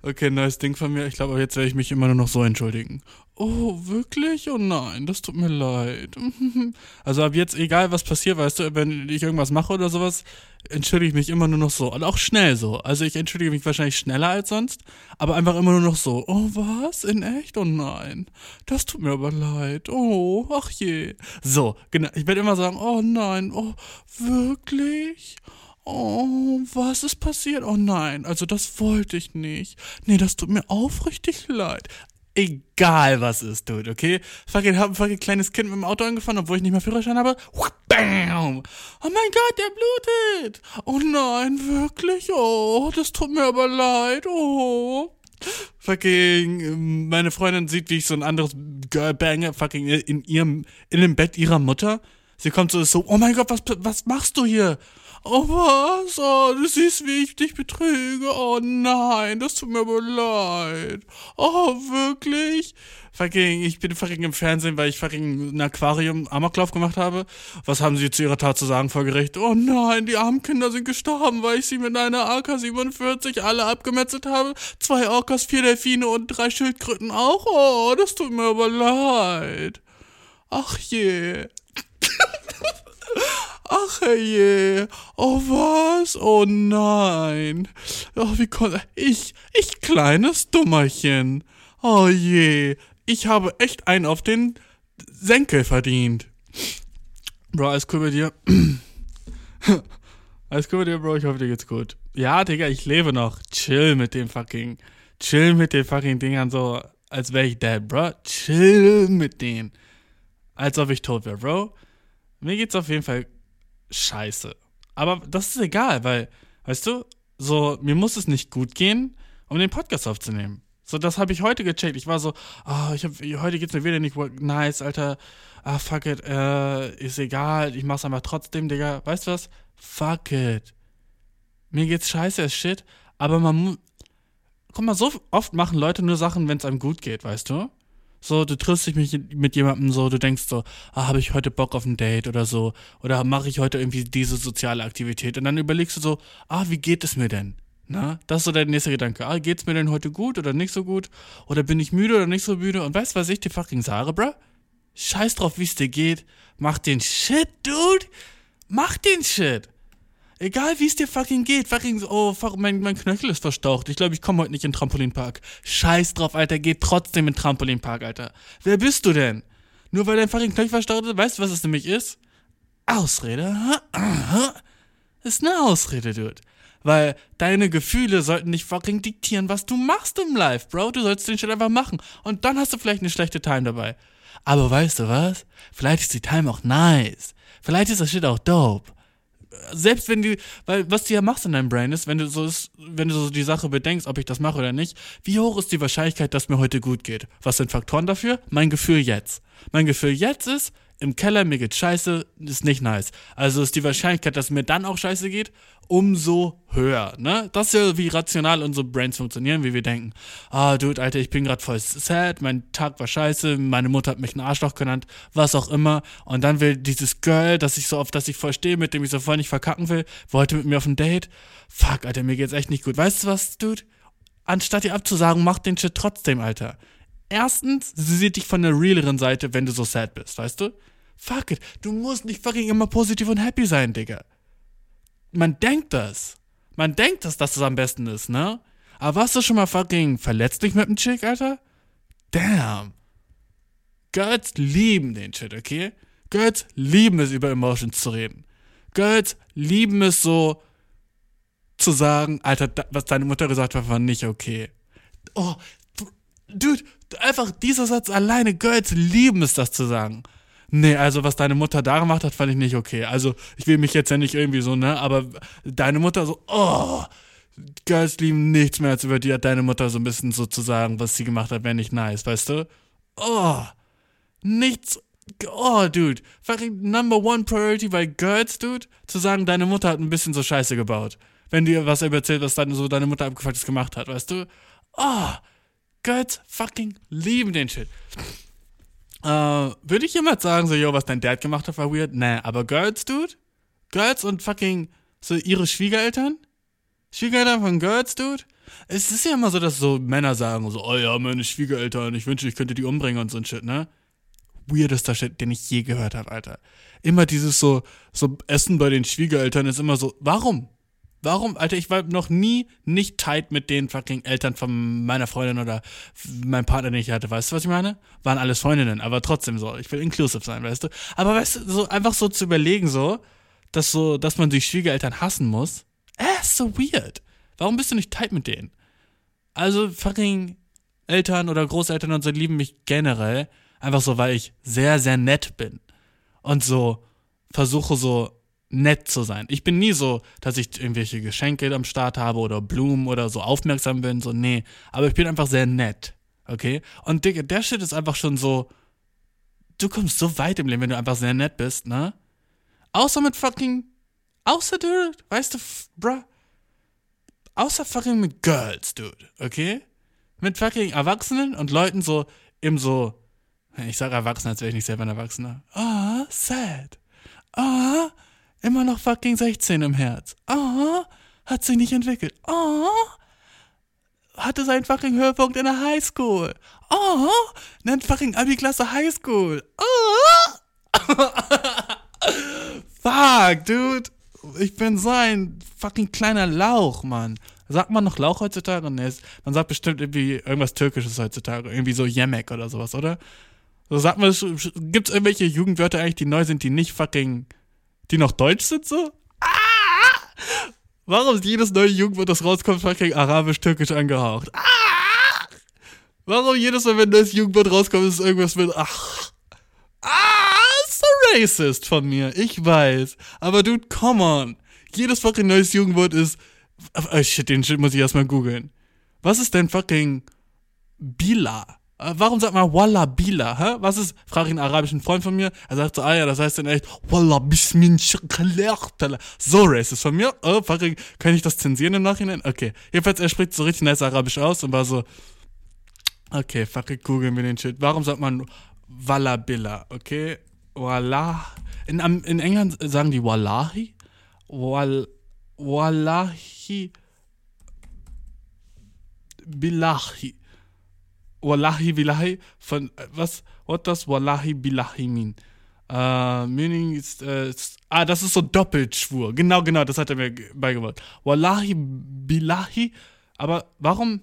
Okay, neues Ding von mir. Ich glaube, jetzt werde ich mich immer nur noch so entschuldigen. Oh, wirklich? Oh nein, das tut mir leid. Also ab jetzt, egal was passiert, weißt du, wenn ich irgendwas mache oder sowas, entschuldige ich mich immer nur noch so. Und auch schnell so. Also ich entschuldige mich wahrscheinlich schneller als sonst, aber einfach immer nur noch so. Oh, was? In echt? Oh nein. Das tut mir aber leid. Oh, ach je. So, genau. Ich werde immer sagen, oh nein, oh, wirklich? Oh, was ist passiert? Oh nein, also das wollte ich nicht. Nee, das tut mir aufrichtig leid. Egal was es tut, okay? Fucking hab ein fucking kleines Kind mit dem Auto angefahren, obwohl ich nicht mehr Führerschein habe. Bam! Oh mein Gott, der blutet! Oh nein, wirklich? Oh, das tut mir aber leid. Oh. Fucking, meine Freundin sieht, wie ich so ein anderes Girl bange, fucking in ihrem, in dem Bett ihrer Mutter. Sie kommt so, so, oh mein Gott, was, was machst du hier? Oh was? Oh, du siehst, wie ich dich betrüge. Oh nein, das tut mir aber leid. Oh, wirklich? Fucking, ich bin fucking im Fernsehen, weil ich fucking ein Aquarium Amoklauf gemacht habe. Was haben sie zu ihrer Tat zu sagen vor Gericht? Oh nein, die armen Kinder sind gestorben, weil ich sie mit einer AK-47 alle abgemetzelt habe. Zwei Orcas, vier Delfine und drei Schildkröten auch. Oh, das tut mir aber leid. Ach je. Ach je, oh was, oh nein. Oh, wie konnte ich, ich kleines Dummerchen. Oh je, ich habe echt einen auf den Senkel verdient. Bro, alles cool bei dir? alles cool bei dir, Bro? Ich hoffe, dir geht's gut. Ja, Digga, ich lebe noch. Chill mit dem fucking, chill mit den fucking Dingern so, als wäre ich dead, Bro. Chill mit denen. Als ob ich tot wäre, Bro. Mir geht's auf jeden Fall scheiße. Aber das ist egal, weil, weißt du, so, mir muss es nicht gut gehen, um den Podcast aufzunehmen. So, das habe ich heute gecheckt. Ich war so, oh, ich hab, heute geht's mir wieder nicht nice, Alter. Ah, fuck it, äh, ist egal, ich mach's einfach trotzdem, Digga. Weißt du was? Fuck it. Mir geht's scheiße as shit, aber man muss. Guck mal, so oft machen Leute nur Sachen, wenn es einem gut geht, weißt du? So, du triffst dich mit, jemandem so, du denkst so, ah, habe ich heute Bock auf ein Date oder so, oder mache ich heute irgendwie diese soziale Aktivität und dann überlegst du so, ah, wie geht es mir denn? Na, das ist so dein nächster Gedanke. Ah, geht's mir denn heute gut oder nicht so gut? Oder bin ich müde oder nicht so müde? Und weißt du, was ich dir fucking sage, bruh? Scheiß drauf, wie es dir geht. Mach den Shit, dude. Mach den Shit. Egal wie es dir fucking geht, fucking, oh, fuck, mein, mein Knöchel ist verstaucht. Ich glaube, ich komme heute nicht in den Trampolinpark. Scheiß drauf, Alter, geh trotzdem in den Trampolinpark, Alter. Wer bist du denn? Nur weil dein fucking Knöchel verstaucht ist, weißt du, was es nämlich ist? Ausrede. Ist eine Ausrede, Dude. Weil deine Gefühle sollten nicht fucking diktieren, was du machst im Live, Bro. Du sollst den Shit einfach machen. Und dann hast du vielleicht eine schlechte Time dabei. Aber weißt du was? Vielleicht ist die Time auch nice. Vielleicht ist das Shit auch dope selbst wenn du, weil was du ja machst in deinem Brain ist, wenn du so wenn du so die Sache bedenkst, ob ich das mache oder nicht, wie hoch ist die Wahrscheinlichkeit, dass mir heute gut geht? Was sind Faktoren dafür? Mein Gefühl jetzt. Mein Gefühl jetzt ist, im Keller, mir geht's scheiße, ist nicht nice. Also ist die Wahrscheinlichkeit, dass mir dann auch scheiße geht, umso höher, ne? Das ist ja, wie rational unsere Brains funktionieren, wie wir denken. Ah, Dude, Alter, ich bin gerade voll sad, mein Tag war scheiße, meine Mutter hat mich einen Arschloch genannt, was auch immer. Und dann will dieses Girl, das ich so oft, das ich verstehe, mit dem ich so voll nicht verkacken will, wollte mit mir auf ein Date. Fuck, Alter, mir geht's echt nicht gut. Weißt du was, Dude? Anstatt dir abzusagen, mach den Shit trotzdem, Alter. Erstens, sie sieht dich von der realeren Seite, wenn du so sad bist, weißt du? Fuck it, du musst nicht fucking immer positiv und happy sein, Digga. Man denkt das. Man denkt das, dass das am besten ist, ne? Aber warst du schon mal fucking verletzlich mit dem Chick, Alter? Damn. Girls lieben den Shit, okay? Girls lieben es, über Emotions zu reden. Girls lieben es so zu sagen, Alter, was deine Mutter gesagt hat, war nicht okay. Oh, dude, einfach dieser Satz alleine, Girls lieben es, das zu sagen. Nee, also was deine Mutter da gemacht hat, fand ich nicht okay. Also ich will mich jetzt ja nicht irgendwie so, ne, aber deine Mutter so, oh, Girls lieben nichts mehr als über die hat deine Mutter so ein bisschen sozusagen, was sie gemacht hat, wäre nicht nice, weißt du? Oh, nichts, oh, dude, fucking number one priority bei Girls, dude, zu sagen, deine Mutter hat ein bisschen so Scheiße gebaut. Wenn dir was erzählt, was dann so deine Mutter abgefucktes gemacht hat, weißt du? Oh, Girls fucking lieben den Shit. Äh, würde ich jemals sagen, so, yo, was dein Dad gemacht hat, war weird? Nee, aber Girls, dude? Girls und fucking so ihre Schwiegereltern? Schwiegereltern von Girls, dude? Es ist ja immer so, dass so Männer sagen, so, oh ja, meine Schwiegereltern, ich wünsche, ich könnte die umbringen und so ein Shit, ne? Weirdester Shit, den ich je gehört habe, Alter. Immer dieses so, so Essen bei den Schwiegereltern ist immer so, warum? Warum, Alter, ich war noch nie nicht tight mit den fucking Eltern von meiner Freundin oder meinem Partner, den ich hatte. Weißt du, was ich meine? Waren alles Freundinnen, aber trotzdem so. Ich will inclusive sein, weißt du? Aber weißt du, so einfach so zu überlegen, so, dass so, dass man die Schwiegereltern hassen muss. Äh, ist so weird. Warum bist du nicht tight mit denen? Also, fucking Eltern oder Großeltern und so lieben mich generell. Einfach so, weil ich sehr, sehr nett bin. Und so versuche so nett zu sein. Ich bin nie so, dass ich irgendwelche Geschenke am Start habe oder Blumen oder so aufmerksam bin, so nee, aber ich bin einfach sehr nett, okay? Und Digga, der Shit ist einfach schon so, du kommst so weit im Leben, wenn du einfach sehr nett bist, ne? Außer mit fucking, außer dude, weißt du, bruh, außer fucking mit Girls, dude, okay? Mit fucking Erwachsenen und Leuten so im so, ich sage Erwachsene, als wäre ich nicht selber ein Erwachsener. Ah, oh, sad. Ah, oh, Immer noch fucking 16 im Herz. Oh, hat sich nicht entwickelt. Oh, hatte seinen fucking Höhepunkt in der Highschool. Oh, nennt fucking Abi-Klasse Highschool. Oh. Fuck, dude. Ich bin so ein fucking kleiner Lauch, Mann. Sagt man noch Lauch heutzutage? Nee, man sagt bestimmt irgendwie irgendwas Türkisches heutzutage. Irgendwie so Yemek oder sowas, oder? So sagt man, gibt's irgendwelche Jugendwörter eigentlich, die neu sind, die nicht fucking die noch deutsch sind so? Ah! Warum ist jedes neue Jugendwort, das rauskommt, fucking arabisch-türkisch angehaucht? Ah! Warum jedes Mal, wenn ein neues Jugendwort rauskommt, ist irgendwas mit ach. Ah, so racist von mir. Ich weiß. Aber dude, come on. Jedes fucking neues Jugendwort ist. Oh shit, den Shit muss ich erstmal googeln. Was ist denn fucking Bila? Äh, warum sagt man Walla Bila? Hä? Was ist? Frage ich einen arabischen Freund von mir. Er sagt so, ah ja, das heißt dann echt Walla So racist von mir. Oh, fucking, kann ich das zensieren im Nachhinein? Okay. Jedenfalls, er spricht so richtig nice arabisch aus und war so, okay, fucking, googeln wir den Shit. Warum sagt man Walla Billa? Okay. Wallah. In, in England sagen die Wallahi. Wal, Wallahi. Billahi. Wallahi Billahi von äh, was? What does Wallahi Billahi mean? Uh, meaning ist, uh, ah, das ist so Doppelschwur. Genau, genau, das hat er mir beigebracht. Wallahi Billahi, aber warum?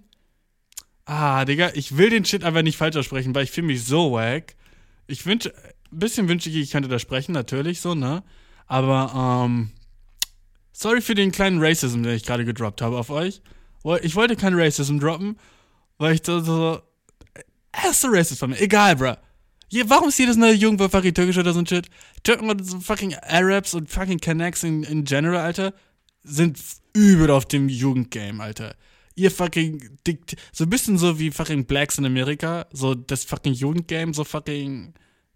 Ah, Digga, ich will den Shit einfach nicht falsch aussprechen, weil ich fühle mich so wack. Ich wünsche, ein bisschen wünsche ich, ich könnte da sprechen, natürlich so, ne? Aber, ähm, sorry für den kleinen Racism, den ich gerade gedroppt habe auf euch. Ich wollte keinen Racism droppen, weil ich so, so er ist so racist von mir. Egal, bro. Je, warum ist jedes neue Jugendwort fucking türkisch oder so ein Shit? Türken und so fucking Arabs und fucking Connects in, in general, Alter, sind übel auf dem Jugendgame, Alter. Ihr fucking dikt so ein bisschen so wie fucking Blacks in Amerika, so das fucking Jugendgame, so fucking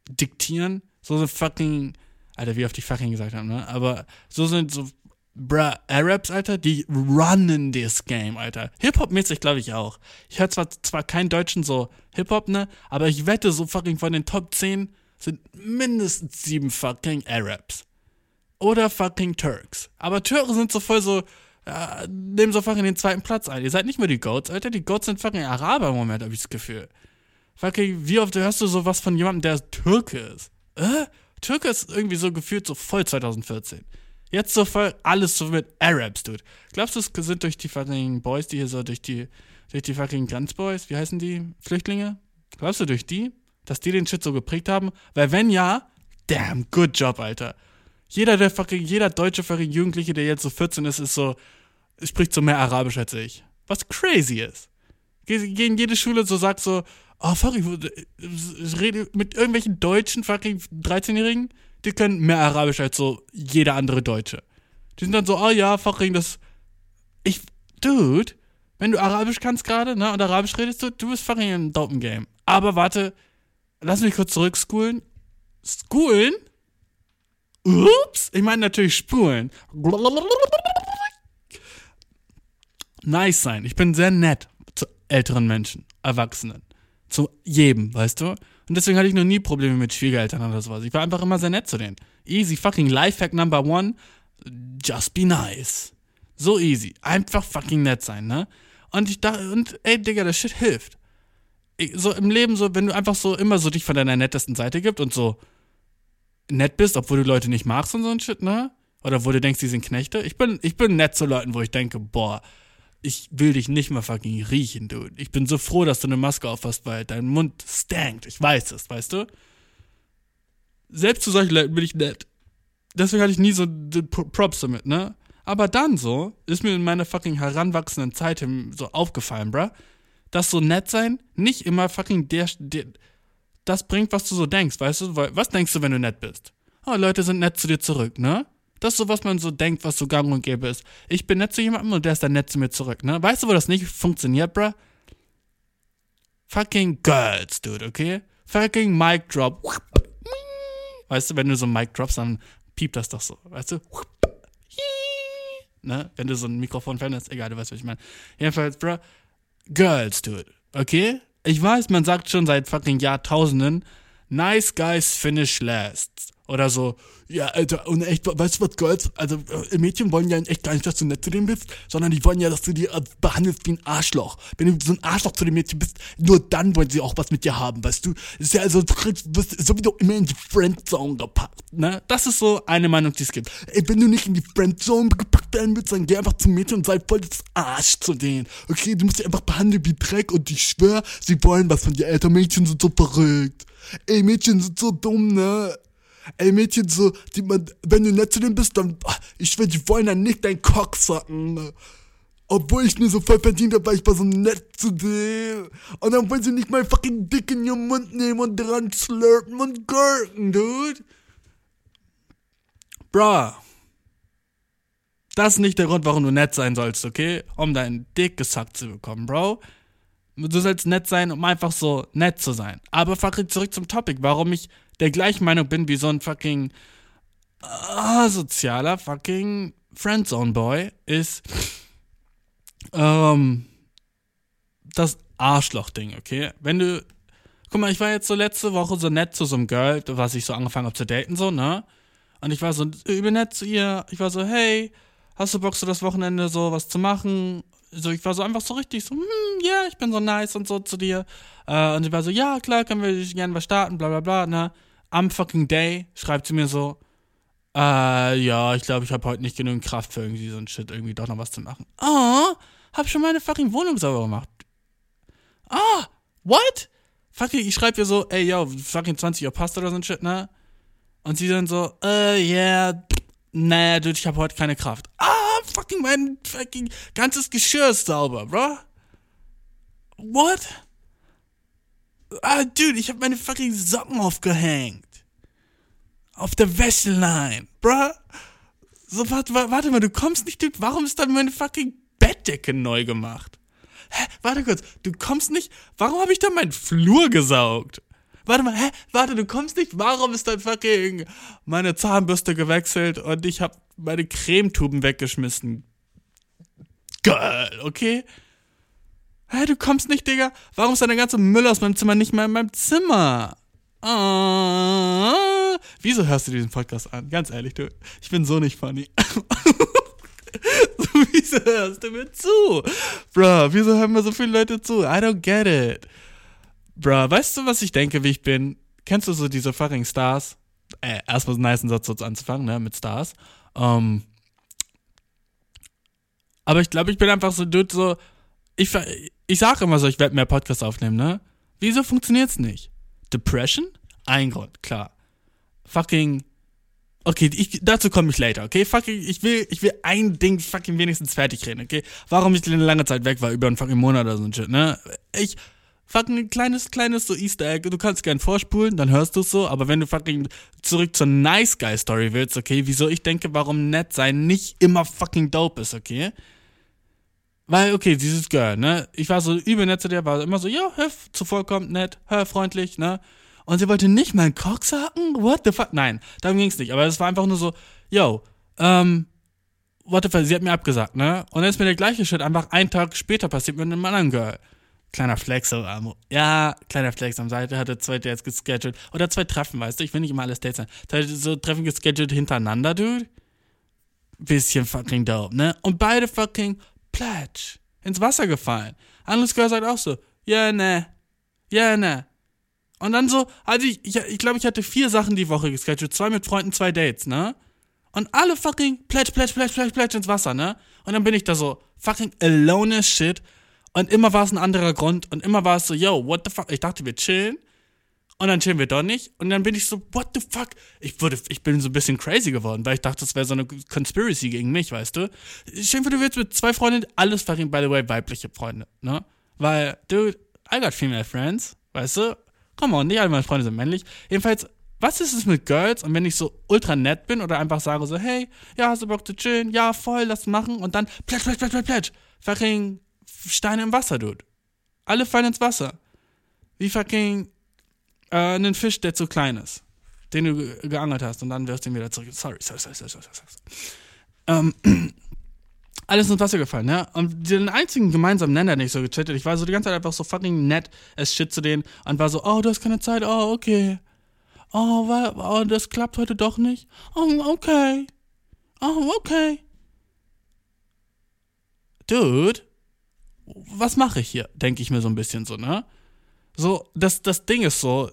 diktieren, so so fucking, Alter, wie oft die fucking gesagt haben, ne? Aber so sind so Bruh, Arabs, Alter, die runnen this Game, Alter. Hip-Hop-mäßig glaube ich auch. Ich höre zwar, zwar keinen Deutschen so Hip-Hop, ne, aber ich wette, so fucking von den Top 10 sind mindestens sieben fucking Arabs. Oder fucking Turks. Aber Türken sind so voll so, äh, nehmen so fucking den zweiten Platz ein. Ihr seid nicht mehr die Goats, Alter. Die Goats sind fucking Araber im Moment, hab ich das Gefühl. Fucking, wie oft hörst du sowas von jemandem, der Türke ist? Äh? Türke ist irgendwie so gefühlt so voll 2014. Jetzt so voll alles so mit Arabs, dude. Glaubst du, es sind durch die fucking Boys, die hier so durch die, durch die fucking Grenzboys, wie heißen die? Flüchtlinge? Glaubst du durch die? Dass die den Shit so geprägt haben? Weil wenn ja, damn, good job, Alter. Jeder der fucking, jeder deutsche fucking Jugendliche, der jetzt so 14 ist, ist so, spricht so mehr Arabisch als ich. Was crazy ist. Geh, in jede Schule so, sag so, oh fuck, ich rede mit irgendwelchen deutschen fucking 13-Jährigen die können mehr Arabisch als so jeder andere Deutsche. Die sind dann so, oh ja, fucking das. Ich, dude, wenn du Arabisch kannst gerade, ne, und Arabisch redest du, du bist fucking im dopen Game. Aber warte, lass mich kurz zurückspulen. Schoolen? Ups, ich meine natürlich spulen. Nice sein. Ich bin sehr nett zu älteren Menschen, Erwachsenen. Zu jedem, weißt du? Und deswegen hatte ich noch nie Probleme mit Schwiegereltern oder sowas. Ich war einfach immer sehr nett zu denen. Easy fucking Lifehack number one. Just be nice. So easy. Einfach fucking nett sein, ne? Und ich dachte, und ey, Digga, das Shit hilft. Ich, so im Leben, so, wenn du einfach so immer so dich von deiner nettesten Seite gibst und so nett bist, obwohl du Leute nicht magst und so ein Shit, ne? Oder wo du denkst, die sind Knechte. Ich bin, ich bin nett zu Leuten, wo ich denke, boah, ich will dich nicht mal fucking riechen, dude. Ich bin so froh, dass du eine Maske aufhast, weil dein Mund stankt. Ich weiß es, weißt du? Selbst zu solchen Leuten bin ich nett. Deswegen hatte ich nie so Props damit, ne? Aber dann so, ist mir in meiner fucking heranwachsenden Zeit so aufgefallen, bruh, dass so nett sein nicht immer fucking der, der das bringt, was du so denkst, weißt du? Was denkst du, wenn du nett bist? Oh, Leute sind nett zu dir zurück, ne? Das ist so, was man so denkt, was so gang und gäbe ist. Ich bin nett zu jemandem und der ist dann nett zu mir zurück, ne? Weißt du, wo das nicht funktioniert, bruh? Fucking Girls, dude, okay? Fucking Mic Drop. Weißt du, wenn du so Mic drops, dann piept das doch so, weißt du? Ne? Wenn du so ein Mikrofon-Fan hast, egal, du weißt, was ich meine. Jedenfalls, bruh, Girls, dude, okay? Ich weiß, man sagt schon seit fucking Jahrtausenden, nice guys finish last. Oder so, ja, Alter, und echt, weißt du was, Girls? Also, äh, Mädchen wollen ja echt gar nicht, dass du nett zu denen bist, sondern die wollen ja, dass du die äh, behandelst wie ein Arschloch. Wenn du so ein Arschloch zu den Mädchen bist, nur dann wollen sie auch was mit dir haben, weißt du? Das ist ja also, du wirst sowieso immer in die Friendzone gepackt, ne? Das ist so eine Meinung, die es gibt. Ey, wenn du nicht in die Friendzone gepackt werden willst, dann geh einfach zum Mädchen und sei voll das Arsch zu denen. Okay, du musst sie einfach behandeln wie Dreck und ich schwör, sie wollen was von dir, Alter. Mädchen sind so verrückt. Ey, Mädchen sind so dumm, ne? Ey, Mädchen, so, die man, wenn du nett zu denen bist, dann, ah, ich will, die wollen dann nicht deinen Cock sacken. Obwohl ich mir so voll verdient habe, weil ich war so nett zu denen. Und dann wollen sie nicht mal fucking dick in ihren Mund nehmen und dran slurpen und gurken, dude. Bruh. Das ist nicht der Grund, warum du nett sein sollst, okay? Um deinen Dick gesackt zu bekommen, Bro. Du sollst nett sein, um einfach so nett zu sein. Aber fucking zurück zum Topic, warum ich der gleichen Meinung bin wie so ein fucking asozialer fucking Friendzone Boy, ist ähm, das Arschloch-Ding, okay? Wenn du. Guck mal, ich war jetzt so letzte Woche so nett zu so einem Girl, was ich so angefangen habe zu daten, so, ne? Und ich war so übel nett zu ihr. Ich war so, hey, hast du Bock, so das Wochenende so was zu machen? So, ich war so einfach so richtig so, hm, ja, yeah, ich bin so nice und so zu dir. Äh, und sie war so, ja, klar, können wir gerne was starten, bla bla bla, ne? Am fucking Day schreibt sie mir so, äh, ja, ich glaube, ich habe heute nicht genügend Kraft für irgendwie so ein Shit, irgendwie doch noch was zu machen. Ah, hab schon meine fucking Wohnung sauber gemacht. Ah, what? Fucking, ich schreibe ihr so, ey, yo, fucking 20 Uhr passt oder so ein Shit, ne? Und sie dann so, äh, yeah, nee, dude, ich habe heute keine Kraft. Ah, fucking mein fucking ganzes Geschirr ist sauber, bro. What? Ah, dude, ich habe meine fucking Socken aufgehängt. Auf der Wäschelein. Bruh. So, warte, warte mal, du kommst nicht, dude. Warum ist dann meine fucking Bettdecke neu gemacht? Hä? Warte kurz, du kommst nicht. Warum habe ich dann meinen Flur gesaugt? Warte mal, hä? Warte, du kommst nicht. Warum ist dann fucking meine Zahnbürste gewechselt und ich habe meine Cremetuben weggeschmissen? Geil, okay? Hä, du kommst nicht, Digga? Warum ist da der ganze Müll aus meinem Zimmer nicht mehr in meinem Zimmer? Ah, wieso hörst du diesen Podcast an? Ganz ehrlich, du, ich bin so nicht funny. wieso hörst du mir zu? Bro, wieso hören mir so viele Leute zu? I don't get it. Bro, weißt du, was ich denke, wie ich bin? Kennst du so diese fucking Stars? Äh, erstmal einen nice Satz so anzufangen, ne, mit Stars. Ähm, aber ich glaube, ich bin einfach so, dude, so, ich, ich sage immer so, ich werde mehr Podcasts aufnehmen, ne? Wieso funktioniert's nicht? Depression? Ein Grund, klar. Fucking. Okay, ich, dazu komme ich later, okay? Fucking, ich will, ich will ein Ding fucking wenigstens fertig reden, okay? Warum ich eine lange Zeit weg war, über einen fucking Monat oder so ein Shit, ne? Ich, fucking ein kleines, kleines so Easter Egg. Du kannst gern vorspulen, dann hörst du es so, aber wenn du fucking zurück zur Nice Guy Story willst, okay? Wieso ich denke, warum nett sein nicht immer fucking dope ist, okay? Weil, okay, dieses Girl, ne? Ich war so übel nett zu der, war immer so, ja, hör, zuvorkommt, nett, hör, freundlich, ne? Und sie wollte nicht meinen Cock sagen? What the fuck? Nein, darum ging's nicht. Aber es war einfach nur so, yo, ähm, what the fuck, sie hat mir abgesagt, ne? Und dann ist mir der gleiche Shit einfach einen Tag später passiert mit einem anderen Girl. Kleiner Flex, so, ja, kleiner Flex am Seite, hatte zwei Dates gescheduled. Oder zwei Treffen, weißt du? Ich will nicht immer alles Dates sein. So Treffen gescheduled hintereinander, dude. Bisschen fucking dope, ne? Und beide fucking Pledge. ins Wasser gefallen. Anderes Girl sagt auch so, ja, ne, ja, ne. Und dann so, also ich, ich, ich glaube, ich hatte vier Sachen die Woche gescheduled, zwei mit Freunden, zwei Dates, ne? Und alle fucking plätsch, plätsch, plätsch, plätsch, plätsch ins Wasser, ne? Und dann bin ich da so fucking alone as shit. Und immer war es ein anderer Grund. Und immer war es so, yo, what the fuck? Ich dachte, wir chillen. Und dann chillen wir doch nicht. Und dann bin ich so, what the fuck? Ich, wurde, ich bin so ein bisschen crazy geworden, weil ich dachte, das wäre so eine Conspiracy gegen mich, weißt du? Schön für du willst mit zwei Freundinnen, alles fucking, by the way, weibliche Freunde, ne? Weil, dude, I got female friends, weißt du? Come on, nicht alle meine Freunde sind männlich. Jedenfalls, was ist es mit Girls? Und wenn ich so ultra nett bin oder einfach sage so, hey, ja, hast du Bock zu chillen? Ja, voll, lass machen. Und dann plätsch, plätsch, plätsch, plätsch, plätsch. Fucking Steine im Wasser, dude. Alle fallen ins Wasser. Wie fucking äh, einen Fisch, der zu klein ist. Den du geangelt hast und dann wirst du ihn wieder zurück. Sorry, sorry, sorry, sorry, sorry. sorry. Ähm, alles ins Wasser gefallen, ne? Und den einzigen gemeinsamen Nenner, den ich so gechattet, ich war so die ganze Zeit einfach so fucking nett as shit zu denen und war so, oh, du hast keine Zeit, oh, okay. Oh, oh das klappt heute doch nicht. Oh, okay. Oh, okay. Dude, was mache ich hier? Denke ich mir so ein bisschen so, ne? So, das, das Ding ist so,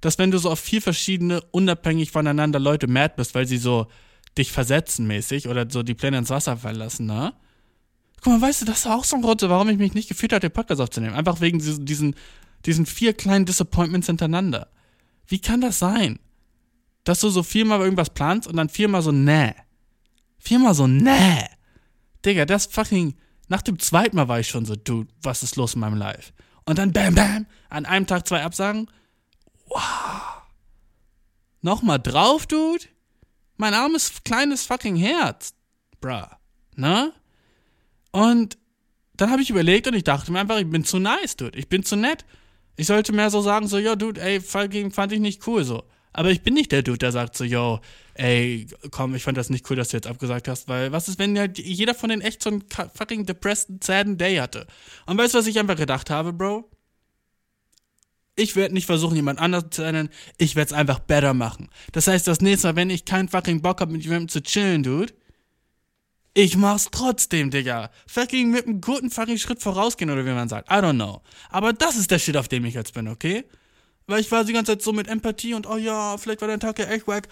dass wenn du so auf vier verschiedene, unabhängig voneinander Leute mad bist, weil sie so dich versetzen mäßig oder so die Pläne ins Wasser fallen lassen, ne? Guck mal, weißt du, das war auch so ein Grund, warum ich mich nicht gefühlt habe, den Podcast aufzunehmen. Einfach wegen diesen, diesen vier kleinen Disappointments hintereinander. Wie kann das sein? Dass du so viermal irgendwas planst und dann viermal so, nee. Viermal so, nee. Digga, das fucking. Nach dem zweiten Mal war ich schon so, dude, was ist los in meinem Life? Und dann bam, bam, an einem Tag zwei Absagen. Wow. Nochmal drauf, dude? Mein armes, kleines fucking Herz. Bruh. Ne? Und dann habe ich überlegt und ich dachte mir einfach, ich bin zu nice, dude. Ich bin zu nett. Ich sollte mehr so sagen, so, yo, dude, ey, fand ich nicht cool, so. Aber ich bin nicht der Dude, der sagt so, yo, ey, komm, ich fand das nicht cool, dass du jetzt abgesagt hast, weil was ist, wenn halt jeder von denen echt so einen fucking depressed, sadden Day hatte? Und weißt du, was ich einfach gedacht habe, Bro? Ich werde nicht versuchen, jemand anders zu ändern. Ich werde es einfach better machen. Das heißt, das nächste Mal, wenn ich keinen fucking Bock habe, mit jemandem zu chillen, Dude, ich mach's trotzdem, Digga. Fucking mit einem guten fucking Schritt vorausgehen, oder wie man sagt. I don't know. Aber das ist der Shit, auf dem ich jetzt bin, okay? Weil ich war die ganze Zeit so mit Empathie und, oh ja, vielleicht war der Tag ja echt wack.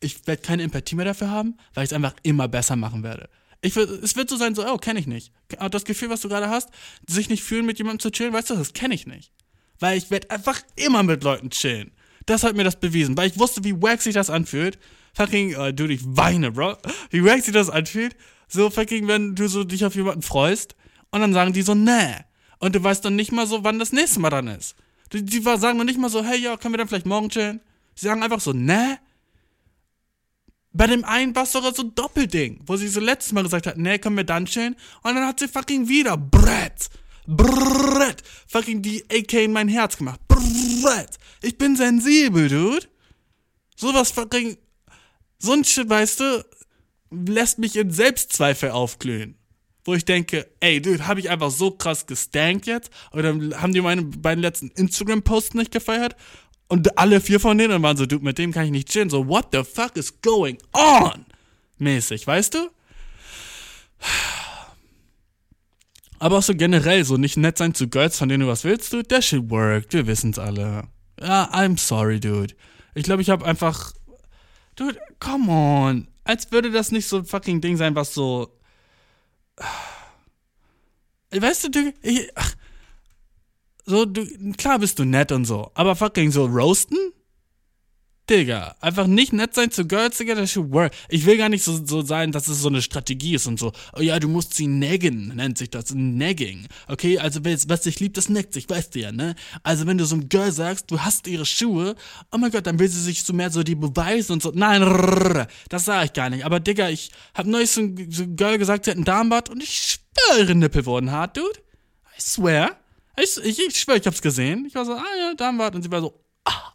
Ich werde keine Empathie mehr dafür haben, weil ich es einfach immer besser machen werde. Ich es wird so sein, so, oh, kenne ich nicht. Das Gefühl, was du gerade hast, sich nicht fühlen, mit jemandem zu chillen, weißt du, das kenne ich nicht. Weil ich werde einfach immer mit Leuten chillen. Das hat mir das bewiesen, weil ich wusste, wie wack sich das anfühlt. Fucking, uh, dude, ich weine, Bro. Wie wack sich das anfühlt. So fucking, wenn du so dich auf jemanden freust und dann sagen die so, nee. Und du weißt dann nicht mal so, wann das nächste Mal dann ist. Die, die sagen dann nicht mal so, hey, ja, können wir dann vielleicht morgen chillen? Sie sagen einfach so, nee. Bei dem einen war es sogar so ein Doppelding, wo sie so letztes Mal gesagt hat, nee, können wir dann chillen? Und dann hat sie fucking wieder Brett Brrrrt. Fucking die AK in mein Herz gemacht. Brrrrt. Ich bin sensibel, dude. Sowas fucking. So ein Shit, weißt du, lässt mich in Selbstzweifel aufglühen. Wo ich denke, ey, dude, hab ich einfach so krass gestankt jetzt? Oder haben die meine beiden letzten Instagram-Posts nicht gefeiert? Und alle vier von denen waren so, dude, mit dem kann ich nicht chillen. So, what the fuck is going on? Mäßig, weißt du? Aber auch so generell, so nicht nett sein zu Girls, von denen du was willst, dude, that shit worked, wir wissen's alle. Ja, I'm sorry, dude. Ich glaube, ich habe einfach. Dude, come on. Als würde das nicht so ein fucking Ding sein, was so. Weißt du, du. Ich, so, du. Klar bist du nett und so. Aber fucking so roasten? Digga, einfach nicht nett sein zu Girls, Digga, das should work. Ich will gar nicht so, so sein, dass es so eine Strategie ist und so. Oh ja, du musst sie neggen, nennt sich das. Nagging. Okay, also was dich liebt, das neckt sich, weißt du ja, ne? Also wenn du so einem Girl sagst, du hast ihre Schuhe, oh mein Gott, dann will sie sich so mehr so die beweisen und so. Nein, rrr, das sag ich gar nicht. Aber Digga, ich hab neulich so ein, so Girl gesagt, sie hat ein Darmbad und ich schwöre, ihre Nippel wurden hart, dude. I swear. Ich, ich, ich schwöre, ich hab's gesehen. Ich war so, ah ja, Darmbad. Und sie war so, ah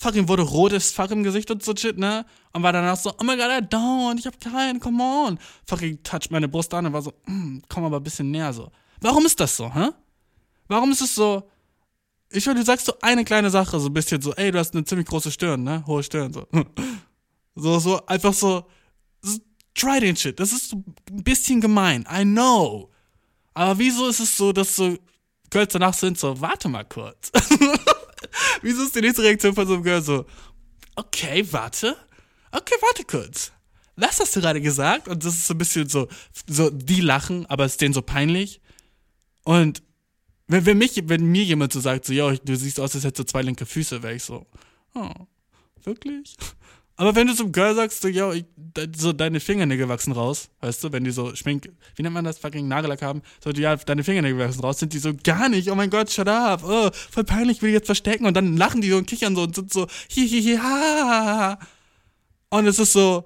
fucking wurde rotes Fach im Gesicht und so shit, ne? Und war danach so, oh my god, I don't, ich hab keinen, come on. Fucking touch meine Brust an und war so, mm, komm aber ein bisschen näher so. Warum ist das so, hä? Warum ist es so, ich würde, du sagst so eine kleine Sache, so ein bisschen so, ey, du hast eine ziemlich große Stirn, ne? Hohe Stirn, so. so, so, einfach so, so try den Shit. Das ist so ein bisschen gemein, I know. Aber wieso ist es so, dass so Girls danach sind so, warte mal kurz. wieso ist die nächste Reaktion von so einem Girl so, okay, warte, okay, warte kurz. Was hast du gerade gesagt? Und das ist so ein bisschen so, so, die lachen, aber es ist denen so peinlich. Und wenn, wenn, mich, wenn mir jemand so sagt, so, ja, du siehst aus, als hättest du zwei linke Füße, wäre ich so, oh, wirklich? Aber wenn du zum Girl sagst, so, ja, so deine Fingernägel wachsen raus, weißt du, wenn die so schmink, wie nennt man das, fucking Nagellack haben, so, ja, deine Fingernägel wachsen raus, sind die so, gar nicht, oh mein Gott, shut up, oh, voll peinlich, will ich jetzt verstecken und dann lachen die so und kichern so und sind so, hihihi, ha, Und es ist so,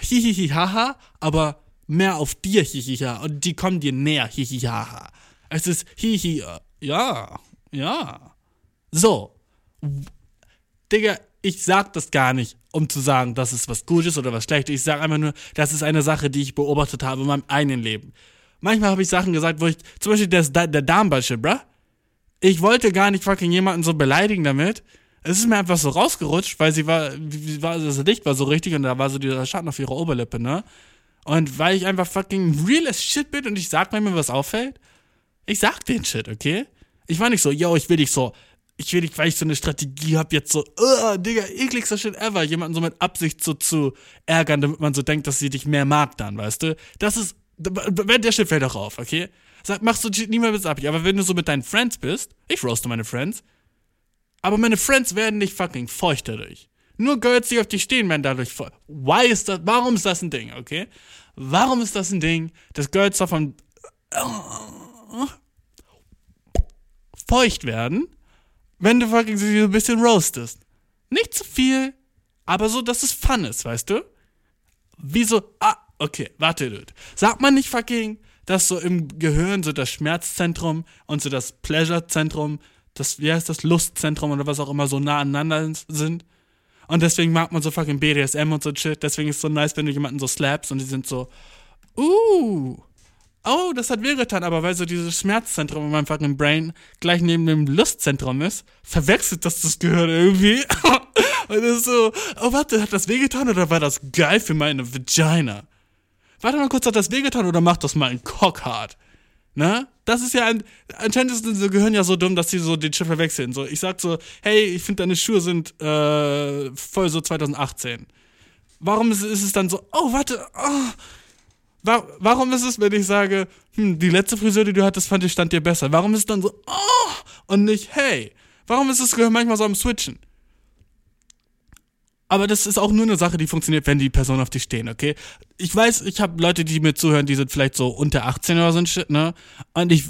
hihihi, haha, aber mehr auf dir, hihiha, und die kommen dir näher, hihihi, haha. Es ist hihi, ja, ja. So. Digga, ich sag das gar nicht, um zu sagen, das ist was Gutes oder was Schlechtes. Ich sag einfach nur, das ist eine Sache, die ich beobachtet habe in meinem eigenen Leben. Manchmal habe ich Sachen gesagt, wo ich, zum Beispiel der, der Darmballsche, bruh. Ich wollte gar nicht fucking jemanden so beleidigen damit. Es ist mir einfach so rausgerutscht, weil sie war, war das Licht war so richtig und da war so dieser Schatten auf ihrer Oberlippe, ne? Und weil ich einfach fucking real as shit bin und ich sag manchmal, was auffällt, ich sag den Shit, okay? Ich war nicht so, yo, ich will dich so ich will nicht, weil ich so eine Strategie habe, jetzt so, uh, Digga, ekligster Shit ever, jemanden so mit Absicht so zu ärgern, damit man so denkt, dass sie dich mehr mag dann, weißt du? Das ist, wenn der Shit fällt auch auf, okay? Sag, machst du niemals bis ab. Aber wenn du so mit deinen Friends bist, ich roaste meine Friends, aber meine Friends werden nicht fucking feucht dadurch. Nur Girls, die auf dich stehen, werden dadurch feucht. Why ist das, warum ist das ein Ding, okay? Warum ist das ein Ding, dass Girls davon feucht werden, wenn du fucking sie so ein bisschen roastest. Nicht zu viel, aber so, dass es fun ist, weißt du? Wieso? Ah, okay, warte, dude. Sagt man nicht fucking, dass so im Gehirn so das Schmerzzentrum und so das Pleasure-Zentrum, das, wie heißt das, Lustzentrum oder was auch immer so nah aneinander sind? Und deswegen mag man so fucking BDSM und so shit. Deswegen ist es so nice, wenn du jemanden so slaps und die sind so, uh, oh, das hat wehgetan, aber weil so dieses Schmerzzentrum in meinem fucking Brain gleich neben dem Lustzentrum ist, verwechselt das das Gehirn irgendwie. Und ist so, oh warte, hat das wehgetan oder war das geil für meine Vagina? Warte mal kurz, hat das wehgetan oder macht das mal ein Cock hart? Ne? Das ist ja ein, anscheinend ist unser Gehirn ja so dumm, dass sie so den Shit verwechseln. So, ich sag so, hey, ich finde deine Schuhe sind äh, voll so 2018. Warum ist, ist es dann so, oh, warte, oh, Warum ist es, wenn ich sage, hm, die letzte Frisur, die du hattest, fand ich stand dir besser? Warum ist es dann so, oh, und nicht, hey? Warum ist es manchmal so am Switchen? Aber das ist auch nur eine Sache, die funktioniert, wenn die Personen auf dich stehen, okay? Ich weiß, ich habe Leute, die mir zuhören, die sind vielleicht so unter 18 oder so ein Shit, ne? Und ich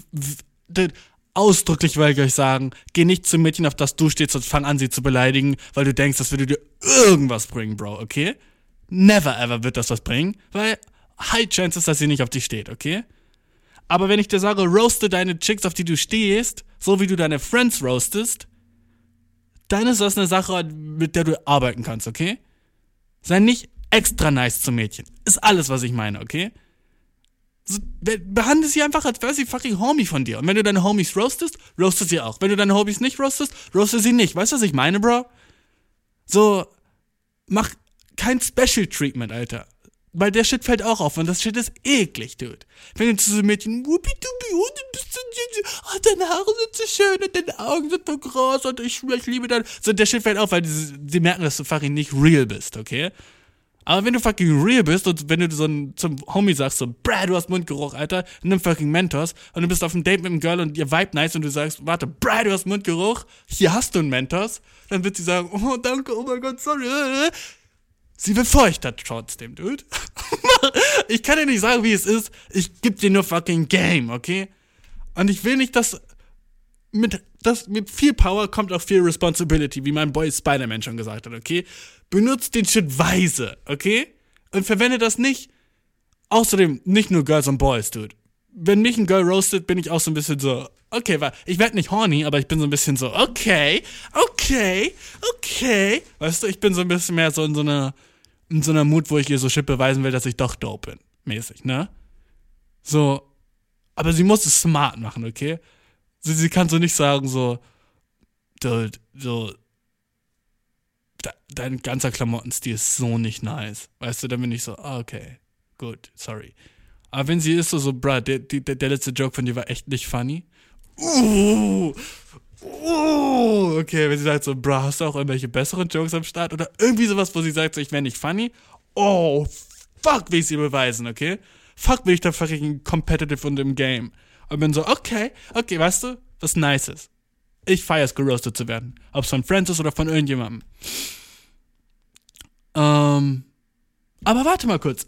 ausdrücklich will ich euch sagen, geh nicht zum Mädchen, auf das du stehst und fang an, sie zu beleidigen, weil du denkst, das würde dir irgendwas bringen, Bro, okay? Never ever wird das was bringen, weil high chances, dass sie nicht auf dich steht, okay? Aber wenn ich dir sage, roaste deine Chicks, auf die du stehst, so wie du deine Friends roastest, dann ist das eine Sache, mit der du arbeiten kannst, okay? Sei nicht extra nice zum Mädchen. Ist alles, was ich meine, okay? So, behandle sie einfach, als wäre sie fucking Homie von dir. Und wenn du deine Homies roastest, roaste sie auch. Wenn du deine Homies nicht roastest, roaste sie nicht. Weißt du, was ich meine, Bro? So, mach kein Special Treatment, Alter. Weil der Shit fällt auch auf und das Shit ist eklig, dude. Wenn du zu so Mädchen, wuppi dubi, oh, du bist so, oh, deine Haare sind so schön und deine Augen sind so groß und ich, ich liebe dein. So, der Shit fällt auf, weil die, die merken, dass du fucking nicht real bist, okay? Aber wenn du fucking real bist und wenn du so ein, zum Homie sagst, so, Brad, du hast Mundgeruch, Alter, nimm fucking Mentos und du bist auf einem Date mit einem Girl und ihr vibe nice und du sagst, warte, Brad, du hast Mundgeruch, hier hast du einen Mentos, dann wird sie sagen, oh, danke, oh mein Gott, sorry. Sie befeuchtet trotzdem, dude. ich kann dir nicht sagen, wie es ist. Ich geb dir nur fucking Game, okay? Und ich will nicht, dass mit, das, mit viel Power kommt auch viel Responsibility, wie mein Boy Spider-Man schon gesagt hat, okay? Benutzt den Shit weise, okay? Und verwende das nicht. Außerdem nicht nur Girls und Boys, dude. Wenn mich ein Girl roastet, bin ich auch so ein bisschen so, okay, weil ich werde nicht horny, aber ich bin so ein bisschen so, okay, okay, okay. Weißt du, ich bin so ein bisschen mehr so in so einer in so einer Mut, wo ich ihr so shit beweisen will, dass ich doch dope bin. Mäßig, ne? So. Aber sie muss es smart machen, okay? Sie, sie kann so nicht sagen, so, dude, so, dein ganzer Klamottenstil ist so nicht nice. Weißt du, dann bin ich so, ah, okay, gut, sorry. Aber wenn sie ist so, so, bruh, der, der, der letzte Joke von dir war echt nicht funny. Uh, uh, okay, wenn sie sagt so, bruh, hast du auch irgendwelche besseren Jokes am Start? Oder irgendwie sowas, wo sie sagt, so, ich wäre nicht funny. Oh, fuck, will ich sie beweisen, okay? Fuck, bin ich da fucking competitive und im Game. Und bin so, okay, okay, weißt du, was nice ist. Ich feier's, geroastet zu werden. Ob es von Francis oder von irgendjemandem. Ähm, aber warte mal kurz.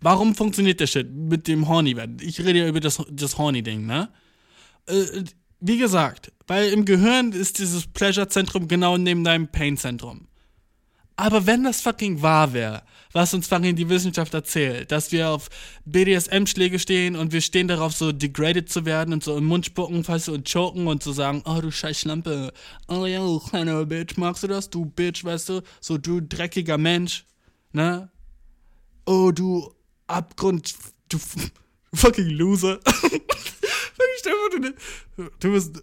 Warum funktioniert der Shit mit dem Horny werden? Ich rede ja über das, das Horny-Ding, ne? Äh, wie gesagt, weil im Gehirn ist dieses Pleasure-Zentrum genau neben deinem Pain-Zentrum. Aber wenn das fucking wahr wäre, was uns fucking die Wissenschaft erzählt, dass wir auf BDSM-Schläge stehen und wir stehen darauf, so degraded zu werden und so im Mund spucken, du, und choken und zu so sagen, oh du scheiß Schlampe, oh ja, du kleiner Bitch, magst du das, du Bitch, weißt du, so du dreckiger Mensch, ne? Oh du Abgrund, du fucking Loser. du, du bist,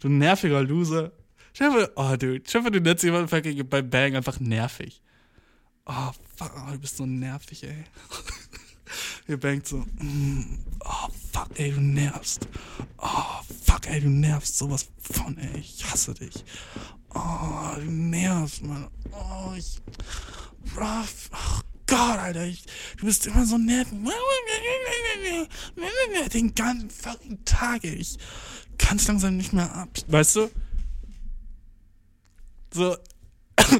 du nerviger Loser. Stell dir oh, dude, stell dir du nennst jemanden beim Bang einfach nervig. Oh, fuck, oh, du bist so nervig, ey. Ihr bangt so, mm, oh, fuck, ey, du nervst. Oh, fuck, ey, du nervst sowas von, ey, ich hasse dich. Oh, du nervst, Mann. Oh, ich, oh, oh Gott, Alter, ich, du bist immer so nervig. Den ganzen fucking Tag, ey. Ich kann es langsam nicht mehr ab. Weißt du? So.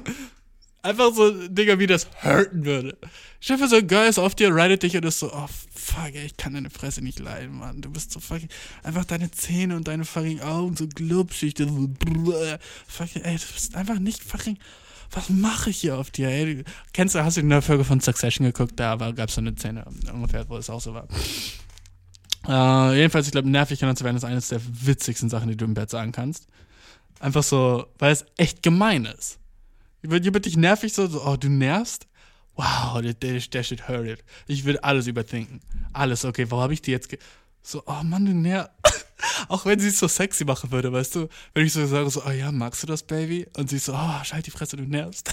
Einfach so Dinger, wie das hurten würde. Stell dir so ein Girl ist auf dir, ridet dich und ist so, oh fuck, ey, ich kann deine Fresse nicht leiden, Mann. Du bist so fucking, einfach deine Zähne und deine fucking Augen so glubschig. So, fucking, ey, du bist einfach nicht fucking, was mache ich hier auf dir, ey? Kennst du, hast du in der Folge von Succession geguckt? Da gab es so eine Szene ungefähr, wo es auch so war. Uh, jedenfalls, ich glaube, nervig genannt zu werden ist eines der witzigsten Sachen, die du im Bett sagen kannst. Einfach so, weil es echt gemein ist. Jemand dich nervig so, so, oh, du nervst? Wow, der, der, der shit hurt it. Ich will alles überdenken. Alles, okay, wo habe ich die jetzt ge So, oh Mann, du nervst. Auch wenn sie es so sexy machen würde, weißt du? Wenn ich so sage, so, oh ja, magst du das, Baby? Und sie so, oh, schalt die Fresse, du nervst.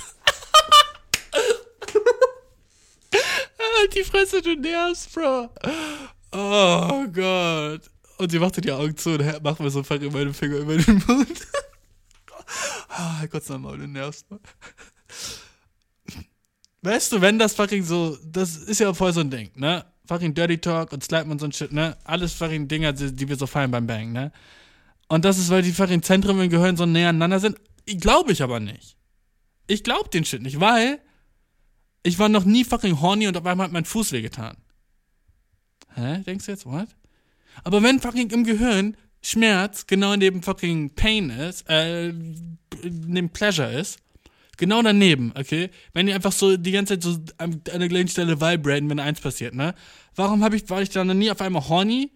halt die Fresse, du nervst, Bro. Oh Gott. Und sie machte die Augen zu und macht mir so fucking meine Finger über den Mund. Ah, Gott sei Dank, du nervst mal. Weißt du, wenn das fucking so, das ist ja voll so ein Ding, ne? Fucking Dirty Talk und Slap und so ein Shit, ne? Alles fucking Dinger, die, die wir so feiern beim Bang, ne? Und das ist, weil die fucking Zentren im Gehirn so näher aneinander sind. Glaube ich aber nicht. Ich glaube den Shit nicht, weil ich war noch nie fucking horny und auf einmal hat mein Fuß wehgetan. Hä? Denkst du jetzt, what? Aber wenn fucking im Gehirn Schmerz genau neben fucking Pain ist, äh, neben Pleasure ist, genau daneben, okay? Wenn die einfach so die ganze Zeit so an einer gleichen Stelle vibraten, wenn eins passiert, ne? Warum hab ich, war ich dann noch nie auf einmal horny?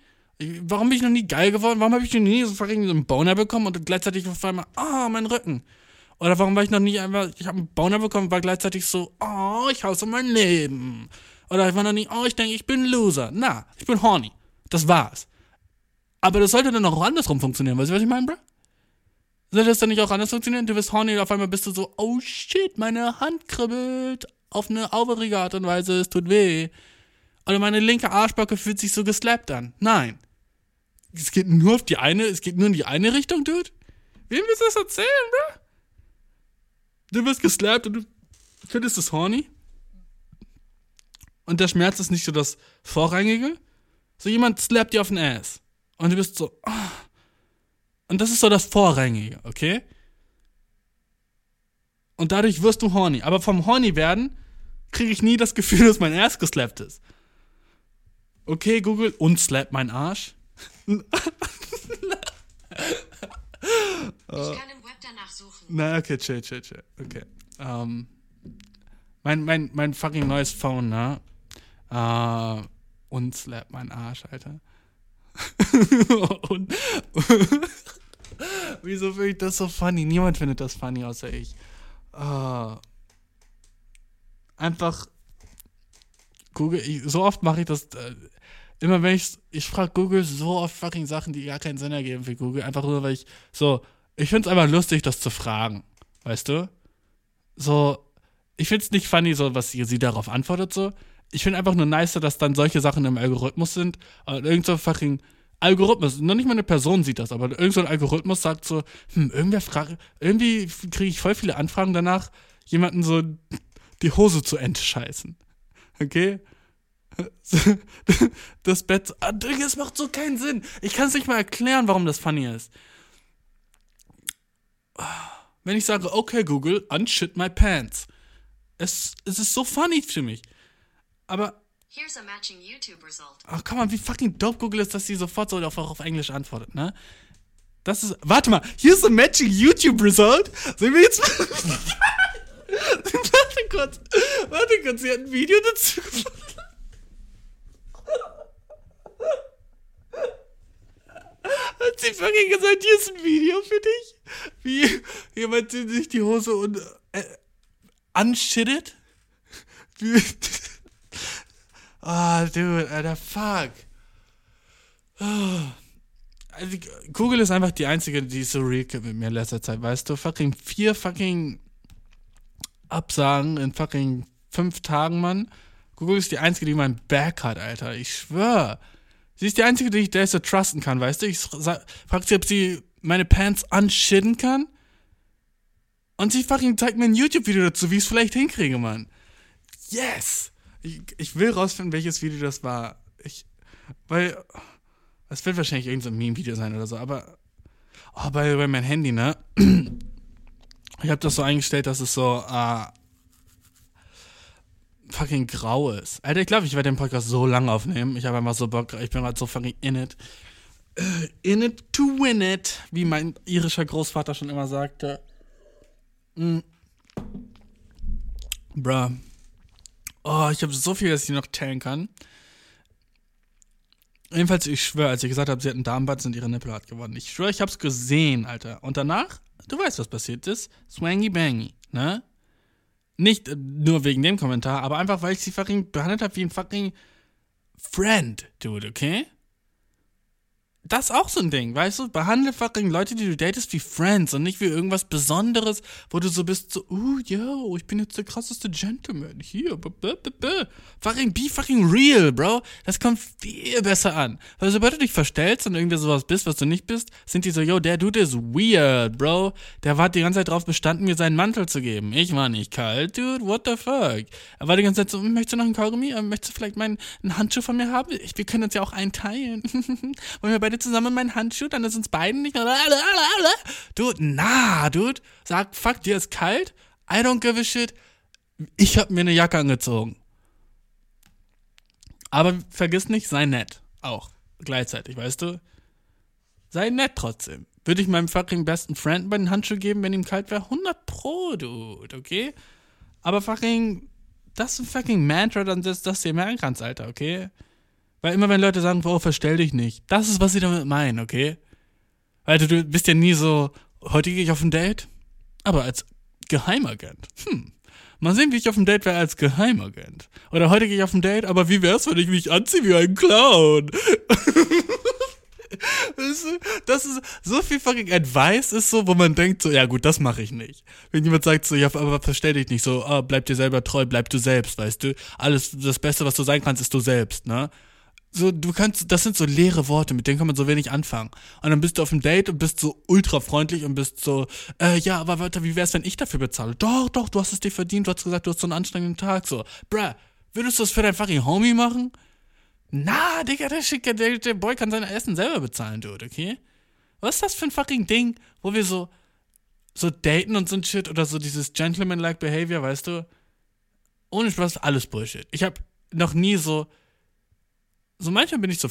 Warum bin ich noch nie geil geworden? Warum habe ich noch nie so einen Boner bekommen und gleichzeitig auf einmal, ah, oh, mein Rücken? Oder warum war ich noch nie einfach, ich habe einen Boner bekommen, war gleichzeitig so, oh, ich hasse mein Leben. Oder ich war noch nie, oh, ich denke, ich bin Loser. Na, ich bin horny. Das war's. Aber das sollte dann auch andersrum funktionieren. Weißt du, was ich meine, bro? Sollte das dann nicht auch anders funktionieren? Du bist horny und auf einmal bist du so, oh shit, meine Hand kribbelt auf eine auferige Art und Weise, es tut weh. Oder meine linke Arschbacke fühlt sich so geslappt an. Nein. Es geht nur auf die eine, es geht nur in die eine Richtung, Dude. Wem willst du das erzählen, bro? Du wirst geslappt und du findest es horny. Und der Schmerz ist nicht so das Vorrangige. So jemand slappt dir auf den Ass. Und du bist so. Oh. Und das ist so das Vorrangige, okay? Und dadurch wirst du horny. Aber vom horny werden kriege ich nie das Gefühl, dass mein Ass geslappt ist. Okay, Google, und slap mein Arsch. ich kann im Web danach suchen. Na, okay, chill, chill, chill. Okay. Um, ähm, mein, mein, mein fucking neues Phone, ne? Uh, und slap mein Arsch, Alter. und wieso finde ich das so funny? Niemand findet das funny außer ich. Uh, einfach Google, ich, so oft mache ich das. Äh, immer wenn ich, ich frage Google so oft fucking Sachen, die gar keinen Sinn ergeben für Google. Einfach nur, weil ich so, ich finde es einfach lustig, das zu fragen. Weißt du? So, ich finde es nicht funny, so was sie, sie darauf antwortet, so ich finde einfach nur nicer, dass dann solche Sachen im Algorithmus sind. Irgend so fucking Algorithmus, noch nicht mal eine Person sieht das, aber irgend so ein Algorithmus sagt so, hm, irgendwer fragt, irgendwie kriege ich voll viele Anfragen danach, jemanden so die Hose zu entscheißen. Okay? Das Bett, ah, das macht so keinen Sinn. Ich kann es nicht mal erklären, warum das funny ist. Wenn ich sage, okay, Google, unshit my pants. Es, es ist so funny für mich. Aber. Here's a matching YouTube result. Ach, komm mal, wie fucking dope Google ist, dass sie sofort so auf, auf Englisch antwortet, ne? Das ist. Warte mal, here's a matching YouTube result. Sehen wir jetzt. warte kurz. Warte kurz, sie hat ein Video dazu gefunden. Hat sie fucking gesagt, hier ist ein Video für dich? Wie jemand sich die Hose und äh, unshittet? Ah, oh, dude, alter, fuck. Also, Google ist einfach die einzige, die so real mit mir in letzter Zeit, weißt du? Fucking vier fucking Absagen in fucking fünf Tagen, Mann. Google ist die einzige, die mein Back hat, Alter. Ich schwör. Sie ist die einzige, die ich der so trusten kann, weißt du? Ich frag sie, ob sie meine Pants unshitten kann. Und sie fucking zeigt mir ein YouTube-Video dazu, wie ich es vielleicht hinkriege, Mann. Yes! Ich, ich will rausfinden, welches Video das war. Ich, weil, es wird wahrscheinlich irgendein Meme-Video sein oder so, aber, oh, bei, bei mein Handy, ne? Ich habe das so eingestellt, dass es so, äh, fucking grau ist. Alter, ich glaube, ich werde den Podcast so lang aufnehmen. Ich habe einfach so Bock, ich bin gerade so fucking in it. In it to win it, wie mein irischer Großvater schon immer sagte. Mm. Bruh. Oh, ich habe so viel, dass ich noch teilen kann. Jedenfalls, ich schwöre, als ich gesagt habe, sie hat einen Darmbad, sind ihre Nippel hart geworden. Ich schwöre, ich habe es gesehen, Alter. Und danach, du weißt, was passiert ist. Swangy Bangy, ne? Nicht äh, nur wegen dem Kommentar, aber einfach, weil ich sie fucking behandelt habe wie ein fucking Friend, dude, okay? Das ist auch so ein Ding, weißt du? Behandle fucking Leute, die du datest, wie Friends und nicht wie irgendwas Besonderes, wo du so bist, so, oh, yo, ich bin jetzt der krasseste Gentleman hier. B -b -b fucking be fucking real, bro. Das kommt viel besser an. Weil sobald du dich verstellst und irgendwie sowas bist, was du nicht bist, sind die so, yo, der Dude ist weird, bro. Der war die ganze Zeit drauf bestanden, mir seinen Mantel zu geben. Ich war nicht kalt, dude, what the fuck? Er war die ganze Zeit so, möchtest du noch einen Kaugummi? Möchtest du vielleicht meinen einen Handschuh von mir haben? Ich, wir können uns ja auch einteilen. Wollen wir beide beide zusammen meinen Handschuh, dann ist uns beiden nicht mehr. Dude, na, dude. Sag, fuck, dir ist kalt. I don't give a shit. Ich hab mir eine Jacke angezogen. Aber vergiss nicht, sei nett. Auch. Gleichzeitig, weißt du? Sei nett trotzdem. Würde ich meinem fucking besten Friend bei den Handschuh geben, wenn ihm kalt wäre? 100 Pro, dude, okay? Aber fucking, das ist ein fucking Mantra, dann das, das dir merken kannst, Alter, okay? Weil immer wenn Leute sagen, oh, verstell dich nicht, das ist, was sie damit meinen, okay? Weil du, bist ja nie so, heute gehe ich auf ein Date, aber als Geheimagent. Hm. Mal sehen, wie ich auf ein Date wäre als Geheimagent. Oder heute gehe ich auf ein Date, aber wie wär's, wenn ich mich anziehe wie ein Clown? das ist so viel fucking Advice ist so, wo man denkt so, ja gut, das mache ich nicht. Wenn jemand sagt so, ja, aber verstell dich nicht so, ah, bleib dir selber treu, bleib du selbst, weißt du? Alles, das Beste, was du sein kannst, ist du selbst, ne? So, du kannst, das sind so leere Worte, mit denen kann man so wenig anfangen. Und dann bist du auf dem Date und bist so ultra freundlich und bist so, äh, ja, aber warte, wie wär's, wenn ich dafür bezahle? Doch, doch, du hast es dir verdient, du hast gesagt, du hast so einen anstrengenden Tag, so. Bruh, würdest du das für dein fucking Homie machen? Na, Digga, der, Schicker, der, der Boy kann sein Essen selber bezahlen, dude, okay? Was ist das für ein fucking Ding, wo wir so, so daten und so ein Shit oder so dieses Gentleman-like Behavior, weißt du? Ohne Spaß, alles Bullshit. Ich hab noch nie so, so manchmal bin ich so,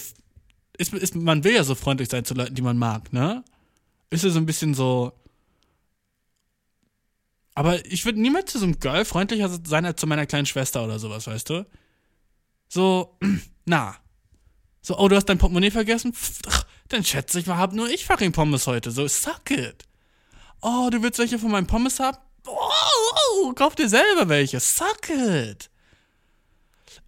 ist, ist, man will ja so freundlich sein zu Leuten, die man mag, ne? Ist ja so ein bisschen so, aber ich würde niemals zu so einem Girl freundlicher sein als zu meiner kleinen Schwester oder sowas, weißt du? So, na. So, oh, du hast dein Portemonnaie vergessen? Pff, dann schätze ich mal, hab nur ich fucking Pommes heute. So, suck it. Oh, du willst welche von meinen Pommes haben? Oh, oh, kauf dir selber welche. Suck it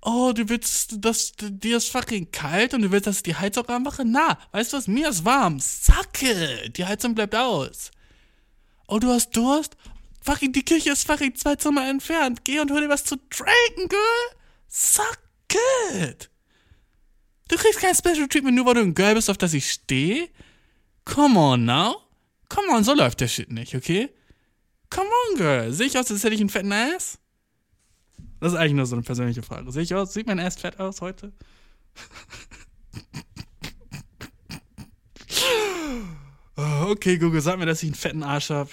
oh, du willst, dass dir ist fucking kalt und du willst, dass ich die Heizung anmache? Na, weißt du was, mir ist warm. Sacke, die Heizung bleibt aus. Oh, du hast Durst? Fucking, die Küche ist fucking zwei Zimmer entfernt. Geh und hol dir was zu trinken, girl. Suck Good. Du kriegst kein Special Treatment, nur weil du ein Girl bist, auf das ich stehe? Come on now. Come on, so läuft der Shit nicht, okay? Come on, Girl. Sehe ich aus, als hätte ich einen fetten Ass? Das ist eigentlich nur so eine persönliche Frage. Sehe ich aus? Sieht mein Ass fett aus heute? Oh, okay, Google, sag mir, dass ich einen fetten Arsch hab.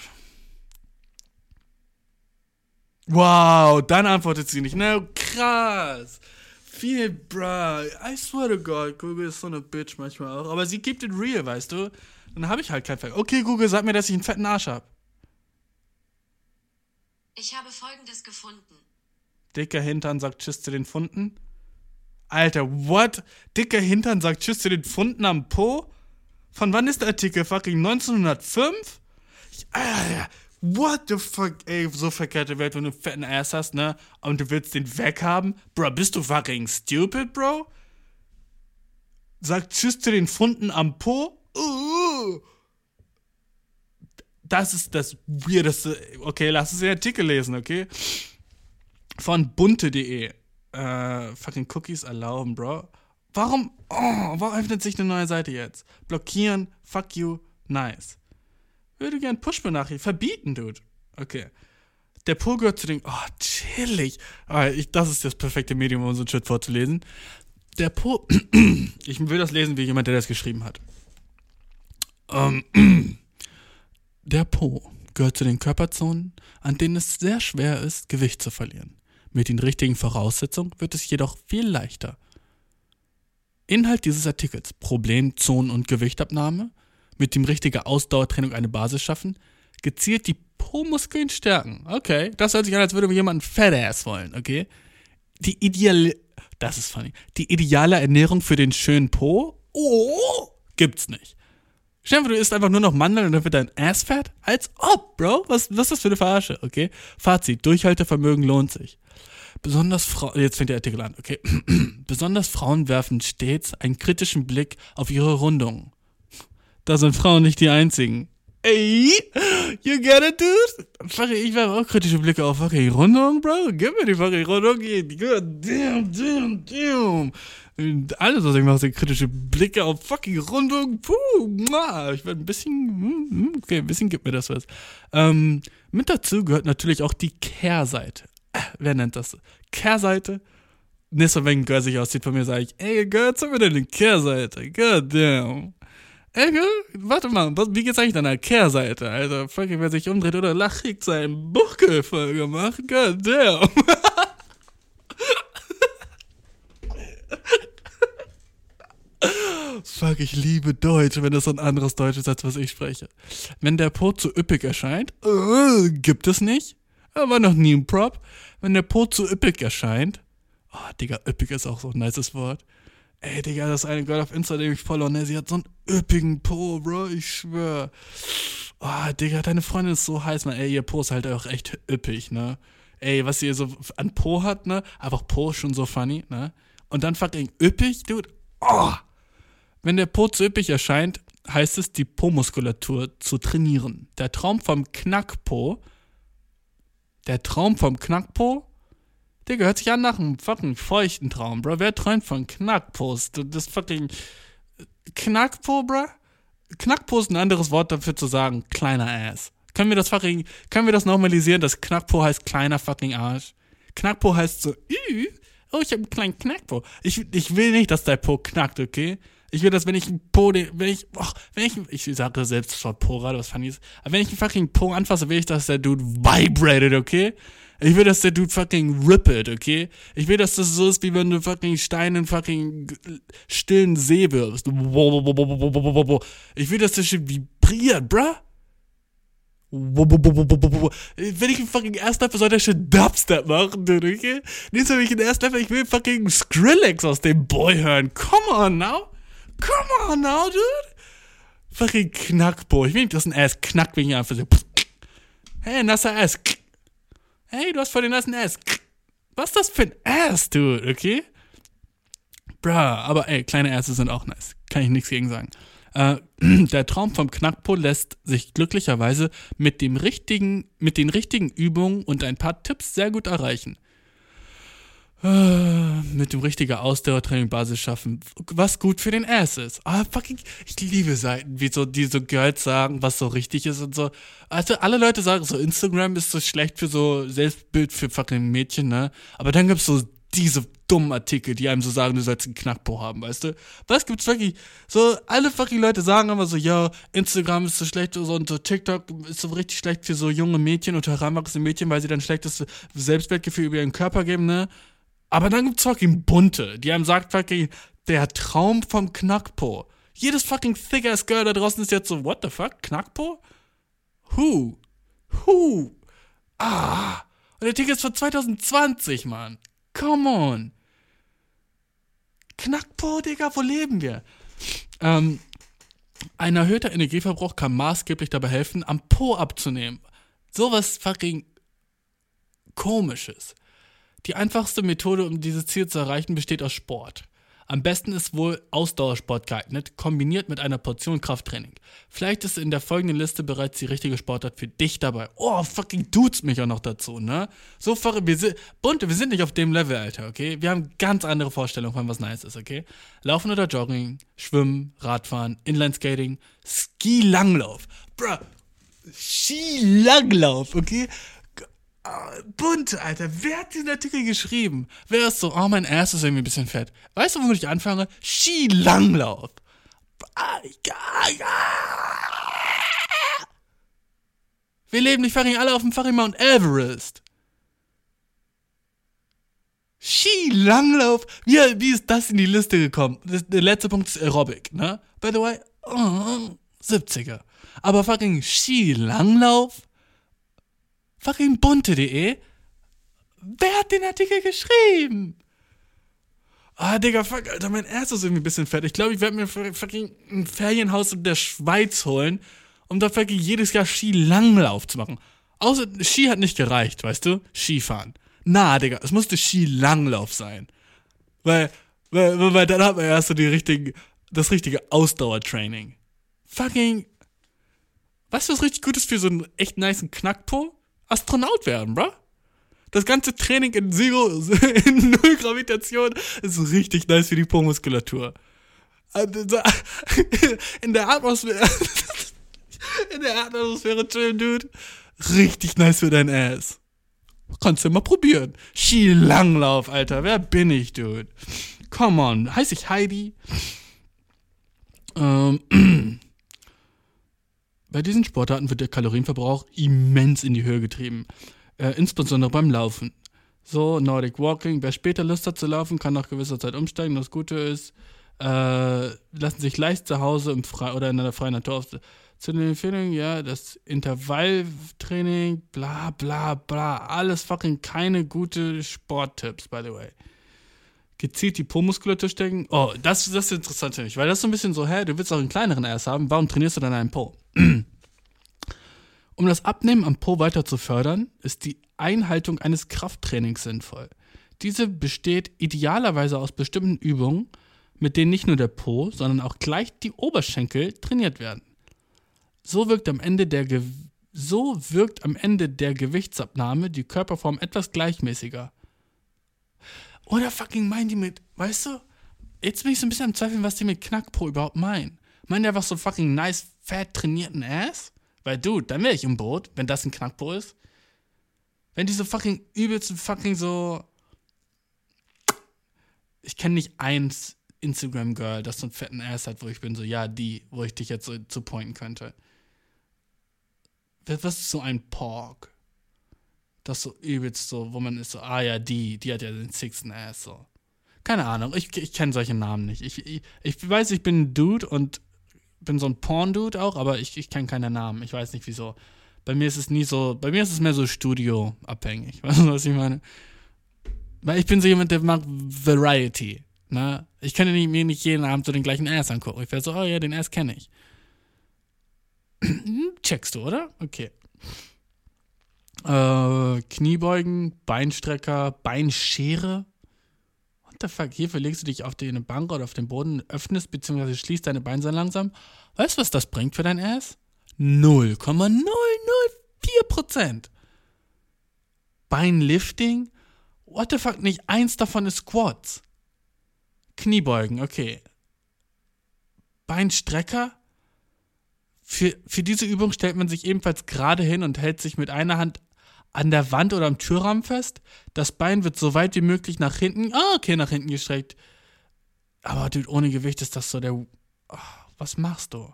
Wow, dann antwortet sie nicht. Na, krass. Viel, bruh. I swear to God, Google ist so eine Bitch manchmal auch. Aber sie gibt it real, weißt du? Dann habe ich halt kein Fett. Okay, Google, sag mir, dass ich einen fetten Arsch hab. Ich habe folgendes gefunden. Dicker Hintern sagt Tschüss zu den Funden. Alter, what? Dicker Hintern sagt Tschüss zu den Funden am Po? Von wann ist der Artikel? Fucking 1905? Ich, Alter, what the fuck? Ey, so verkehrte Welt, wenn du einen fetten Ass hast, ne? Und du willst den weghaben? Bro, bist du fucking stupid, bro? Sagt Tschüss zu den Funden am Po? Uh. Das ist das weirdeste. Okay, lass uns den Artikel lesen, okay? Von bunte.de. Äh, fucking Cookies erlauben, Bro. Warum? Oh, warum öffnet sich eine neue Seite jetzt? Blockieren, fuck you, nice. Würde gern Push-Benachrichtigung. Verbieten, Dude. Okay. Der Po gehört zu den. Oh, chillig. Ah, ich, das ist das perfekte Medium, um so ein Shit vorzulesen. Der Po. ich will das lesen, wie jemand, der das geschrieben hat. Ähm, der Po gehört zu den Körperzonen, an denen es sehr schwer ist, Gewicht zu verlieren. Mit den richtigen Voraussetzungen wird es jedoch viel leichter. Inhalt dieses Artikels: Problem, Zonen und Gewichtabnahme. Mit dem richtigen Ausdauertraining eine Basis schaffen. Gezielt die Po-Muskeln stärken. Okay, das hört sich an, als würde jemand ein Fat-Ass wollen, okay? Die ideale, das ist funny, die ideale Ernährung für den schönen Po? Oh, gibt's nicht. Stell du isst einfach nur noch Mandeln und dann wird dein Ass fett? Als ob, Bro. Was, was ist das für eine Verarsche, okay? Fazit, Durchhaltevermögen lohnt sich. Besonders Frauen, jetzt fängt der Artikel an, okay. Besonders Frauen werfen stets einen kritischen Blick auf ihre Rundungen. Da sind Frauen nicht die einzigen. Ey, you get it, dude? Fuck, ich werfe auch kritische Blicke auf fucking Rundung, Bro. Gib mir die fucking Rundung. God damn, damn, damn. Alles, was ich mache, sind kritische Blicke auf fucking Rundung. Puh, muah. ich werde ein bisschen, hm, hm, okay, ein bisschen gibt mir das was. Ähm, mit dazu gehört natürlich auch die Kehrseite. Äh, wer nennt das? Kehrseite? Nächstes Mal, wenn ein Girl sich aussieht von mir, sage ich, ey, Girl, zeig mir deine Kehrseite. God damn. Ey, Girl, warte mal, was, wie geht's eigentlich deiner Kehrseite? Alter, fucking, wer sich umdreht oder lacht, kriegt seinen Buckel voll gemacht. God damn. Fuck, ich liebe Deutsch, wenn es ein anderes Deutsch ist, als was ich spreche. Wenn der Po zu üppig erscheint, äh, gibt es nicht. Aber noch nie ein Prop. Wenn der Po zu üppig erscheint, oh, Digga, üppig ist auch so ein nices Wort. Ey, Digga, das ist eine Girl auf Insta, die ich follow, ne? Sie hat so einen üppigen Po, Bro, ich schwör. Oh, Digga, deine Freundin ist so heiß, man. Ey, ihr Po ist halt auch echt üppig, ne? Ey, was sie so an Po hat, ne? Einfach Po ist schon so funny, ne? Und dann fucking üppig, dude. Oh! Wenn der Po zu üppig erscheint, heißt es, die Po-Muskulatur zu trainieren. Der Traum vom Knackpo, der Traum vom Knackpo, der gehört sich an nach einem fucking feuchten Traum, bro. Wer träumt von Knackpos? Das fucking Knackpo, bro? Knackpo ist ein anderes Wort dafür zu sagen, kleiner Ass. Können wir das fucking, können wir das normalisieren, dass Knackpo heißt kleiner fucking Arsch? Knackpo heißt so, Ü, oh, ich hab einen kleinen Knackpo. Ich, ich will nicht, dass der Po knackt, okay? Ich will, dass wenn ich ein Po, wenn ich, oh, wenn ich, ich sage selbst das Wort Po gerade, was funny ist, aber wenn ich einen fucking Po anfasse, will ich, dass der Dude vibrated, okay? Ich will, dass der Dude fucking rippet, okay? Ich will, dass das so ist, wie wenn du fucking Stein in fucking stillen See wirfst. Ich will, dass der Shit vibriert, bruh. Wenn ich einen fucking Erstlevel soll der Shit Dubstep machen, dude, okay? Nicht so, wenn ich einen Erstlevel, ich will fucking Skrillex aus dem Boy hören. Come on now. Come on now, dude. Fucking Knackbo. Ich will nicht, dass ein Ass knackt, wenn ich einfach so. Hey, nasser Ass. Hey, du hast voll den nassen Ass. Was ist das für ein Ass, dude, okay? Bruh, aber ey, kleine Äste sind auch nice. Kann ich nichts gegen sagen. Äh, der Traum vom Knackpo lässt sich glücklicherweise mit, dem richtigen, mit den richtigen Übungen und ein paar Tipps sehr gut erreichen. Äh, mit dem richtigen Ausdauertraining Basis schaffen, was gut für den Ass ist. Ah, fucking, ich liebe Seiten, wie so, die so Girls sagen, was so richtig ist und so. Also alle Leute sagen so, Instagram ist so schlecht für so Selbstbild für fucking Mädchen, ne? Aber dann gibt's so diese dummen Artikel, die einem so sagen, du sollst einen Knackpo haben, weißt du? Was gibt's wirklich? So, alle fucking Leute sagen immer so, ja, Instagram ist so schlecht so, und so TikTok ist so richtig schlecht für so junge Mädchen und heranwachsende Mädchen, weil sie dann schlechtes Selbstwertgefühl über ihren Körper geben, ne? Aber dann gibt's fucking Bunte, die einem sagt fucking, der Traum vom Knackpo. Jedes fucking thick-ass Girl da draußen ist jetzt so, what the fuck, Knackpo? Who? Who? Ah. Und der Ticket ist von 2020, Mann. Come on. Knackpo, Digga, wo leben wir? Ähm, ein erhöhter Energieverbrauch kann maßgeblich dabei helfen, am Po abzunehmen. Sowas fucking komisches. Die einfachste Methode, um dieses Ziel zu erreichen, besteht aus Sport. Am besten ist wohl Ausdauersport geeignet, kombiniert mit einer Portion Krafttraining. Vielleicht ist in der folgenden Liste bereits die richtige Sportart für dich dabei. Oh, fucking dudes mich auch noch dazu, ne? So wir sind, bunte, wir sind nicht auf dem Level, Alter, okay? Wir haben ganz andere Vorstellungen von was nice ist, okay? Laufen oder Jogging, Schwimmen, Radfahren, Inlineskating, Ski-Langlauf. Bruh, Ski-Langlauf, okay? Bunt, Alter. Wer hat diesen Artikel geschrieben? Wer ist so, oh, mein Ass ist irgendwie ein bisschen fett. Weißt du, womit ich anfange? Skilanglauf. Wir leben nicht fucking alle auf dem fucking Mount Everest. Skilanglauf. Wie, wie ist das in die Liste gekommen? Das, der letzte Punkt ist Aerobic, ne? By the way, oh, 70er. Aber fucking Skilanglauf? Fucking bunte.de. Wer hat den Artikel geschrieben? Ah, Digga, fuck, Alter, mein Herz ist irgendwie ein bisschen fett. Ich glaube, ich werde mir fucking ein Ferienhaus in der Schweiz holen, um da fucking jedes Jahr Skilanglauf zu machen. Außer, Ski hat nicht gereicht, weißt du? Skifahren. Na, Digga, es musste Skilanglauf sein. Weil, weil, weil dann hat man erst so die richtigen, das richtige Ausdauertraining. Fucking, weißt du, was richtig gut ist für so einen echt niceen Knackpo? Astronaut werden, bro. Das ganze Training in Zero, in Null Gravitation ist richtig nice für die Po-Muskulatur. Also, in der Atmosphäre, in der Atmosphäre chillen, Dude. Richtig nice für dein Ass. Kannst du mal probieren. Skilanglauf, Alter. Wer bin ich, Dude? Come on. Heiß ich Heidi? Ähm, Bei diesen Sportarten wird der Kalorienverbrauch immens in die Höhe getrieben, äh, insbesondere beim Laufen. So, Nordic Walking, wer später Lust hat zu laufen, kann nach gewisser Zeit umsteigen. Das Gute ist, äh, lassen sich leicht zu Hause im Fre oder in einer freien Natur auf. Zu den Empfehlungen, ja, das Intervalltraining, bla bla bla, alles fucking keine gute Sporttipps, by the way. Gezielt die Po-Muskulatur stecken. Oh, das, das ist interessant für mich, weil das ist so ein bisschen so, hä, du willst auch einen kleineren Ass haben, warum trainierst du dann einen Po? Um das Abnehmen am Po weiter zu fördern, ist die Einhaltung eines Krafttrainings sinnvoll. Diese besteht idealerweise aus bestimmten Übungen, mit denen nicht nur der Po, sondern auch gleich die Oberschenkel trainiert werden. So wirkt am Ende der, Ge so wirkt am Ende der Gewichtsabnahme die Körperform etwas gleichmäßiger. Oder fucking meinen die mit, weißt du, jetzt bin ich so ein bisschen am Zweifeln, was die mit Knackpo überhaupt meinen. Meinen die einfach so fucking nice, fett trainierten Ass? Weil, du, dann wäre ich im Boot, wenn das ein Knackpo ist. Wenn die so fucking übelst fucking so. Ich kenne nicht eins Instagram-Girl, das so einen fetten Ass hat, wo ich bin so, ja, die, wo ich dich jetzt so zu pointen könnte. Was ist so ein Pork? Das so übelst so, wo man ist so, ah ja, die, die hat ja den sixten Ass so. Keine Ahnung, ich, ich kenne solche Namen nicht. Ich, ich, ich weiß, ich bin ein Dude und bin so ein Porn-Dude auch, aber ich, ich kenne keine Namen. Ich weiß nicht wieso. Bei mir ist es nie so, bei mir ist es mehr so studioabhängig. Weißt du, was ich meine? Weil ich bin so jemand, der mag Variety. Ne? Ich kann ja mir nicht jeden Abend so den gleichen Ass angucken. Ich wäre so, oh ja, den Ass kenne ich. Checkst du, oder? Okay. Äh, Kniebeugen, Beinstrecker, Beinschere. What the fuck? Hier verlegst du dich auf die Bank oder auf den Boden, öffnest bzw. schließt deine Beine langsam. Weißt du, was das bringt für dein Ass? 0,004%. Beinlifting? what the fuck, nicht eins davon ist Squats. Kniebeugen, okay. Beinstrecker? Für, für diese Übung stellt man sich ebenfalls gerade hin und hält sich mit einer Hand an der Wand oder am Türrahmen fest. Das Bein wird so weit wie möglich nach hinten, ah, okay, nach hinten gestreckt. Aber dude, ohne Gewicht ist das so der. Oh, was machst du?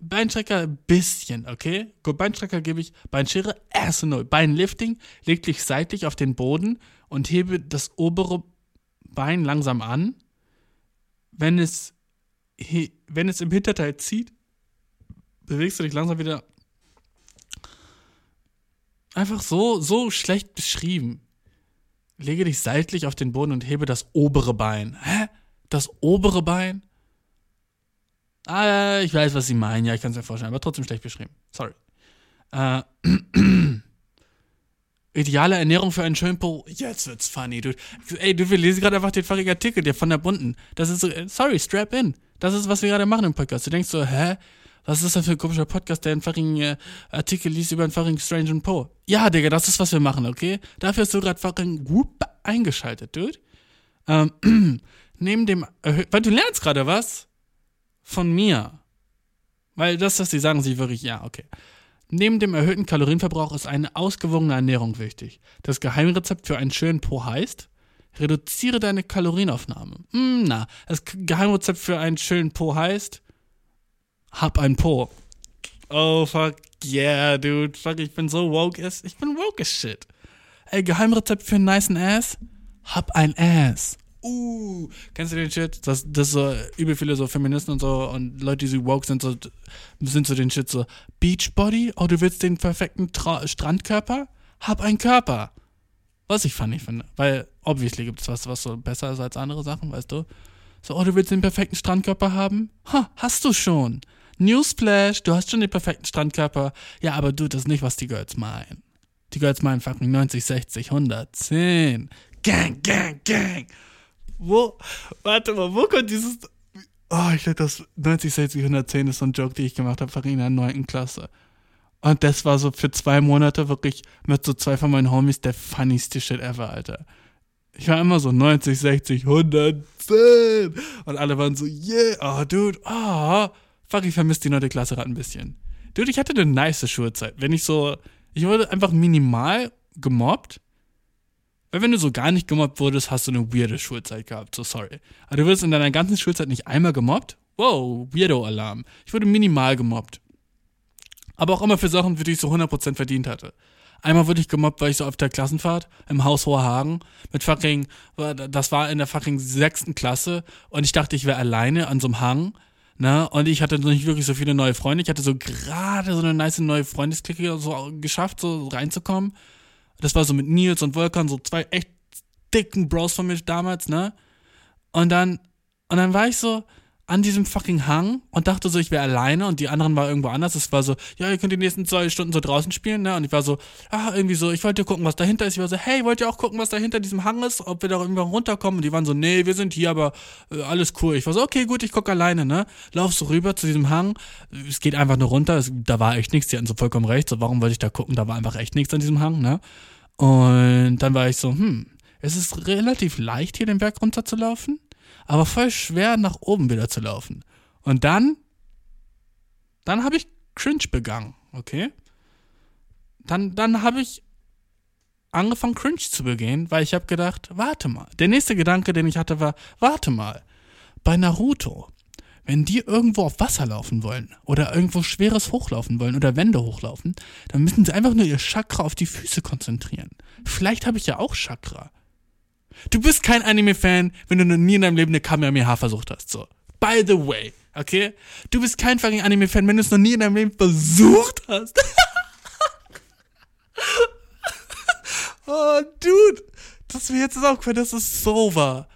Beinstrecker ein bisschen, okay? Gut, Beinstrecker gebe ich, Beinschere, erste Null. Beinlifting, leg dich seitlich auf den Boden und hebe das obere Bein langsam an. Wenn es, wenn es im Hinterteil zieht, bewegst du dich langsam wieder. Einfach so, so schlecht beschrieben. Lege dich seitlich auf den Boden und hebe das obere Bein. Hä? Das obere Bein? Ah, ich weiß, was Sie meinen. Ja, ich kann es mir vorstellen, aber trotzdem schlecht beschrieben. Sorry. Äh, ideale Ernährung für einen schönen Po. Jetzt wird's funny, dude. Ey, du, wir lesen gerade einfach den fucking Artikel der von der Bunten. Das ist so, äh, sorry, strap in. Das ist, was wir gerade machen im Podcast. Du denkst so, hä? Was ist das für ein komischer Podcast, der einen fucking äh, Artikel liest über einen fucking Strange Po? Ja, Digga, das ist, was wir machen, okay? Dafür hast du gerade fucking whoop eingeschaltet, dude. Ähm, neben dem, weil du lernst gerade was von mir. Weil das, was sie sagen, sie wirklich, ja, okay. Neben dem erhöhten Kalorienverbrauch ist eine ausgewogene Ernährung wichtig. Das Geheimrezept für einen schönen Po heißt, reduziere deine Kalorienaufnahme. Hm, na, das Geheimrezept für einen schönen Po heißt, hab ein Po. Oh, fuck yeah, dude. Fuck, ich bin so woke as, ich bin woke as shit. Ey, Geheimrezept für einen niceen Ass? Hab ein Ass uh, kennst du den Shit? Das, das so übel viele so Feministen und so und Leute, die so woke sind, so, sind so den Shit so, Beachbody? Oh, du willst den perfekten Tra Strandkörper? Hab einen Körper. Was ich funny finde, weil obviously gibt es was, was so besser ist als andere Sachen, weißt du? So, oh, du willst den perfekten Strandkörper haben? Ha, hast du schon. Newsflash, du hast schon den perfekten Strandkörper. Ja, aber du, das ist nicht, was die Girls meinen. Die Girls meinen fucking 90, 60, 110. Gang, gang, gang. Wo, warte mal, wo kommt dieses. Oh, ich glaube, das 90, 60, 110 ist so ein Joke, den ich gemacht habe, in der 9. Klasse. Und das war so für zwei Monate wirklich mit so zwei von meinen Homies der funnyste Shit ever, Alter. Ich war immer so 90, 60, 110. Und alle waren so, yeah, oh, dude, oh. Fuck, ich vermisse die 9. Klasse gerade ein bisschen. Dude, ich hatte eine nice Schulzeit. Wenn ich so, ich wurde einfach minimal gemobbt weil wenn du so gar nicht gemobbt wurdest, hast du eine weirde Schulzeit gehabt. So sorry. Aber du wirst in deiner ganzen Schulzeit nicht einmal gemobbt? Wow, Weirdo-Alarm. Ich wurde minimal gemobbt. Aber auch immer für Sachen, für die ich so 100% verdient hatte. Einmal wurde ich gemobbt, weil ich so auf der Klassenfahrt im Haus Hoherhagen mit fucking, das war in der fucking sechsten Klasse und ich dachte, ich wäre alleine an so einem Hang, ne, und ich hatte noch nicht wirklich so viele neue Freunde. Ich hatte so gerade so eine nice neue Freundesklicke so geschafft, so reinzukommen. Das war so mit Nils und Volkan, so zwei echt dicken Bros von mir damals, ne? Und dann, und dann war ich so an diesem fucking Hang und dachte so, ich wäre alleine und die anderen waren irgendwo anders. Es war so, ja, ihr könnt die nächsten zwei Stunden so draußen spielen, ne? Und ich war so, ah, irgendwie so, ich wollte gucken, was dahinter ist. Ich war so, hey, wollt ihr auch gucken, was da hinter diesem Hang ist? Ob wir da irgendwann runterkommen? Und die waren so, nee, wir sind hier, aber äh, alles cool. Ich war so, okay, gut, ich guck alleine, ne? Lauf so rüber zu diesem Hang. Es geht einfach nur runter. Es, da war echt nichts. Die hatten so vollkommen recht. So, warum wollte ich da gucken? Da war einfach echt nichts an diesem Hang, ne? Und dann war ich so, hm, es ist relativ leicht, hier den Berg runter zu laufen, aber voll schwer, nach oben wieder zu laufen. Und dann, dann habe ich Cringe begangen, okay? Dann, dann habe ich angefangen, Cringe zu begehen, weil ich habe gedacht, warte mal. Der nächste Gedanke, den ich hatte, war, warte mal. Bei Naruto, wenn die irgendwo auf Wasser laufen wollen oder irgendwo Schweres hochlaufen wollen oder Wände hochlaufen, dann müssen sie einfach nur ihr Chakra auf die Füße konzentrieren. Vielleicht habe ich ja auch Chakra. Du bist kein Anime-Fan, wenn du noch nie in deinem Leben eine Kamehameha versucht hast. So. By the way, okay? Du bist kein fucking Anime-Fan, wenn du es noch nie in deinem Leben versucht hast. oh, Dude. Das mir jetzt auch das ist so wahr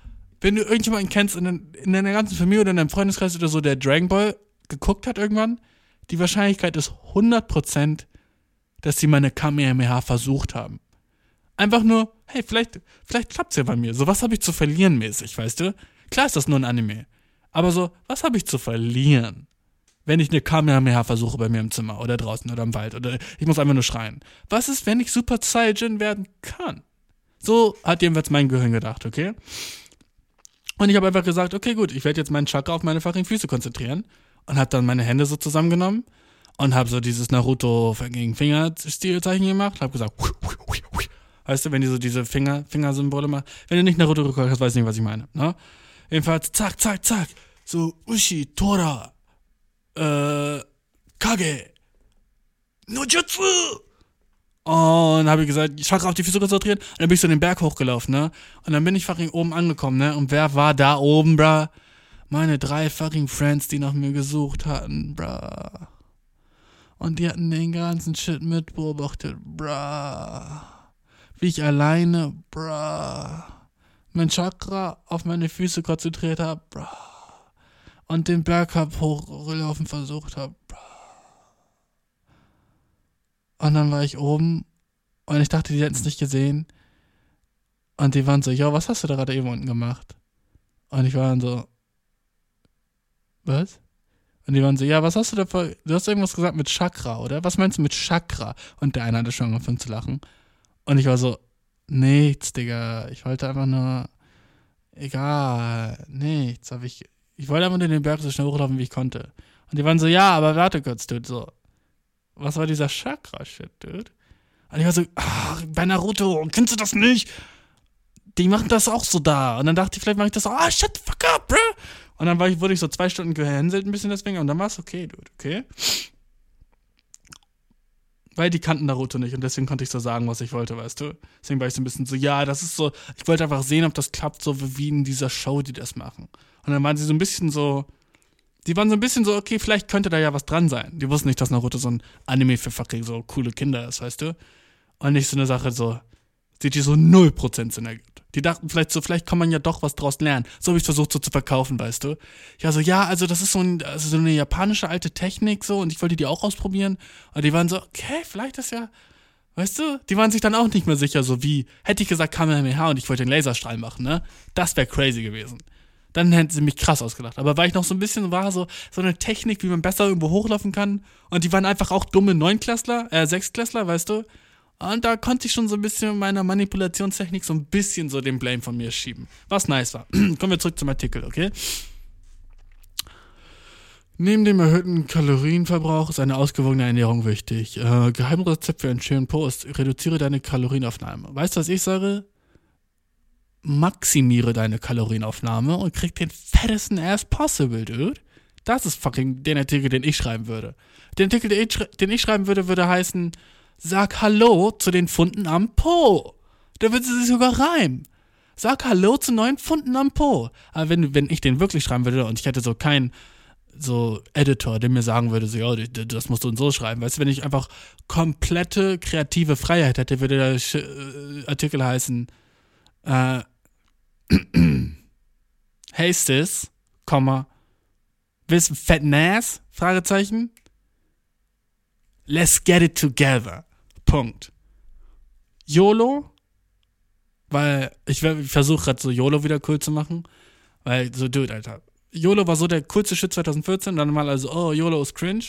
wenn du irgendjemanden kennst in, in deiner ganzen Familie oder in deinem Freundeskreis oder so, der Dragon Ball geguckt hat irgendwann, die Wahrscheinlichkeit ist 100%, dass sie meine Kamehameha versucht haben. Einfach nur, hey, vielleicht, vielleicht klappt's ja bei mir. So, was habe ich zu verlieren mäßig, weißt du? Klar ist das nur ein Anime. Aber so, was habe ich zu verlieren? Wenn ich eine Kamehameha versuche bei mir im Zimmer oder draußen oder im Wald oder ich muss einfach nur schreien. Was ist, wenn ich Super Saiyajin werden kann? So hat jedenfalls mein Gehirn gedacht, okay? Und ich habe einfach gesagt, okay, gut, ich werde jetzt meinen Chakra auf meine fucking Füße konzentrieren und habe dann meine Hände so zusammengenommen und habe so dieses Naruto gegen Fingerstilzeichen gemacht, habe gesagt, weißt du, wenn die so diese Finger Fingersymbole machen, wenn du nicht Naruto geguckt hast, weißt du nicht, was ich meine, ne? Jedenfalls zack, zack, zack, so Ushi, Tora, äh, Kage, Nojutsu. Und habe ich gesagt, ich Chakra auf die Füße konzentriert. Und dann bin ich so den Berg hochgelaufen, ne? Und dann bin ich fucking oben angekommen, ne? Und wer war da oben, bruh? Meine drei fucking Friends, die nach mir gesucht hatten, bruh. Und die hatten den ganzen Shit mitbeobachtet, bruh. Wie ich alleine, bruh. Mein Chakra auf meine Füße konzentriert habe, bruh. Und den Berg hab hochgelaufen versucht habe, bruh. Und dann war ich oben und ich dachte, die hätten es nicht gesehen. Und die waren so, ja, was hast du da gerade eben unten gemacht? Und ich war dann so, was? Und die waren so, ja, was hast du da vor, du hast irgendwas gesagt mit Chakra, oder? Was meinst du mit Chakra? Und der eine hatte schon angefangen zu lachen. Und ich war so, nichts, Digga, ich wollte einfach nur, egal, nichts. Aber ich, ich wollte einfach nur den Berg so schnell hochlaufen, wie ich konnte. Und die waren so, ja, aber warte kurz, dude, so, was war dieser Chakra-Shit, dude? Und ich war so, ach, bei Naruto, kennst du das nicht? Die machen das auch so da. Und dann dachte ich, vielleicht mache ich das auch. Ah, shut the fuck up, bro. Und dann ich, wurde ich so zwei Stunden gehänselt ein bisschen deswegen. Und dann war es okay, dude, okay? Weil die kannten Naruto nicht und deswegen konnte ich so sagen, was ich wollte, weißt du? Deswegen war ich so ein bisschen so, ja, das ist so, ich wollte einfach sehen, ob das klappt, so wie in dieser Show, die das machen. Und dann waren sie so ein bisschen so, die waren so ein bisschen so, okay, vielleicht könnte da ja was dran sein. Die wussten nicht, dass Naruto so ein Anime für fucking so coole Kinder ist, weißt du? Und nicht so eine Sache so, die so 0% Sinn ergibt. Die dachten vielleicht so, vielleicht kann man ja doch was draus lernen. So habe ich versucht so zu verkaufen, weißt du? Ja, so, ja, also das ist so, ein, also so eine japanische alte Technik so und ich wollte die auch ausprobieren. Und die waren so, okay, vielleicht ist ja, weißt du? Die waren sich dann auch nicht mehr sicher, so wie, hätte ich gesagt Kamehameha und ich wollte den Laserstrahl machen, ne? Das wäre crazy gewesen dann hätten sie mich krass ausgelacht. Aber weil ich noch so ein bisschen war, so, so eine Technik, wie man besser irgendwo hochlaufen kann. Und die waren einfach auch dumme Neunklässler, äh, Sechstklässler, weißt du? Und da konnte ich schon so ein bisschen mit meiner Manipulationstechnik so ein bisschen so den Blame von mir schieben. Was nice war. Kommen wir zurück zum Artikel, okay? Neben dem erhöhten Kalorienverbrauch ist eine ausgewogene Ernährung wichtig. Äh, Geheimrezept für einen schönen Post. Reduziere deine Kalorienaufnahme. Weißt du, was ich sage? maximiere deine Kalorienaufnahme und krieg den fettesten Ass possible, dude. Das ist fucking den Artikel, den ich schreiben würde. Den Artikel, den ich, den ich schreiben würde, würde heißen, sag Hallo zu den Funden am Po. Da würde sie sogar reimen. Sag Hallo zu neuen Funden am Po. Aber wenn, wenn ich den wirklich schreiben würde und ich hätte so keinen so Editor, der mir sagen würde, so, ja, das musst du und so schreiben. Weißt du, wenn ich einfach komplette kreative Freiheit hätte, würde der äh, Artikel heißen, äh, hey sis, Komma, du fetten Ass? Fragezeichen. Let's get it together. Punkt. YOLO, weil ich, ich versuche gerade so YOLO wieder cool zu machen, weil so, dude, Alter. YOLO war so der coolste Shit 2014, dann mal also, oh, YOLO ist cringe.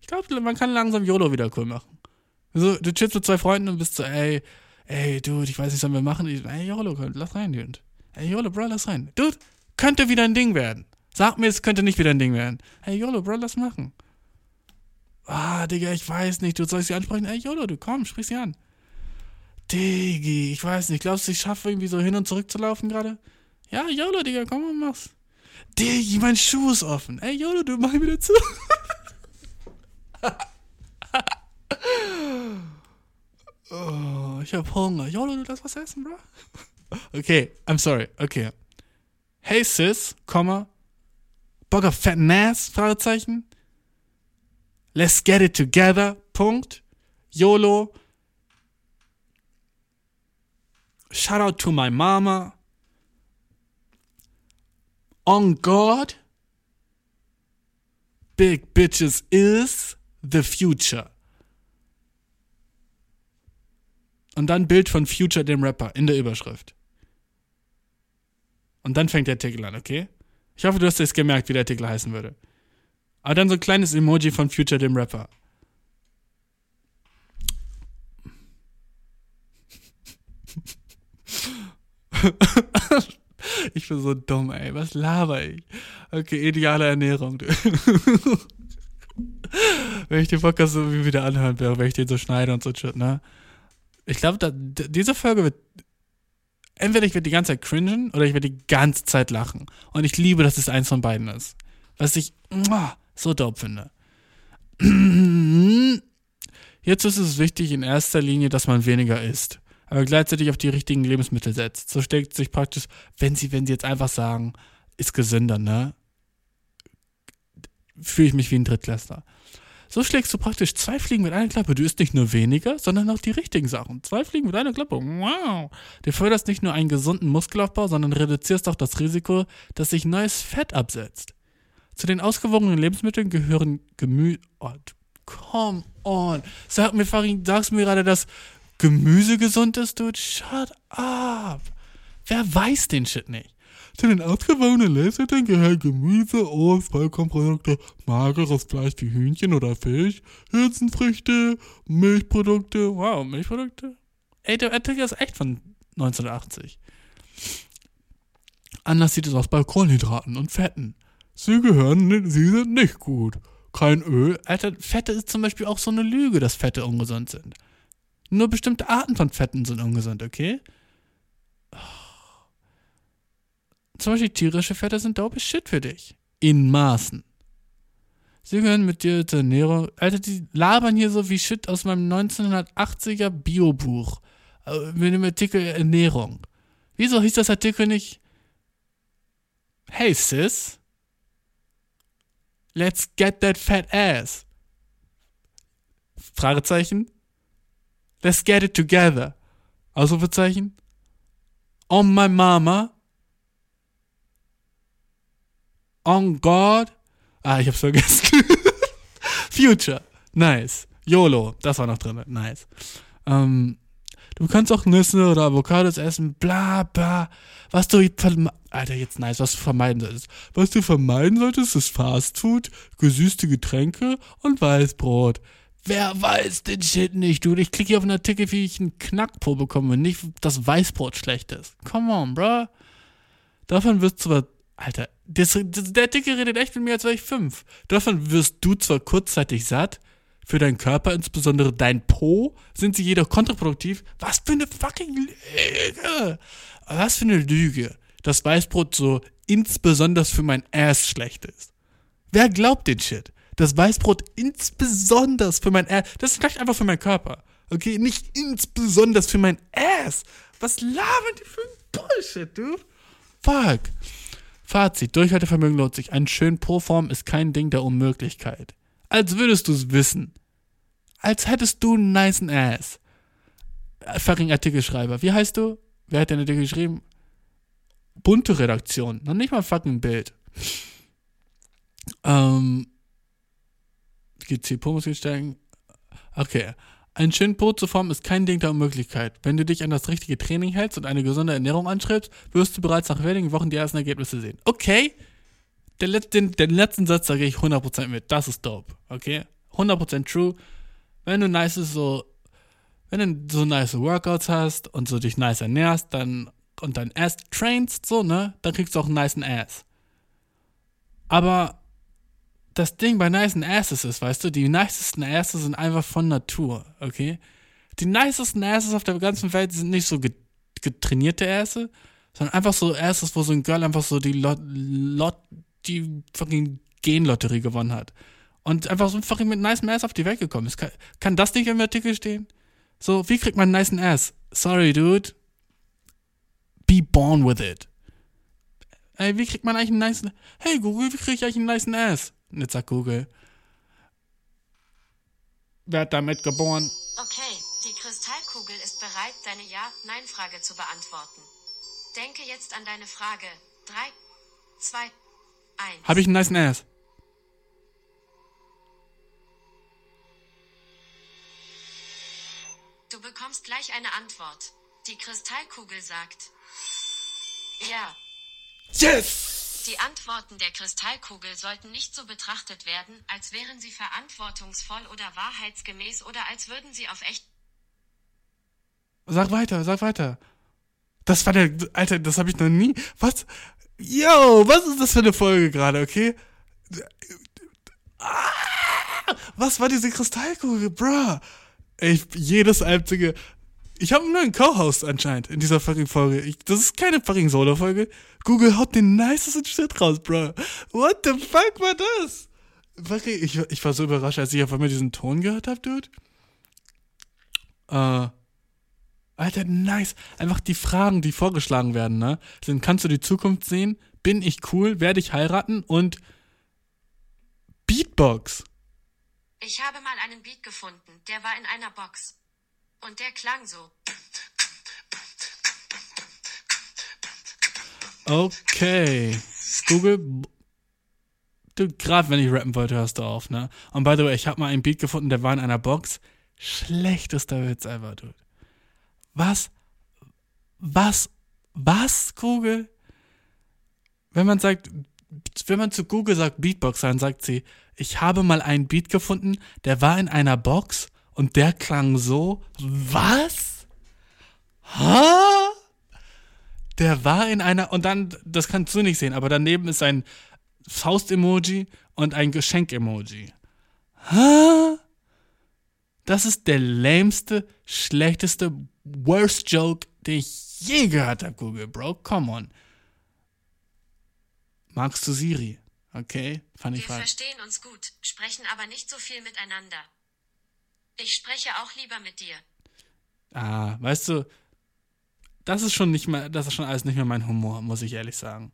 Ich glaube, man kann langsam YOLO wieder cool machen. So, du chillst mit zwei Freunden und bist so, ey, ey, dude, ich weiß nicht, was wir machen? Ich, ey, YOLO, lass rein, dude. Hey, YOLO, Bro, lass rein. Dude, könnte wieder ein Ding werden. Sag mir, es könnte nicht wieder ein Ding werden. Hey, YOLO, Bro, lass machen. Ah, Digga, ich weiß nicht. Du sollst sie ansprechen. Hey, YOLO, du komm, sprich sie an. Diggi, ich weiß nicht. Glaubst du, ich schaffe irgendwie so hin und zurück zu laufen gerade? Ja, YOLO, Digga, komm und mach's. Diggi, mein Schuh ist offen. Ey, YOLO, du mach wieder zu. oh, ich hab Hunger. YOLO, du lass was essen, bro. Okay, I'm sorry. Okay. Hey sis, Komma. Bock auf fetten Ass? Fragezeichen. Let's get it together. Punkt. YOLO. Shout out to my mama. On God. Big bitches is the future. Und dann Bild von Future, dem Rapper, in der Überschrift. Und dann fängt der Artikel an, okay? Ich hoffe, du hast jetzt gemerkt, wie der Artikel heißen würde. Aber dann so ein kleines Emoji von Future, dem Rapper. ich bin so dumm, ey. Was laber ich? Okay, ideale Ernährung. wenn ich den Podcast so wie wieder anhören wäre, wenn ich den so schneide und so shit, ne? Ich glaube, diese Folge wird. Entweder ich werde die ganze Zeit cringen oder ich werde die ganze Zeit lachen. Und ich liebe, dass es eins von beiden ist. Was ich muah, so dope finde. Jetzt ist es wichtig in erster Linie, dass man weniger isst, aber gleichzeitig auf die richtigen Lebensmittel setzt. So steckt sich praktisch, wenn sie, wenn sie jetzt einfach sagen, ist gesünder, ne? Fühle ich mich wie ein Drittklässler. So schlägst du praktisch zwei Fliegen mit einer Klappe. Du isst nicht nur weniger, sondern auch die richtigen Sachen. Zwei Fliegen mit einer Klappe. Wow. Du förderst nicht nur einen gesunden Muskelaufbau, sondern reduzierst auch das Risiko, dass sich neues Fett absetzt. Zu den ausgewogenen Lebensmitteln gehören Gemüse. Oh, come on. Sag mir, Farin, sagst du mir gerade, dass Gemüse gesund ist, dude? Shut up. Wer weiß den Shit nicht? Zu den ausgewogenen Lebensmitteln gehören Gemüse, Obst, Vollkornprodukte, mageres Fleisch wie Hühnchen oder Fisch, Hülsenfrüchte, Milchprodukte. Wow, Milchprodukte? Ey, der Artikel ist echt von 1980. Anders sieht es aus bei Kohlenhydraten und Fetten. Sie gehören, sie sind nicht gut. Kein Öl. Alter, Fette ist zum Beispiel auch so eine Lüge, dass Fette ungesund sind. Nur bestimmte Arten von Fetten sind ungesund, okay? Zum Beispiel tierische Fette sind dope Shit für dich. In Maßen. Sie gehören mit dir zur Ernährung. Alter, die labern hier so wie Shit aus meinem 1980er Biobuch. Äh, mit dem Artikel Ernährung. Wieso hieß das Artikel nicht? Hey, Sis. Let's get that fat ass. Fragezeichen. Let's get it together. Ausrufezeichen. On my mama. On God. Ah, ich hab's vergessen. Future. Nice. YOLO. Das war noch drin. Nice. Ähm, du kannst auch Nüsse oder Avocados essen. Bla, bla. Was du Alter, jetzt nice, was du vermeiden solltest. Was du vermeiden solltest, ist Fastfood, gesüßte Getränke und Weißbrot. Wer weiß den Shit nicht, du? Ich klicke hier auf einen Artikel, wie ich einen Knackpo bekomme, nicht, dass Weißbrot schlecht ist. Come on, bro. Davon wirst du zwar. Alter, das, das, der Artikel redet echt mit mir, als wäre ich fünf. Davon wirst du zwar kurzzeitig satt, für deinen Körper, insbesondere dein Po, sind sie jedoch kontraproduktiv. Was für eine fucking Lüge! Was für eine Lüge dass Weißbrot so insbesondere für mein Ass schlecht ist. Wer glaubt den Shit? Das Weißbrot insbesondere für mein Ass, das ist schlecht einfach für meinen Körper. Okay, nicht insbesondere für mein Ass. Was labern die für ein Bullshit, du? Fuck. Fazit, Durchhaltevermögen lohnt sich. Ein schön Pro-Form ist kein Ding der Unmöglichkeit. Als würdest du es wissen. Als hättest du einen niceen Ass. Fucking Artikelschreiber. Wie heißt du? Wer hat den Artikel geschrieben? bunte Redaktion. Noch nicht mal fucking Bild. Ähm, GC Pommes steigen. Okay. Ein schönen Po zu formen ist kein Ding der Unmöglichkeit. Wenn du dich an das richtige Training hältst und eine gesunde Ernährung anstrebst, wirst du bereits nach wenigen Wochen die ersten Ergebnisse sehen. Okay. Den, den, den letzten Satz sage ich 100% mit. Das ist dope. Okay? 100% true. Wenn du nice so, wenn du so nice Workouts hast und so dich nice ernährst, dann und dein Ass trainst, so, ne, dann kriegst du auch einen niceen Ass. Aber das Ding bei niceen Asses ist, weißt du, die nicesten Asses sind einfach von Natur, okay? Die nicesten Asses auf der ganzen Welt sind nicht so getrainierte Asse, sondern einfach so Asses, wo so ein Girl einfach so die Lot, Lot die fucking Genlotterie gewonnen hat. Und einfach so fucking mit nice Ass auf die Welt gekommen ist. Kann, kann das nicht im Artikel stehen? So, wie kriegt man einen niceen Ass? Sorry, dude be born with it. Ey, wie kriegt man eigentlich einen nice. Hey Google, wie kriege ich eigentlich einen nice Ass? Jetzt sagt Google. Wer hat damit geboren? Okay, die Kristallkugel ist bereit, deine Ja-Nein-Frage zu beantworten. Denke jetzt an deine Frage. 3, 2, 1. Habe ich einen nice Ass? Du bekommst gleich eine Antwort. Die Kristallkugel sagt, ja. Yes! Die Antworten der Kristallkugel sollten nicht so betrachtet werden, als wären sie verantwortungsvoll oder wahrheitsgemäß oder als würden sie auf echt. Sag weiter, sag weiter. Das war der, Alter, das habe ich noch nie. Was? Yo, was ist das für eine Folge gerade, okay? Ah, was war diese Kristallkugel, bruh? Ey, jedes einzige. Ich habe einen neuen Co-Host anscheinend in dieser fucking Folge. Ich, das ist keine fucking Solo-Folge. Google haut den nicesten Shit raus, bruh. What the fuck war das? Ich, ich war so überrascht, als ich auf einmal diesen Ton gehört habe, Dude. Äh. Alter, nice. Einfach die Fragen, die vorgeschlagen werden, ne? Sind, kannst du die Zukunft sehen? Bin ich cool? Werde ich heiraten? Und Beatbox. Ich habe mal einen Beat gefunden, der war in einer Box. Und der klang so. Okay. Google. Du, gerade wenn ich rappen wollte, hörst du auf, ne? Und by the way, ich habe mal einen Beat gefunden, der war in einer Box. Schlechtester Witz ever, dude. Was? Was? Was, Google? Wenn man sagt, wenn man zu Google sagt Beatbox, dann sagt sie, ich habe mal einen Beat gefunden, der war in einer Box und der klang so. Was? Ha? Der war in einer. Und dann, das kannst du nicht sehen, aber daneben ist ein Faust-Emoji und ein Geschenk-Emoji. Ha? Das ist der lämste, schlechteste, worst Joke, den ich je gehört habe, Google, Bro. Come on. Magst du Siri? Okay, fand ich Wir verstehen uns gut, sprechen aber nicht so viel miteinander. Ich spreche auch lieber mit dir. Ah, weißt du, das ist schon nicht mehr, das ist schon alles nicht mehr mein Humor, muss ich ehrlich sagen.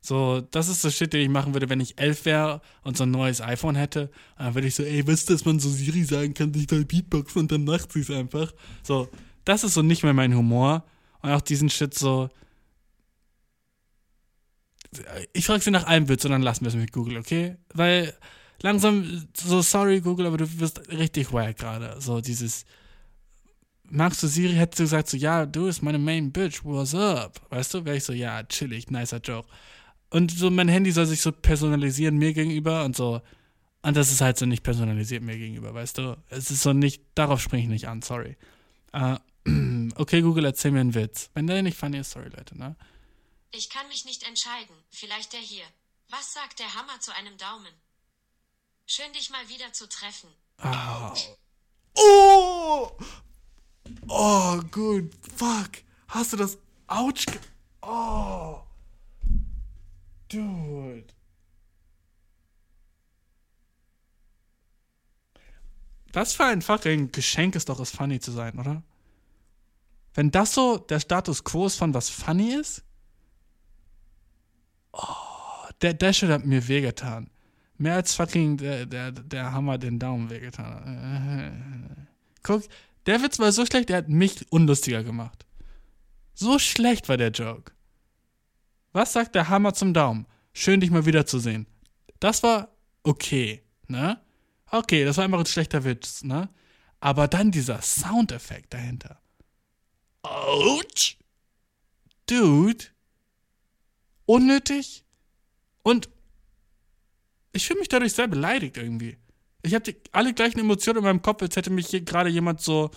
So, das ist so Shit, den ich machen würde, wenn ich elf wäre und so ein neues iPhone hätte. Dann würde ich so, ey, weißt du, dass man so Siri sagen kann, ich da Beatbox und dann macht sie es einfach. So, das ist so nicht mehr mein Humor. Und auch diesen Shit so. Ich frage sie nach einem Witz und dann lassen wir es mit Google, okay? Weil langsam, so sorry Google, aber du wirst richtig wack gerade. So dieses, magst du Siri, hättest du gesagt so, ja, du bist meine Main Bitch, what's up? Weißt du, wäre ich so, ja, chillig, nicer Joke. Und so mein Handy soll sich so personalisieren mir gegenüber und so. Und das ist halt so nicht personalisiert mir gegenüber, weißt du? Es ist so nicht, darauf springe ich nicht an, sorry. Uh, okay, Google, erzähl mir einen Witz. Wenn der nicht funny ist, sorry, Leute, ne? Ich kann mich nicht entscheiden. Vielleicht der hier. Was sagt der Hammer zu einem Daumen? Schön, dich mal wieder zu treffen. Oh. Oh! Oh, gut. Fuck. Hast du das Ouch? Oh. Dude. Was für ein fucking Geschenk ist doch es, funny zu sein, oder? Wenn das so der Status quo ist von was funny ist, oh, der, der Shit hat mir wehgetan. Mehr als fucking der, der, der Hammer den Daumen wehgetan. Guck, der Witz war so schlecht, der hat mich unlustiger gemacht. So schlecht war der Joke. Was sagt der Hammer zum Daumen? Schön, dich mal wiederzusehen. Das war okay, ne? Okay, das war einfach ein schlechter Witz, ne? Aber dann dieser Soundeffekt dahinter. Ouch! Dude. Unnötig. Und ich fühle mich dadurch sehr beleidigt irgendwie. Ich habe alle gleichen Emotionen in meinem Kopf, als hätte mich gerade jemand so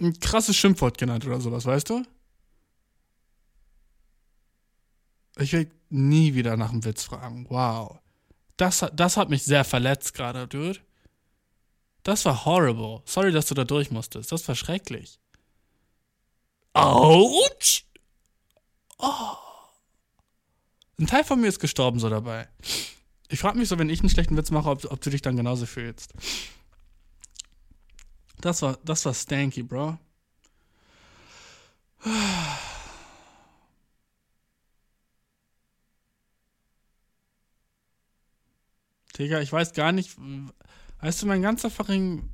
ein krasses Schimpfwort genannt oder sowas, weißt du? Ich will nie wieder nach einem Witz fragen. Wow. Das, das hat mich sehr verletzt gerade, dude. Das war horrible. Sorry, dass du da durch musstest. Das war schrecklich. Autsch! Oh. Ein Teil von mir ist gestorben so dabei. Ich frage mich so, wenn ich einen schlechten Witz mache, ob, ob du dich dann genauso fühlst. Das war, das war stanky, Bro. Digga, ich weiß gar nicht. Weißt du, mein ganzer fucking.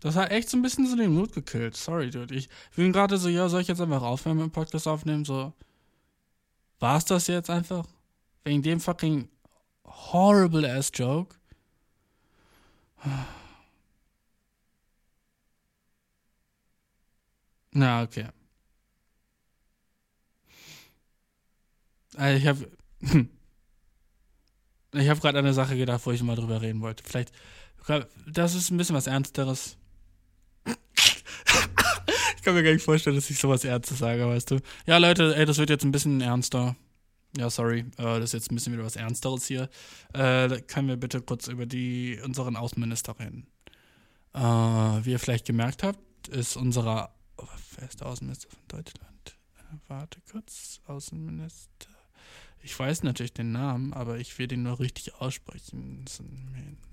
Das hat echt so ein bisschen so den Mut gekillt. Sorry, dude. Ich bin gerade so, ja, soll ich jetzt einfach aufhören mit dem Podcast aufnehmen? So. War es das jetzt einfach? Wegen dem fucking horrible ass joke? Na, okay. Ich habe ich habe gerade an eine Sache gedacht, wo ich mal drüber reden wollte. Vielleicht, das ist ein bisschen was Ernsteres. Kann mir gar nicht vorstellen, dass ich sowas Ernstes sage, weißt du. Ja, Leute, ey, das wird jetzt ein bisschen ernster. Ja, sorry, äh, das ist jetzt ein bisschen wieder was Ernsteres hier. Äh, können wir bitte kurz über die unseren Außenminister reden? Äh, wie ihr vielleicht gemerkt habt, ist unserer. Oh, Außenminister von Deutschland? Äh, warte kurz, Außenminister. Ich weiß natürlich den Namen, aber ich will den nur richtig aussprechen.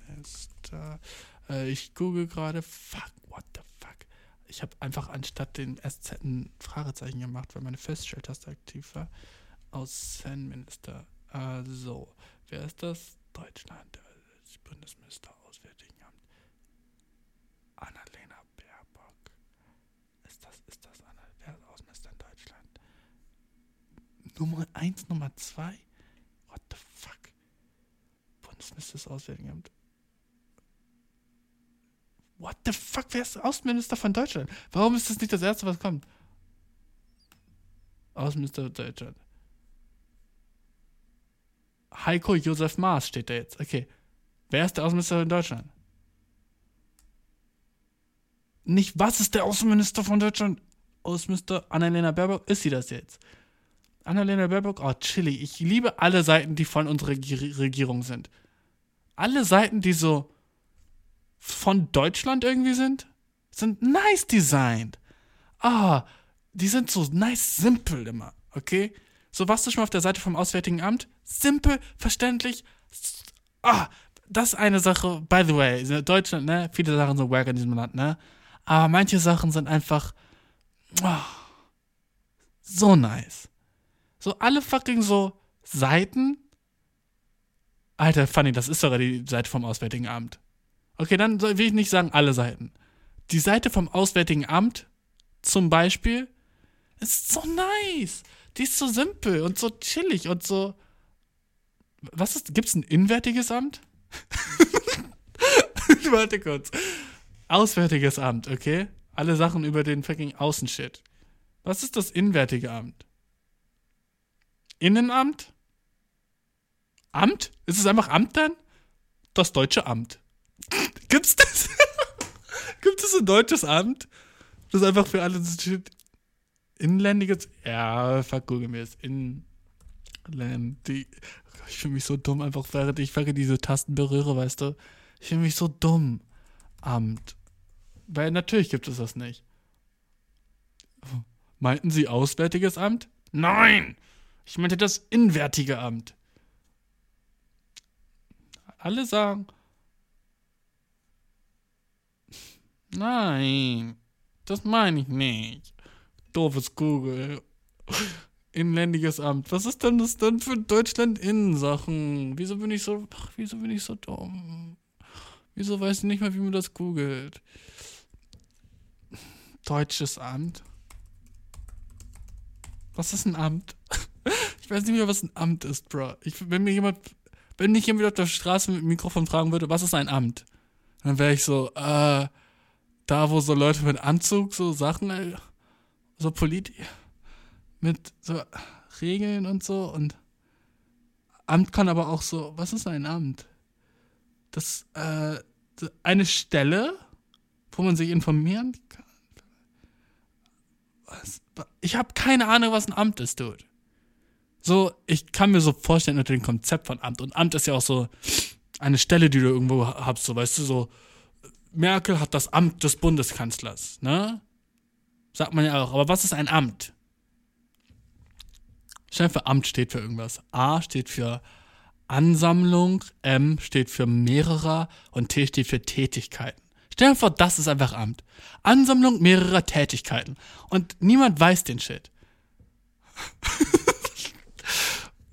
Minister. Äh, ich google gerade. Fuck, what the fuck? Ich habe einfach anstatt den SZ ein Fragezeichen gemacht, weil meine Feststelltaste aktiv war. Außenminister. Also, wer ist das? Deutschland. Das Bundesminister Auswärtigen Amt. Annalena Baerbock. Ist das, ist das Anna, wer ist Außenminister in Deutschland? Nummer 1, Nummer 2? What the fuck? Bundesminister des Auswärtigen Amt. What the fuck? Wer ist Außenminister von Deutschland? Warum ist das nicht das Erste, was kommt? Außenminister Deutschland. Heiko Josef Maas steht da jetzt. Okay. Wer ist der Außenminister in Deutschland? Nicht, was ist der Außenminister von Deutschland? Außenminister Annalena Baerbock, ist sie das jetzt? Annalena Baerbock, oh, chilly. Ich liebe alle Seiten, die von unserer Regierung sind. Alle Seiten, die so von Deutschland irgendwie sind, sind nice designed. Ah, die sind so nice simpel immer, okay? So warst du schon mal auf der Seite vom Auswärtigen Amt? Simpel, verständlich. Ah, das ist eine Sache, by the way, in Deutschland, ne, viele Sachen sind wack in diesem Land, ne? Aber manche Sachen sind einfach oh, so nice. So alle fucking so Seiten. Alter, funny, das ist sogar die Seite vom Auswärtigen Amt. Okay, dann will ich nicht sagen alle Seiten. Die Seite vom Auswärtigen Amt zum Beispiel ist so nice. Die ist so simpel und so chillig und so. Was ist. Gibt es ein inwärtiges Amt? Warte kurz. Auswärtiges Amt, okay? Alle Sachen über den fucking Außenshit. Was ist das inwärtige Amt? Innenamt? Amt? Ist es einfach Amt dann? Das deutsche Amt. Gibt's das? Gibt es ein deutsches Amt? Das einfach für alle steht. Inländiges. Ja, fuck, google mir es. Inländig. Ich fühle mich so dumm, einfach während ich diese Tasten berühre, weißt du? Ich fühle mich so dumm. Amt. Weil natürlich gibt es das nicht. Meinten Sie Auswärtiges Amt? Nein! Ich meinte das Inwärtige Amt. Alle sagen. Nein, das meine ich nicht. Doofes Google. Inländiges Amt. Was ist denn das denn für Deutschland in Sachen? Wieso bin ich so. Ach, wieso bin ich so dumm? Wieso weiß ich nicht mal, wie man das googelt? Deutsches Amt. Was ist ein Amt? Ich weiß nicht mehr, was ein Amt ist, Bro. Ich, wenn mir jemand, wenn mich jemand auf der Straße mit dem Mikrofon fragen würde, was ist ein Amt? Dann wäre ich so, äh, da, wo so Leute mit Anzug so Sachen, äh, so Polit, mit so Regeln und so und Amt kann aber auch so, was ist ein Amt? Das, äh, eine Stelle, wo man sich informieren kann. Was? Ich habe keine Ahnung, was ein Amt ist, dude. So, ich kann mir so vorstellen unter dem Konzept von Amt. Und Amt ist ja auch so eine Stelle, die du irgendwo hast, so, weißt du, so, Merkel hat das Amt des Bundeskanzlers, ne? Sagt man ja auch. Aber was ist ein Amt? Stell für Amt steht für irgendwas. A steht für Ansammlung, M steht für mehrerer und T steht für Tätigkeiten. Stell dir vor, das ist einfach Amt. Ansammlung mehrerer Tätigkeiten. Und niemand weiß den Shit.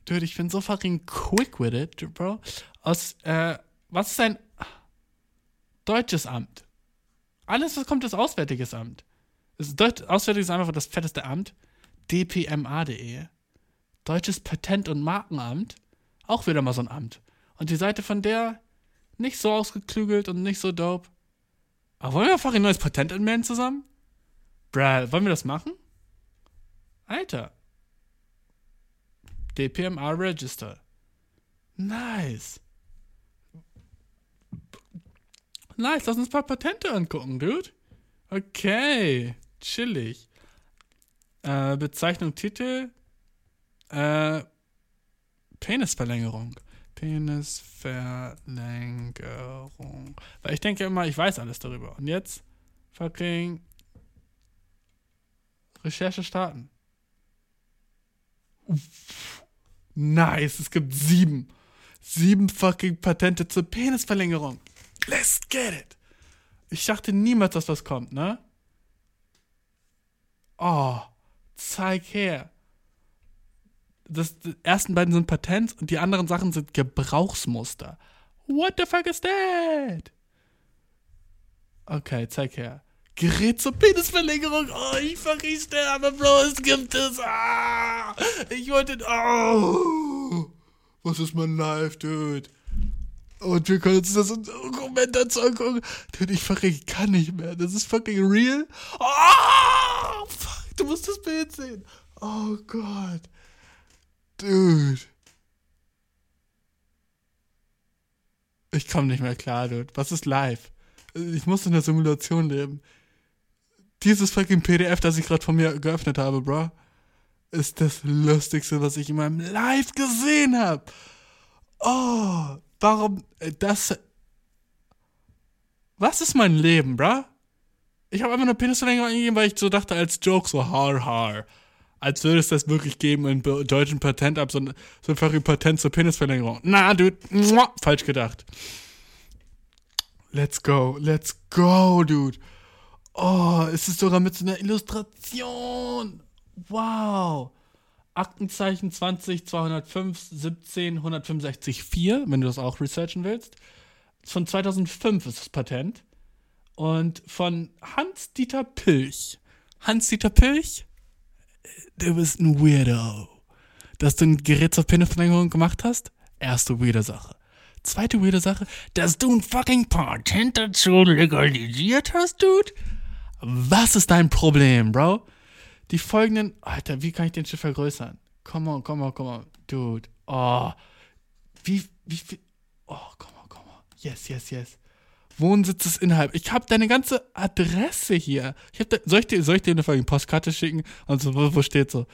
Dude, ich bin so fucking quick with it, bro. Aus, äh, was ist ein Deutsches Amt. Alles, was kommt, ist Auswärtiges Amt. Auswärtiges Amt einfach das fetteste Amt. dpma.de. Deutsches Patent- und Markenamt. Auch wieder mal so ein Amt. Und die Seite von der nicht so ausgeklügelt und nicht so dope. Aber wollen wir einfach ein neues Patent anmelden zusammen? Bruh, wollen wir das machen? Alter. DPMA Register. Nice. Nice, lass uns ein paar Patente angucken, dude. Okay. chillig. Äh, Bezeichnung, Titel, äh, Penisverlängerung. Penisverlängerung. Weil ich denke immer, ich weiß alles darüber. Und jetzt fucking Recherche starten. Uff. Nice, es gibt sieben. Sieben fucking Patente zur Penisverlängerung. Let's get it. Ich dachte niemals, dass das kommt, ne? Oh, zeig her. Das, die ersten beiden sind Patent und die anderen Sachen sind Gebrauchsmuster. What the fuck is that? Okay, zeig her. Gerät zur Penisverlängerung. Oh, ich fucking sterbe, Bro. Es gibt es. Ah, ich wollte. Oh. Was ist mein Life, Dude? Und wir können uns das Dokument dazu angucken. Dude, ich fucking kann nicht mehr. Das ist fucking real. Oh, fuck, du musst das Bild sehen. Oh Gott. Dude. Ich komme nicht mehr klar, Dude. Was ist live? Ich muss in der Simulation leben. Dieses fucking PDF, das ich gerade von mir geöffnet habe, Bro, ist das Lustigste, was ich in meinem Live gesehen habe. Oh, warum äh, das? Was ist mein Leben, Bro? Ich habe einfach nur Penisverlängerung eingegeben, weil ich so dachte als Joke so har har. Als würde es das wirklich geben in deutschen Patent ab, so ein, so ein Patent zur Penisverlängerung. Na, dude, muah, falsch gedacht. Let's go, let's go, dude. Oh, es ist sogar mit so einer Illustration. Wow. Aktenzeichen 20 205 17 165 4, wenn du das auch researchen willst. Von 2005 ist das Patent. Und von Hans-Dieter Pilch. Hans-Dieter Pilch, du bist ein Weirdo. Dass du ein Gerät zur Penisverlängerung gemacht hast, erste weirde Sache. Zweite weirde Sache, dass du ein fucking Patent dazu legalisiert hast, Dude. Was ist dein Problem, Bro? Die folgenden. Alter, wie kann ich den Schiff vergrößern? Come on, come on, come on. Dude. Oh. Wie, wie viel. Oh, come on, come on. Yes, yes, yes. Wohnsitz ist innerhalb. Ich habe deine ganze Adresse hier. Ich da, soll, ich dir, soll ich dir eine fucking Postkarte schicken? Und so, wo, wo steht so?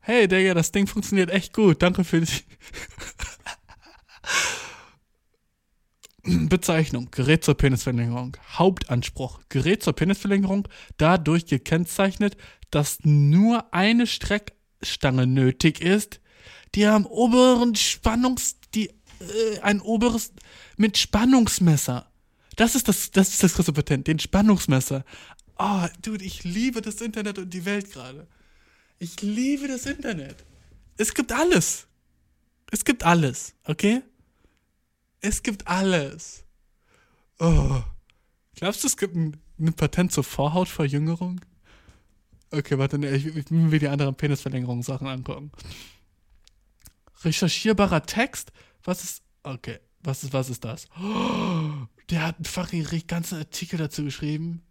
Hey, Digga, das Ding funktioniert echt gut. Danke für die. Bezeichnung, Gerät zur Penisverlängerung. Hauptanspruch, Gerät zur Penisverlängerung, dadurch gekennzeichnet, dass nur eine Streckstange nötig ist, die am oberen Spannungs, die, äh, ein oberes, mit Spannungsmesser. Das ist das, das ist das große Patent, den Spannungsmesser. Oh, dude, ich liebe das Internet und die Welt gerade. Ich liebe das Internet. Es gibt alles. Es gibt alles, okay? Es gibt alles. Oh. Glaubst du, es gibt ein, ein Patent zur Vorhautverjüngerung? Okay, warte, ne, ich, ich will mir die anderen Penisverlängerungssachen angucken. Recherchierbarer Text? Was ist. Okay, was ist, was ist das? Oh, der hat einen fucking ganzen Artikel dazu geschrieben.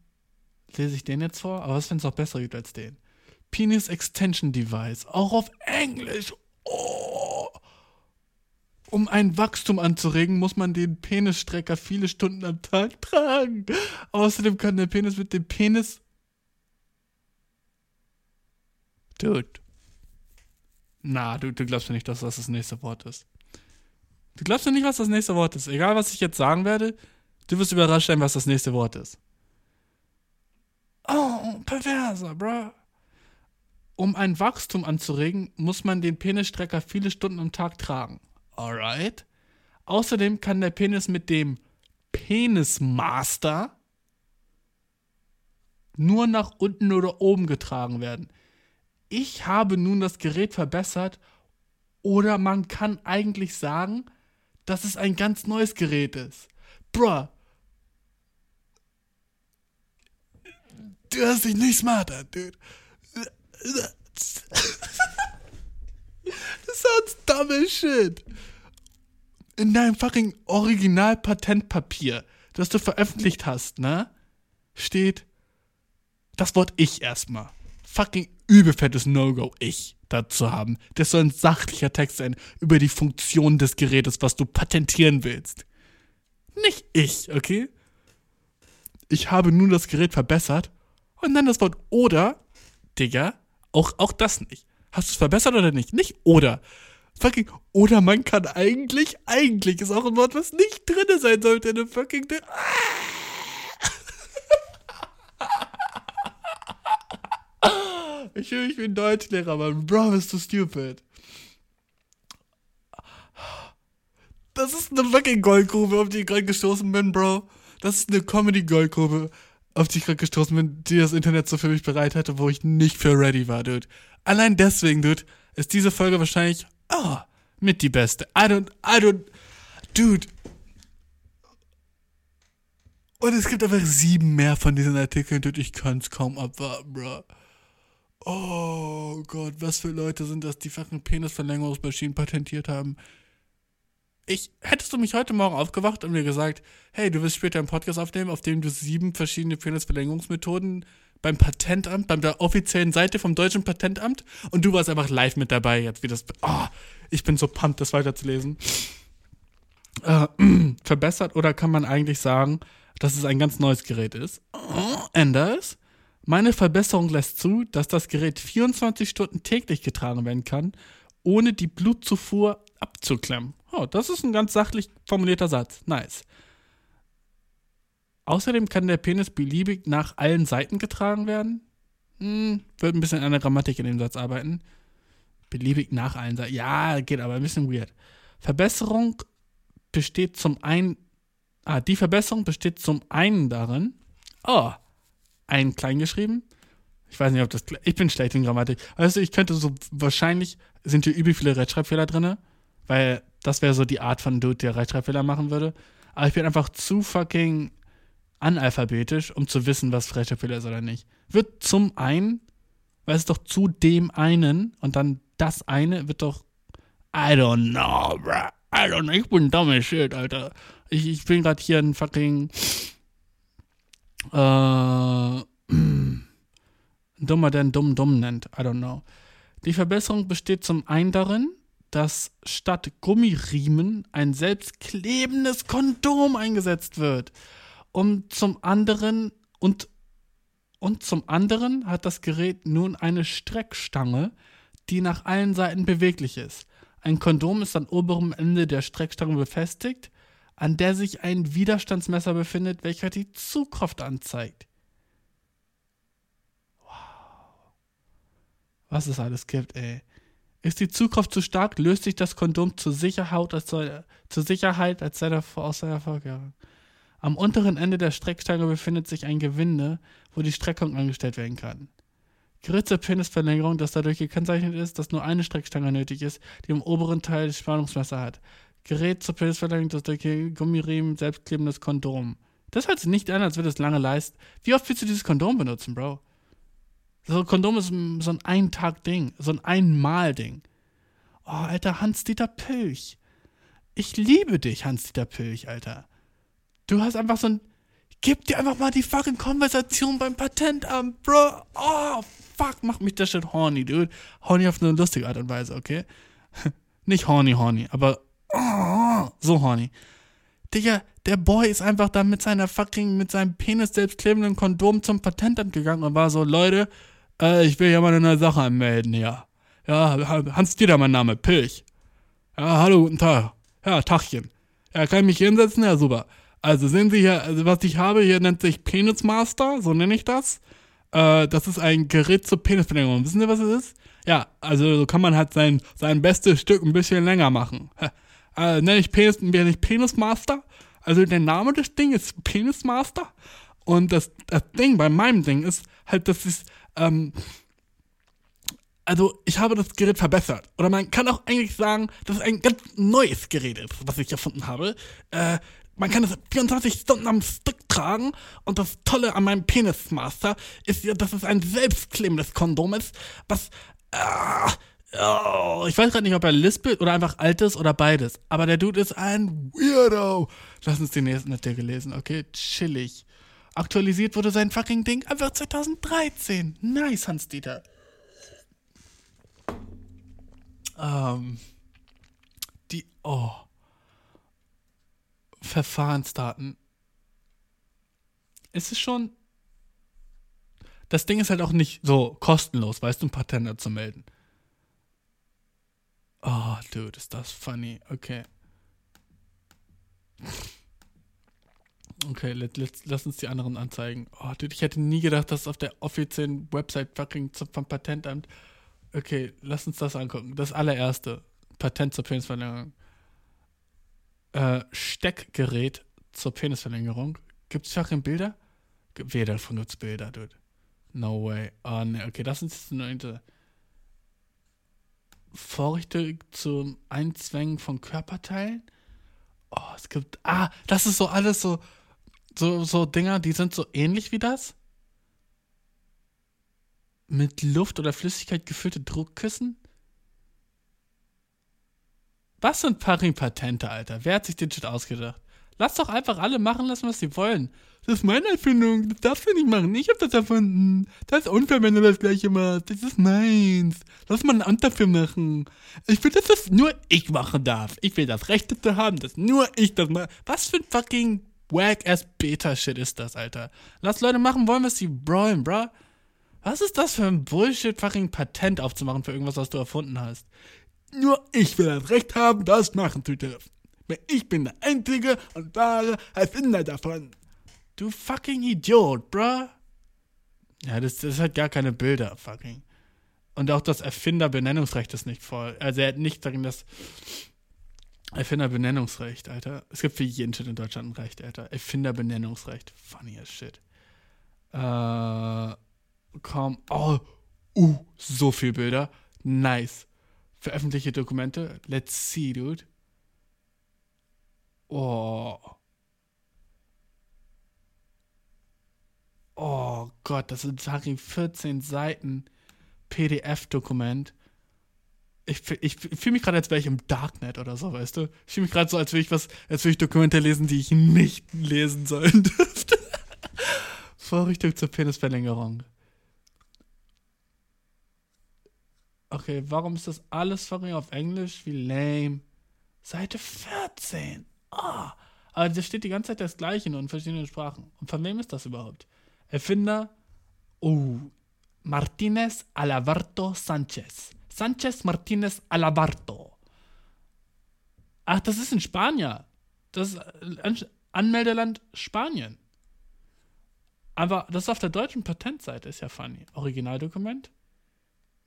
Lese ich den jetzt vor? Aber was, wenn es noch besser gibt als den? Penis Extension Device. Auch auf Englisch. Um ein Wachstum anzuregen, muss man den Penisstrecker viele Stunden am Tag tragen. Außerdem kann der Penis mit dem Penis. Dude. Na, du, du glaubst ja nicht, dass das das nächste Wort ist. Du glaubst ja nicht, was das nächste Wort ist. Egal, was ich jetzt sagen werde, du wirst überrascht sein, was das nächste Wort ist. Oh, perverser, bro. Um ein Wachstum anzuregen, muss man den Penisstrecker viele Stunden am Tag tragen. Alright. Außerdem kann der Penis mit dem Penismaster nur nach unten oder oben getragen werden. Ich habe nun das Gerät verbessert oder man kann eigentlich sagen, dass es ein ganz neues Gerät ist. Bruh. Du hast dich nicht smarter, dude. Das sounds dumb as shit. In deinem fucking Original-Patentpapier, das du veröffentlicht hast, ne? Steht das Wort ich erstmal. Fucking übelfettes No-Go, ich dazu haben. Das soll ein sachlicher Text sein über die Funktion des Gerätes, was du patentieren willst. Nicht ich, okay? Ich habe nun das Gerät verbessert. Und dann das Wort oder, Digga, auch, auch das nicht. Hast du es verbessert oder nicht? Nicht oder. Fucking, oder man kann eigentlich, eigentlich ist auch ein Wort, was nicht drin sein sollte in einem fucking. Ich, ich bin Deutschlehrer, Mann. Bro, bist du stupid. Das ist eine fucking Goldgrube, auf die ich gerade gestoßen bin, Bro. Das ist eine Comedy-Goldgrube, auf die ich gerade gestoßen bin, die das Internet so für mich bereit hatte, wo ich nicht für ready war, Dude. Allein deswegen, Dude, ist diese Folge wahrscheinlich, oh, mit die beste. I don't, I don't, Dude. Und es gibt einfach sieben mehr von diesen Artikeln, Dude. Ich kann's kaum abwarten, Bro. Oh Gott, was für Leute sind das, die fucking Penisverlängerungsmaschinen patentiert haben? Ich, hättest du mich heute Morgen aufgewacht und mir gesagt, hey, du wirst später einen Podcast aufnehmen, auf dem du sieben verschiedene Penisverlängerungsmethoden beim Patentamt, bei der offiziellen Seite vom deutschen Patentamt und du warst einfach live mit dabei jetzt, wie das, oh, ich bin so pumped, das weiterzulesen. Äh, verbessert oder kann man eigentlich sagen, dass es ein ganz neues Gerät ist? Oh, Anders? Meine Verbesserung lässt zu, dass das Gerät 24 Stunden täglich getragen werden kann, ohne die Blutzufuhr abzuklemmen. Oh, das ist ein ganz sachlich formulierter Satz. Nice. Außerdem kann der Penis beliebig nach allen Seiten getragen werden. Hm, wird ein bisschen an der Grammatik in dem Satz arbeiten. Beliebig nach allen Seiten. Ja, geht aber ein bisschen weird. Verbesserung besteht zum einen. Ah, die Verbesserung besteht zum einen darin. Oh, ein klein geschrieben. Ich weiß nicht, ob das. Ich bin schlecht in Grammatik. Also, ich könnte so. Wahrscheinlich sind hier übel viele Rechtschreibfehler drin. Weil das wäre so die Art von Dude, der Rechtschreibfehler machen würde. Aber ich bin einfach zu fucking analphabetisch, um zu wissen, was Rechtschreibfehler ist oder nicht. Wird zum einen, weil es doch zu dem einen und dann das eine wird doch. I don't know, bruh. I don't know. Ich bin dummer Shit, Alter. Ich, ich bin gerade hier ein fucking. Äh. dummer, der einen dumm dumm nennt. I don't know. Die Verbesserung besteht zum einen darin, dass statt Gummiriemen ein selbstklebendes Kondom eingesetzt wird. Und zum anderen und und zum anderen hat das Gerät nun eine Streckstange, die nach allen Seiten beweglich ist. Ein Kondom ist am oberen Ende der Streckstange befestigt, an der sich ein Widerstandsmesser befindet, welcher die Zugkraft anzeigt. Wow. Was es alles gibt, ey. Ist die Zugkraft zu stark, löst sich das Kondom zur Sicherheit als, zur Sicherheit als sei davor aus seiner Vorgabe. Am unteren Ende der Streckstange befindet sich ein Gewinde, wo die Streckung angestellt werden kann. Gerät zur Penisverlängerung, das dadurch gekennzeichnet ist, dass nur eine Streckstange nötig ist, die im oberen Teil Spannungsmesser hat. Gerät zur Penisverlängerung, das durch Gummiriemen selbstklebendes Kondom. Das hört sich nicht an, als würde es lange leisten. Wie oft willst du dieses Kondom benutzen, Bro? So ein Kondom ist so ein Ein-Tag-Ding, so ein Einmal-Ding. Oh, alter Hans-Dieter Pilch. Ich liebe dich, Hans-Dieter Pilch, Alter. Du hast einfach so ein. Gib dir einfach mal die fucking Konversation beim Patentamt, Bro. Oh, fuck, macht mich das shit horny, dude. Horny auf eine lustige Art und Weise, okay? Nicht horny, horny, aber oh, so horny. Digga, der Boy ist einfach da mit seiner fucking, mit seinem Penis selbstklebenden Kondom zum Patentamt gegangen und war so, Leute, äh, ich will ja mal eine neue Sache anmelden hier. Ja, Hans Dieter, mein Name, Pilch. Ja, hallo, guten Tag. Ja, Tachchen. Ja, kann ich mich hinsetzen? Ja, super. Also sehen Sie hier, also was ich habe, hier nennt sich Penismaster, so nenne ich das. Äh, das ist ein Gerät zur Penisverlängerung. Wissen Sie, was es ist? Ja, also so kann man halt sein, sein bestes Stück ein bisschen länger machen. Äh, nenne ich Penis, nenne ich Penismaster. Also der Name des Ding ist Penismaster. Und das, das Ding bei meinem Ding ist halt, dass es, ähm, also ich habe das Gerät verbessert. Oder man kann auch eigentlich sagen, dass es ein ganz neues Gerät ist, was ich erfunden habe. Äh, man kann es 24 Stunden am Stück tragen und das Tolle an meinem Penismaster ist ja, dass es ein selbstklebendes Kondom ist, was äh, oh, ich weiß gerade nicht, ob er lispelt oder einfach alt ist oder beides, aber der Dude ist ein Weirdo. Lass uns den nächsten Artikel lesen, okay? Chillig. Aktualisiert wurde sein fucking Ding einfach 2013. Nice, Hans-Dieter. Ähm, die, oh. Verfahrensdaten. Es ist schon. das Ding ist halt auch nicht so kostenlos, weißt du, ein Patent anzumelden. Oh, dude, ist das funny. Okay. Okay, let, let, lass uns die anderen anzeigen. Oh, dude, ich hätte nie gedacht, dass auf der offiziellen Website fucking vom Patentamt. Okay, lass uns das angucken. Das allererste. Patent zur Penisverlängerung. Äh, Steckgerät zur Penisverlängerung. Gibt es fucking Bilder? Weder davon gibt's Bilder, dude. No way. Ah, oh, ne, okay, das sind jetzt nur Vorrichtung zum Einzwängen von Körperteilen. Oh, es gibt. Ah, das ist so alles so so, so Dinger, die sind so ähnlich wie das. Mit Luft oder Flüssigkeit gefüllte Druckkissen. Was sind fucking Patente, Alter? Wer hat sich den Shit ausgedacht? Lass doch einfach alle machen lassen, was sie wollen. Das ist meine Erfindung. Das darfst du nicht machen. Ich hab das erfunden. Das ist unfair, wenn du das gleiche machst. Das ist meins. Lass mal ein Amt dafür machen. Ich will, dass das nur ich machen darf. Ich will das Recht dazu haben, dass nur ich das mache. Was für ein fucking Wack-ass Beta-Shit ist das, Alter. Lass Leute machen wollen, was sie wollen, bruh. Was ist das für ein Bullshit, fucking Patent aufzumachen für irgendwas, was du erfunden hast? Nur ich will das Recht haben, das machen zu dürfen. Weil ich bin der einzige und wahre Erfinder davon. Du fucking Idiot, bruh. Ja, das, das hat gar keine Bilder, fucking. Und auch das Erfinderbenennungsrecht ist nicht voll. Also er hat nicht darin, dass Erfinderbenennungsrecht, Alter. Es gibt für jeden Shit in Deutschland ein Recht, Alter. Erfinderbenennungsrecht. Funny as shit. Äh, komm. Oh, uh, so viel Bilder. Nice. Veröffentlichte Dokumente. Let's see, dude. Oh. Oh Gott, das sind fucking 14 Seiten PDF-Dokument ich, ich, ich fühle mich gerade, als wäre ich im Darknet oder so, weißt du? Ich fühle mich gerade so, als würde ich was, als würde ich Dokumente lesen, die ich nicht lesen sollen dürfte. Vorrichtung zur Penisverlängerung. Okay, warum ist das alles fucking auf Englisch? Wie lame. Seite 14. Ah. Oh. Aber da steht die ganze Zeit das Gleiche nur in verschiedenen Sprachen. Und von wem ist das überhaupt? Erfinder. Oh. Martinez Alavarto Sanchez. Sanchez Martinez Alabarto. Ach, das ist in Spanien. Das ist Anmeldeland Spanien. Aber das ist auf der deutschen Patentseite, ist ja funny. Originaldokument.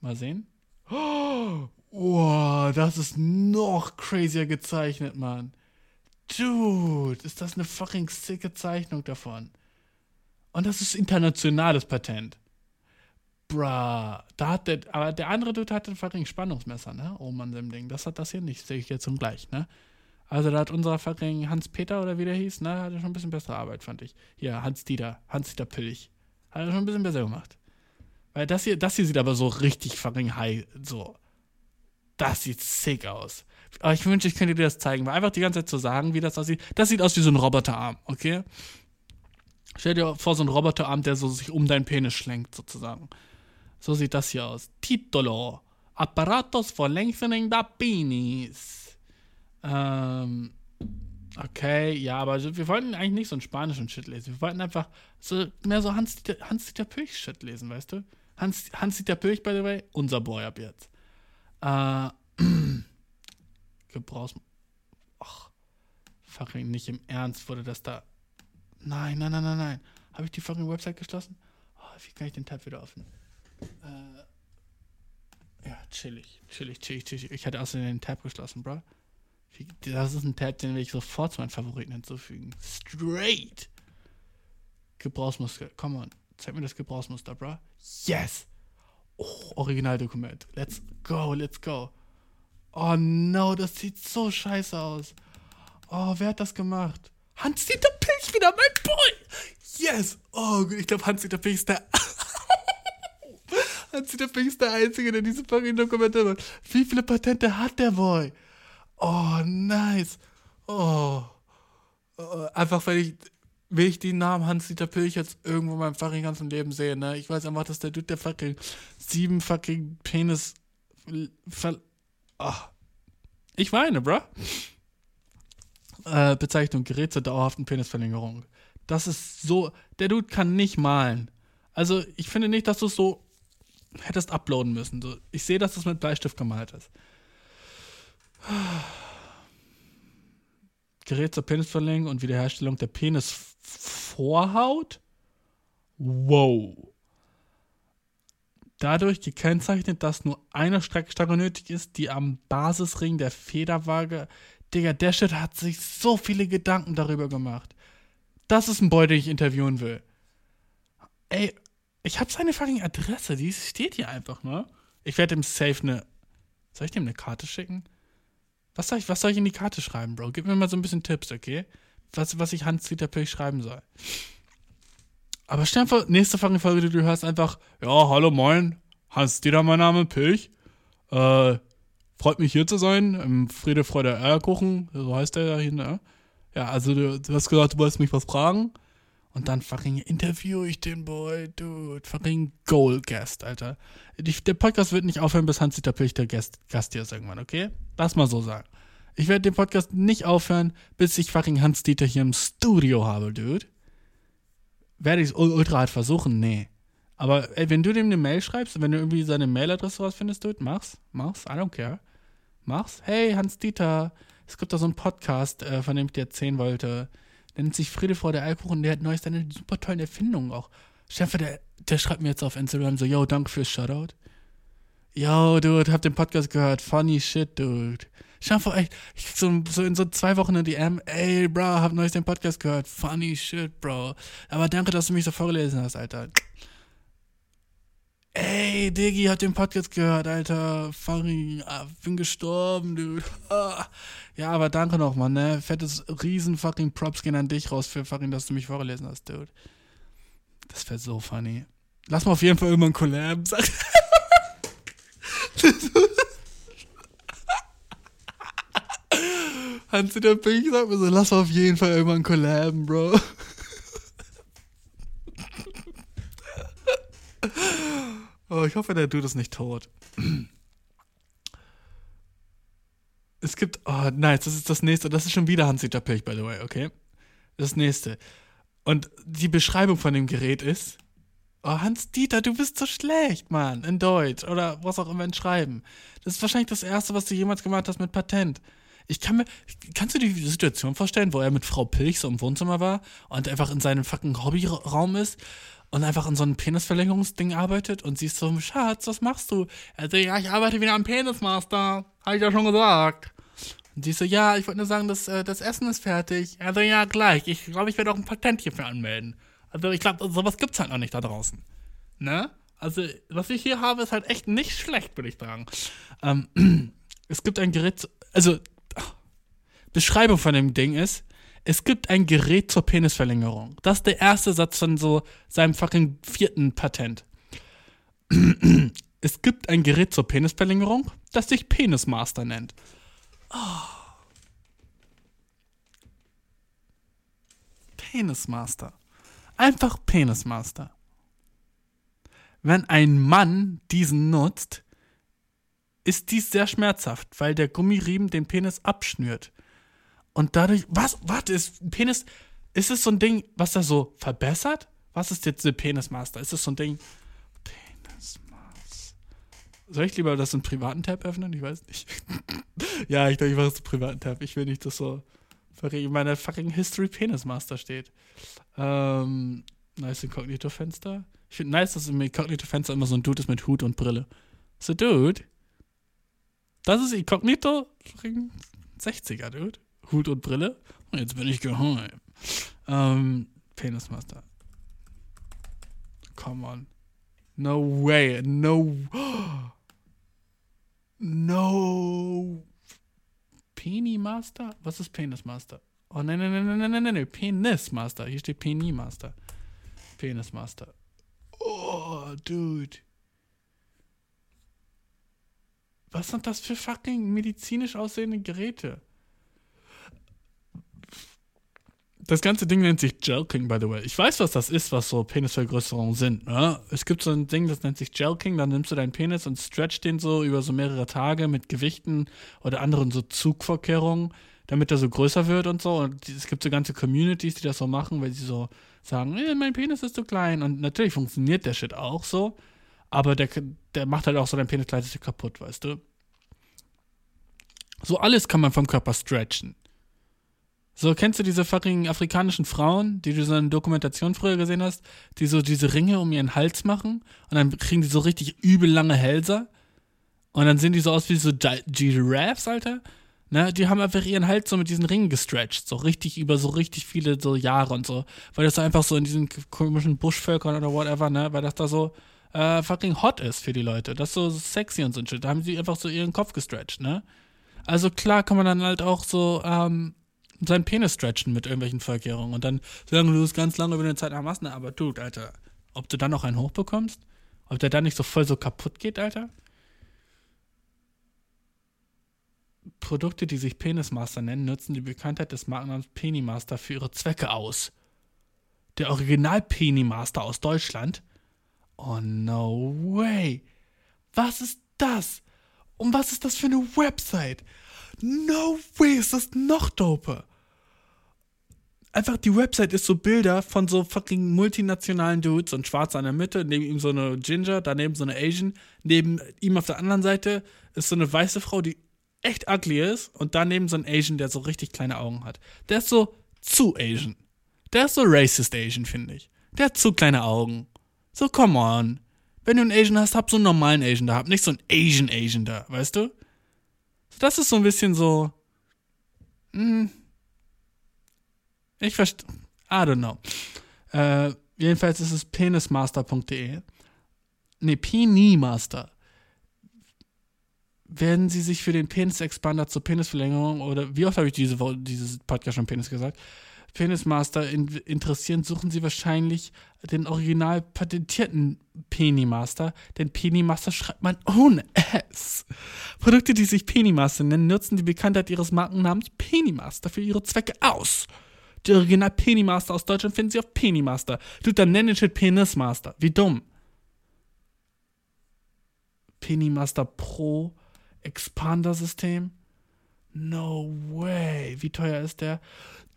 Mal sehen. Oh, das ist noch crazier gezeichnet, Mann. Dude, ist das eine fucking sicke Zeichnung davon. Und das ist internationales Patent. Bruh. Da hat der, aber der andere Dude hatte ein fucking Spannungsmesser, ne? Oh man, dem Ding. Das hat das hier nicht, sehe ich jetzt zum Gleich, ne? Also da hat unser fucking Hans-Peter oder wie der hieß, ne? Hatte schon ein bisschen bessere Arbeit, fand ich. Hier, Hans-Dieter, Hans-Dieter Pilch. Hat er schon ein bisschen besser gemacht. Weil das hier, das hier sieht aber so richtig fucking high, so. Das sieht sick aus. Aber ich wünschte, ich könnte dir das zeigen, weil einfach die ganze Zeit zu sagen, wie das aussieht. Das sieht aus wie so ein Roboterarm, okay? Stell dir vor, so ein Roboterarm, der so sich um deinen Penis schlenkt, sozusagen. So sieht das hier aus. Titolo. Apparatos for lengthening the penis. Ähm, okay, ja, aber wir wollten eigentlich nicht so einen spanischen Shit lesen. Wir wollten einfach so mehr so Hans-Dieter Hans Pöch-Shit lesen, weißt du? Hans, Hans-Dieter Pöch, by the way, unser Boy ab jetzt. Äh, Gebrauchs... Ach, fucking nicht im Ernst wurde das da... Nein, nein, nein, nein, nein. Habe ich die fucking Website geschlossen? Oh, wie kann ich den Tab wieder öffnen? Äh, ja, chillig, chillig, chillig, chillig. Ich hatte außerdem den Tab geschlossen, bro. Das ist ein Tab, den will ich sofort zu meinen Favoriten hinzufügen. Straight! Gebrauchsmuster. Come on. Zeig mir das Gebrauchsmuster, bro. Yes! Oh, Originaldokument. Let's go, let's go. Oh no, das sieht so scheiße aus. Oh, wer hat das gemacht? Hans-Dieter Pilch wieder, mein Boy! Yes! Oh, ich glaube, Hans-Dieter Pilch ist der Hans der Fink ist der Einzige, der diese fucking Dokumente macht. Wie viele Patente hat der Boy? Oh, nice. Oh. oh. Einfach, weil ich, will ich den Namen Hans-Dieter Pilch jetzt irgendwo in meinem fucking ganzen Leben sehe, ne? Ich weiß einfach, dass der Dude, der fucking sieben fucking Penis ver... Oh. Ich weine, bruh. Äh, Bezeichnung, Gerät zur dauerhaften Penisverlängerung. Das ist so... Der Dude kann nicht malen. Also, ich finde nicht, dass du es so hättest uploaden müssen. So, ich sehe, dass das mit Bleistift gemalt ist. Gerät zur Penisverlängerung und Wiederherstellung der Penisvorhaut? Wow. Dadurch gekennzeichnet, dass nur eine Streckstange nötig ist, die am Basisring der Federwaage. Digga, der Shit hat sich so viele Gedanken darüber gemacht. Das ist ein Boy, den ich interviewen will. Ey, ich habe seine fucking Adresse, die steht hier einfach, ne? Ich werde ihm safe eine. Soll ich dem eine Karte schicken? Was soll, ich, was soll ich in die Karte schreiben, Bro? Gib mir mal so ein bisschen Tipps, okay? Was, was ich Hans-Dieter Pilch schreiben soll. Aber stell vor, nächste Folge, die du hörst, einfach, ja, hallo, moin, Hans-Dieter, mein Name, Pilch. Äh, freut mich hier zu sein, im Friede, Freude, Eierkuchen, so heißt der da hier, ne? Ja, also du, du hast gesagt, du wolltest mich was fragen. Und dann fucking interview ich den Boy, dude. Fucking Goal Guest, Alter. Ich, der Podcast wird nicht aufhören, bis Hans-Dieter Pilch der Gast, Gast hier ist irgendwann, okay? Lass mal so sagen. Ich werde den Podcast nicht aufhören, bis ich fucking Hans-Dieter hier im Studio habe, dude. Werde ich es ultra hart versuchen? Nee. Aber ey, wenn du dem eine Mail schreibst, wenn du irgendwie seine Mailadresse rausfindest, dude, mach's. Mach's. I don't care. Mach's. Hey, Hans-Dieter. Es gibt da so einen Podcast, äh, von dem ich dir erzählen wollte der nennt sich Friede vor der Alkohol der hat neues eine super tollen Erfindungen auch. Stefan, der, der schreibt mir jetzt auf Instagram so, yo, danke fürs Shoutout. Yo, dude, hab den Podcast gehört. Funny shit, dude. Vor, ey, ich krieg so, so in so zwei Wochen eine DM, ey, bro, hab neues den Podcast gehört. Funny shit, bro. Aber danke, dass du mich so vorgelesen hast, Alter. Ey, Diggi, hab den Podcast gehört, Alter. Fucking, ah, bin gestorben, dude. Ah. Ja, aber danke nochmal, ne? Fettes riesen fucking Props gehen an dich raus für fucking, dass du mich vorgelesen hast, dude. Das wäre so funny. Lass mal auf jeden Fall irgendwann Collab. Sag. Hans der Pink sagt mir so, lass auf jeden Fall irgendwann collaben, Bro. oh, ich hoffe, der Dude ist nicht tot es gibt, oh, nice, das ist das nächste, das ist schon wieder Hans-Dieter Pilch, by the way, okay? Das nächste. Und die Beschreibung von dem Gerät ist, oh, Hans-Dieter, du bist so schlecht, Mann, in Deutsch oder was auch immer in Schreiben. Das ist wahrscheinlich das erste, was du jemals gemacht hast mit Patent. Ich kann mir, kannst du dir die Situation vorstellen, wo er mit Frau Pilch so im Wohnzimmer war und einfach in seinem fucking Hobbyraum ist und einfach in so einem Penisverlängerungsding arbeitet und sie ist so, Schatz, was machst du? Er so, ja, ich arbeite wieder am Penismaster. Hab ich ja schon gesagt. Und sie so, ja, ich wollte nur sagen, das, äh, das Essen ist fertig. Also ja, gleich. Ich glaube, ich werde auch ein Patent hierfür anmelden. Also ich glaube, sowas gibt's halt noch nicht da draußen. Ne? Also, was ich hier habe, ist halt echt nicht schlecht, würde ich sagen. Ähm, es gibt ein Gerät, also Beschreibung von dem Ding ist, es gibt ein Gerät zur Penisverlängerung. Das ist der erste Satz von so seinem fucking vierten Patent. es gibt ein Gerät zur Penisverlängerung, das sich Penismaster nennt. Oh. Penismaster. Einfach Penismaster. Wenn ein Mann diesen nutzt, ist dies sehr schmerzhaft, weil der Gummiriemen den Penis abschnürt. Und dadurch, was, was ist Penis, ist es so ein Ding, was er so verbessert? Was ist jetzt der Penismaster? Ist es so ein Ding, Penismaster. Soll ich lieber das in privaten Tab öffnen? Ich weiß nicht. ja, ich denke, ich mache es in privaten Tab. Ich will nicht, dass so in meiner fucking History Penismaster steht. Ähm, nice Inkognito-Fenster. Ich finde nice, dass im Inkognito-Fenster immer so ein Dude ist mit Hut und Brille. So, Dude. Das ist Inkognito 60er, Dude. Hut und Brille. Und jetzt bin ich geheim. Ähm, Penismaster. Come on. No way. No. No. Penimaster? Was ist Penismaster? Oh nein, nein, nein, nein, nein, nein, nein. Penismaster. Hier steht Penimaster. Penismaster. Oh, dude. Was sind das für fucking medizinisch aussehende Geräte? das ganze Ding nennt sich Jelking, by the way. Ich weiß, was das ist, was so Penisvergrößerungen sind. Ne? Es gibt so ein Ding, das nennt sich Jelking. Dann nimmst du deinen Penis und stretchst den so über so mehrere Tage mit Gewichten oder anderen so Zugvorkehrungen, damit er so größer wird und so. Und es gibt so ganze Communities, die das so machen, weil sie so sagen, eh, mein Penis ist zu klein. Und natürlich funktioniert der Shit auch so, aber der, der macht halt auch so dein Penis gleichzeitig kaputt, weißt du? So alles kann man vom Körper stretchen. So, kennst du diese fucking afrikanischen Frauen, die du so in Dokumentation früher gesehen hast, die so diese Ringe um ihren Hals machen und dann kriegen die so richtig übel lange Hälse und dann sehen die so aus wie so Giraffes, Alter. Ne, die haben einfach ihren Hals so mit diesen Ringen gestretched, so richtig über so richtig viele so Jahre und so, weil das einfach so in diesen komischen Buschvölkern oder whatever, ne, weil das da so äh, fucking hot ist für die Leute, das ist so sexy und so ein Shit. Da haben sie einfach so ihren Kopf gestretched, ne? Also klar kann man dann halt auch so ähm, seinen Penis stretchen mit irgendwelchen Verkehrungen und dann sagen, du es ganz lange über eine Zeit hast, ne, aber du, Alter, ob du dann noch einen hochbekommst, ob der dann nicht so voll so kaputt geht, Alter? Produkte, die sich Penismaster nennen, nutzen die Bekanntheit des Markennamens Penimaster für ihre Zwecke aus. Der Original Penimaster aus Deutschland? Oh no way. Was ist das? Und was ist das für eine Website? No way, ist das noch doper. Einfach die Website ist so Bilder von so fucking multinationalen Dudes, und Schwarzer in der Mitte, neben ihm so eine Ginger, daneben so eine Asian, neben ihm auf der anderen Seite ist so eine weiße Frau, die echt ugly ist und daneben so ein Asian, der so richtig kleine Augen hat. Der ist so zu Asian. Der ist so racist Asian, finde ich. Der hat zu kleine Augen. So, come on. Wenn du einen Asian hast, hab so einen normalen Asian da. Hab nicht so einen Asian Asian da, weißt du? Das ist so ein bisschen so. Mh, hm. ich verstehe. I don't know. Äh, jedenfalls ist es penismaster.de. Ne, Penimaster werden sie sich für den Penis-Expander zur Penisverlängerung oder wie oft habe ich diese dieses Podcast schon Penis gesagt? Penismaster in, interessieren, suchen sie wahrscheinlich den original patentierten Penimaster, denn Penimaster schreibt man ohne S. Produkte, die sich Penimaster nennen, nutzen die Bekanntheit ihres Markennamens Penimaster für ihre Zwecke aus. Die original Penimaster aus Deutschland finden sie auf Penimaster. Du, dann nennen Shit Penismaster. Wie dumm. Penimaster Pro Expander-System? No way. Wie teuer ist der?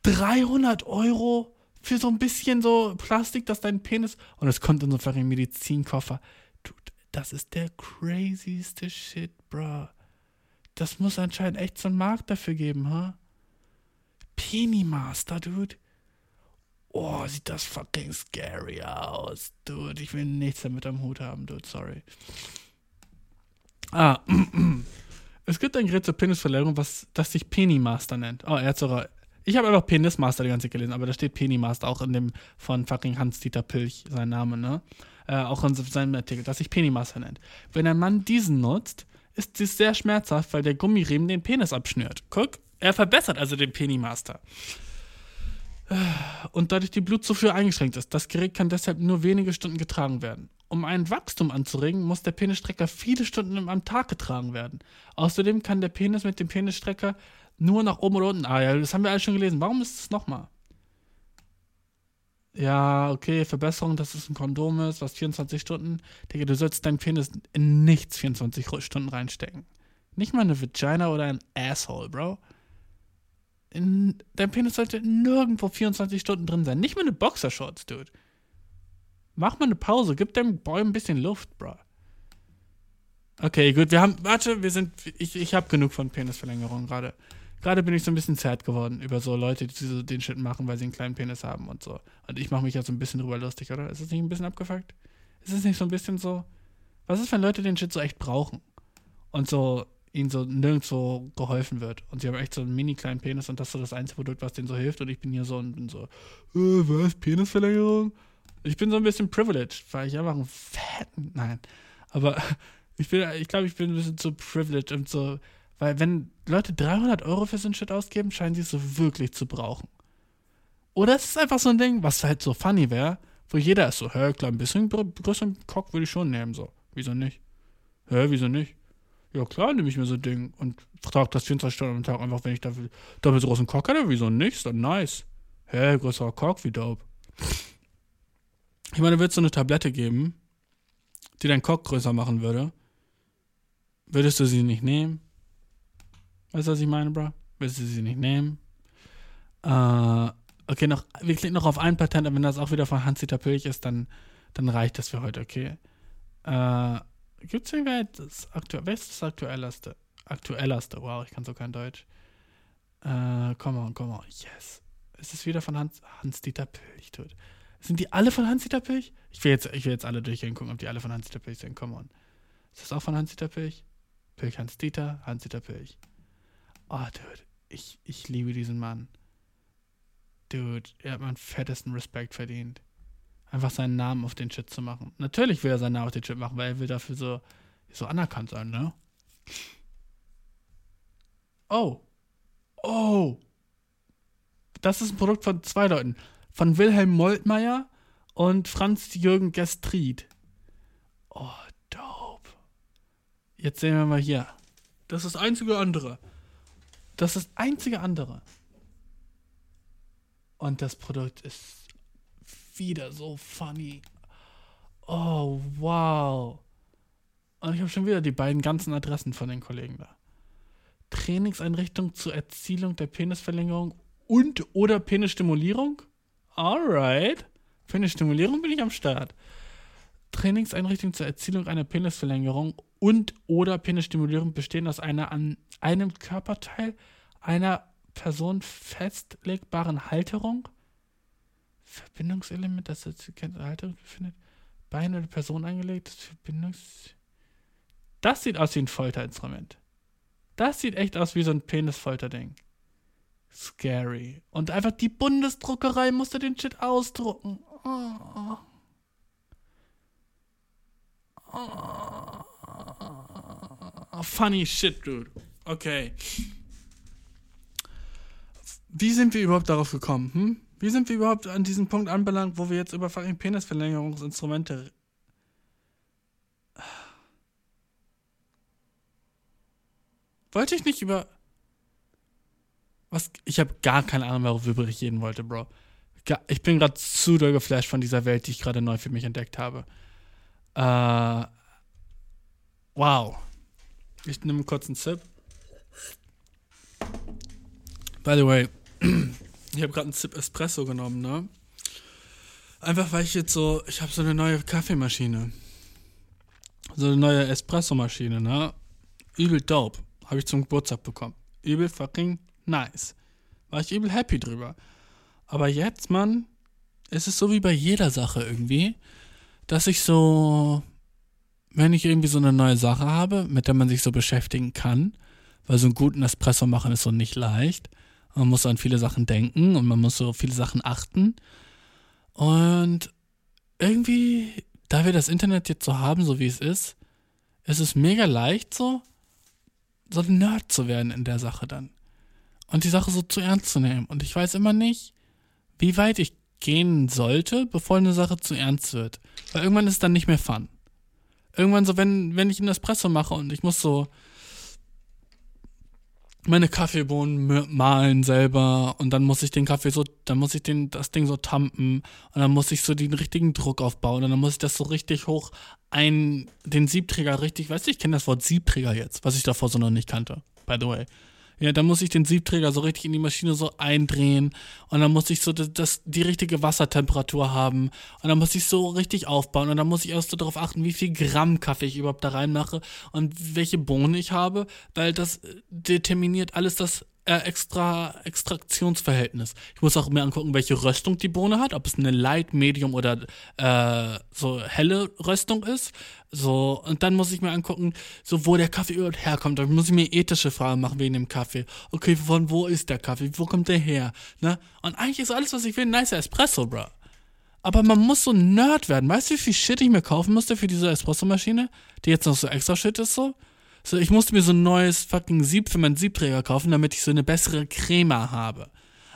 300 Euro für so ein bisschen so Plastik, dass dein Penis. Und es kommt in so einen Medizinkoffer. Dude, das ist der crazyste Shit, bro. Das muss anscheinend echt so einen Markt dafür geben, ha? Huh? Penimaster, dude. Oh, sieht das fucking scary aus, dude. Ich will nichts damit am Hut haben, dude. Sorry. Ah, es gibt ein Gerät zur Penisverlängerung, was das sich Penimaster nennt. Oh, er hat sogar. Ich habe einfach Penismaster die ganze Zeit gelesen, aber da steht Penimaster auch in dem von fucking Hans-Dieter Pilch, sein Name, ne? Äh, auch in seinem Artikel, das sich Penimaster nennt. Wenn ein Mann diesen nutzt, ist dies sehr schmerzhaft, weil der Gummiriemen den Penis abschnürt. Guck, er verbessert also den Penimaster. Und dadurch die Blutzufuhr eingeschränkt ist. Das Gerät kann deshalb nur wenige Stunden getragen werden. Um ein Wachstum anzuregen, muss der Penisstrecker viele Stunden am Tag getragen werden. Außerdem kann der Penis mit dem Penisstrecker nur nach oben oder unten. Ah ja, das haben wir alle schon gelesen. Warum ist es nochmal? Ja, okay, Verbesserung, dass es ein Kondom ist, was 24 Stunden. Digga, du sollst deinen Penis in nichts 24 Stunden reinstecken. Nicht mal eine Vagina oder ein Asshole, Bro. In, dein Penis sollte nirgendwo 24 Stunden drin sein. Nicht mal eine Boxershorts, Dude. Mach mal eine Pause, gib dem Boy ein bisschen Luft, bro. Okay, gut, wir haben, warte, wir sind, ich, ich habe genug von Penisverlängerung gerade. Gerade bin ich so ein bisschen zart geworden über so Leute, die so den Shit machen, weil sie einen kleinen Penis haben und so. Und ich mache mich ja so ein bisschen drüber lustig, oder? Ist es nicht ein bisschen abgefuckt? Ist es nicht so ein bisschen so? Was ist, wenn Leute den Shit so echt brauchen? Und so ihnen so nirgendwo geholfen wird. Und sie haben echt so einen mini kleinen Penis und das ist so das einzige Produkt, was denen so hilft. Und ich bin hier so und bin so, äh, was, Penisverlängerung? Ich bin so ein bisschen privileged, weil ich einfach einen fetten. Nein. Aber ich bin, ich glaube, ich bin ein bisschen zu privileged und so. Weil, wenn Leute 300 Euro für so ein Shit ausgeben, scheinen sie es so wirklich zu brauchen. Oder es ist einfach so ein Ding, was halt so funny wäre, wo jeder ist so, hä, klar, ein bisschen größeren Cock würde ich schon nehmen, so. Wieso nicht? Hä, wieso nicht? Ja, klar, nehme ich mir so ein Ding und trage das 24 Stunden am Tag einfach, wenn ich dafür doppelt so großen Cock hätte, wieso nicht? Ist dann nice. Hä, größerer Cock, wie dope. Ich meine, würde es so eine Tablette geben, die deinen Cock größer machen würde, würdest du sie nicht nehmen? Weißt du, was ich meine, bro? Würdest du sie nicht nehmen? Äh, Okay, noch, wir klicken noch auf ein Patent, aber wenn das auch wieder von Hans-Dieter Pülch ist, dann, dann reicht das für heute, okay? Äh, gibt's irgendwer das aktuell, welches ist das aktuellste? Aktuellste, wow, ich kann so kein Deutsch. Äh, come on, come on, yes. Es ist wieder von Hans, Hans-Dieter Pülch, tut. Sind die alle von Hans-Dieter Pülch? Ich will jetzt, ich will jetzt alle durchgehen, gucken, ob die alle von Hans-Dieter Pülch sind, come on. Ist das auch von Hans-Dieter Pülch? Pülch Hans-Dieter, Hans-Dieter Pülch. Oh, dude, ich, ich liebe diesen Mann. Dude, er hat meinen fettesten Respekt verdient. Einfach seinen Namen auf den Shit zu machen. Natürlich will er seinen Namen auf den Shit machen, weil er will dafür so, so anerkannt sein, ne? Oh. Oh. Das ist ein Produkt von zwei Leuten. Von Wilhelm Moltmeier und Franz-Jürgen Gestried. Oh, dope. Jetzt sehen wir mal hier. Das ist das einzige andere. Das ist das einzige andere. Und das Produkt ist wieder so funny. Oh, wow. Und ich habe schon wieder die beiden ganzen Adressen von den Kollegen da. Trainingseinrichtung zur Erzielung der Penisverlängerung und oder Penisstimulierung? Alright. Penisstimulierung bin ich am Start. Trainingseinrichtung zur Erzielung einer Penisverlängerung und oder Penisstimulierung bestehen aus einer an einem Körperteil einer Person festlegbaren Halterung, Verbindungselement, das jetzt keine Halterung befindet, Bein oder Person eingelegt, das Verbindungs... Das sieht aus wie ein Folterinstrument. Das sieht echt aus wie so ein Penisfolterding. Scary. Und einfach die Bundesdruckerei musste den Shit ausdrucken. Oh. Oh. Funny shit, dude. Okay. Wie sind wir überhaupt darauf gekommen? Hm? Wie sind wir überhaupt an diesem Punkt anbelangt, wo wir jetzt über fucking Penisverlängerungsinstrumente Wollte ich nicht über. Was? Ich habe gar keine Ahnung, worüber ich reden wollte, Bro. Ich bin gerade zu doll geflasht von dieser Welt, die ich gerade neu für mich entdeckt habe. Äh. Wow. Ich nehme kurz einen Sip. By the way, ich habe gerade einen Zip Espresso genommen, ne? Einfach weil ich jetzt so, ich habe so eine neue Kaffeemaschine. So eine neue Espresso-Maschine, ne? Übel dope. Habe ich zum Geburtstag bekommen. Übel fucking nice. War ich übel happy drüber. Aber jetzt, Mann, ist es so wie bei jeder Sache irgendwie, dass ich so, wenn ich irgendwie so eine neue Sache habe, mit der man sich so beschäftigen kann, weil so einen guten Espresso machen ist so nicht leicht, man muss an viele Sachen denken und man muss so viele Sachen achten. Und irgendwie, da wir das Internet jetzt so haben, so wie es ist, ist es mega leicht so, so ein Nerd zu werden in der Sache dann. Und die Sache so zu ernst zu nehmen. Und ich weiß immer nicht, wie weit ich gehen sollte, bevor eine Sache zu ernst wird. Weil irgendwann ist dann nicht mehr fun. Irgendwann so, wenn, wenn ich einen Espresso mache und ich muss so meine Kaffeebohnen mahlen selber und dann muss ich den Kaffee so, dann muss ich den, das Ding so tampen und dann muss ich so den richtigen Druck aufbauen und dann muss ich das so richtig hoch ein, den Siebträger richtig, weißt du, ich kenne das Wort Siebträger jetzt, was ich davor so noch nicht kannte, by the way. Ja, dann muss ich den Siebträger so richtig in die Maschine so eindrehen und dann muss ich so das, das, die richtige Wassertemperatur haben und dann muss ich so richtig aufbauen und dann muss ich erst so darauf achten, wie viel Gramm Kaffee ich überhaupt da reinmache und welche Bohnen ich habe, weil das determiniert alles das äh, extra Extraktionsverhältnis. Ich muss auch mir angucken, welche Röstung die Bohne hat, ob es eine Light, Medium oder äh, so helle Röstung ist. So, und dann muss ich mir angucken, so wo der Kaffee überhaupt herkommt. Da muss ich mir ethische Fragen machen wegen dem Kaffee. Okay, von wo ist der Kaffee? Wo kommt der her? Ne? Und eigentlich ist alles, was ich will, ein nicer Espresso, bro. Aber man muss so ein Nerd werden. Weißt du, wie viel Shit ich mir kaufen musste für diese Espresso-Maschine? Die jetzt noch so extra Shit ist so? So, ich musste mir so ein neues fucking Sieb für meinen Siebträger kaufen, damit ich so eine bessere Crema habe.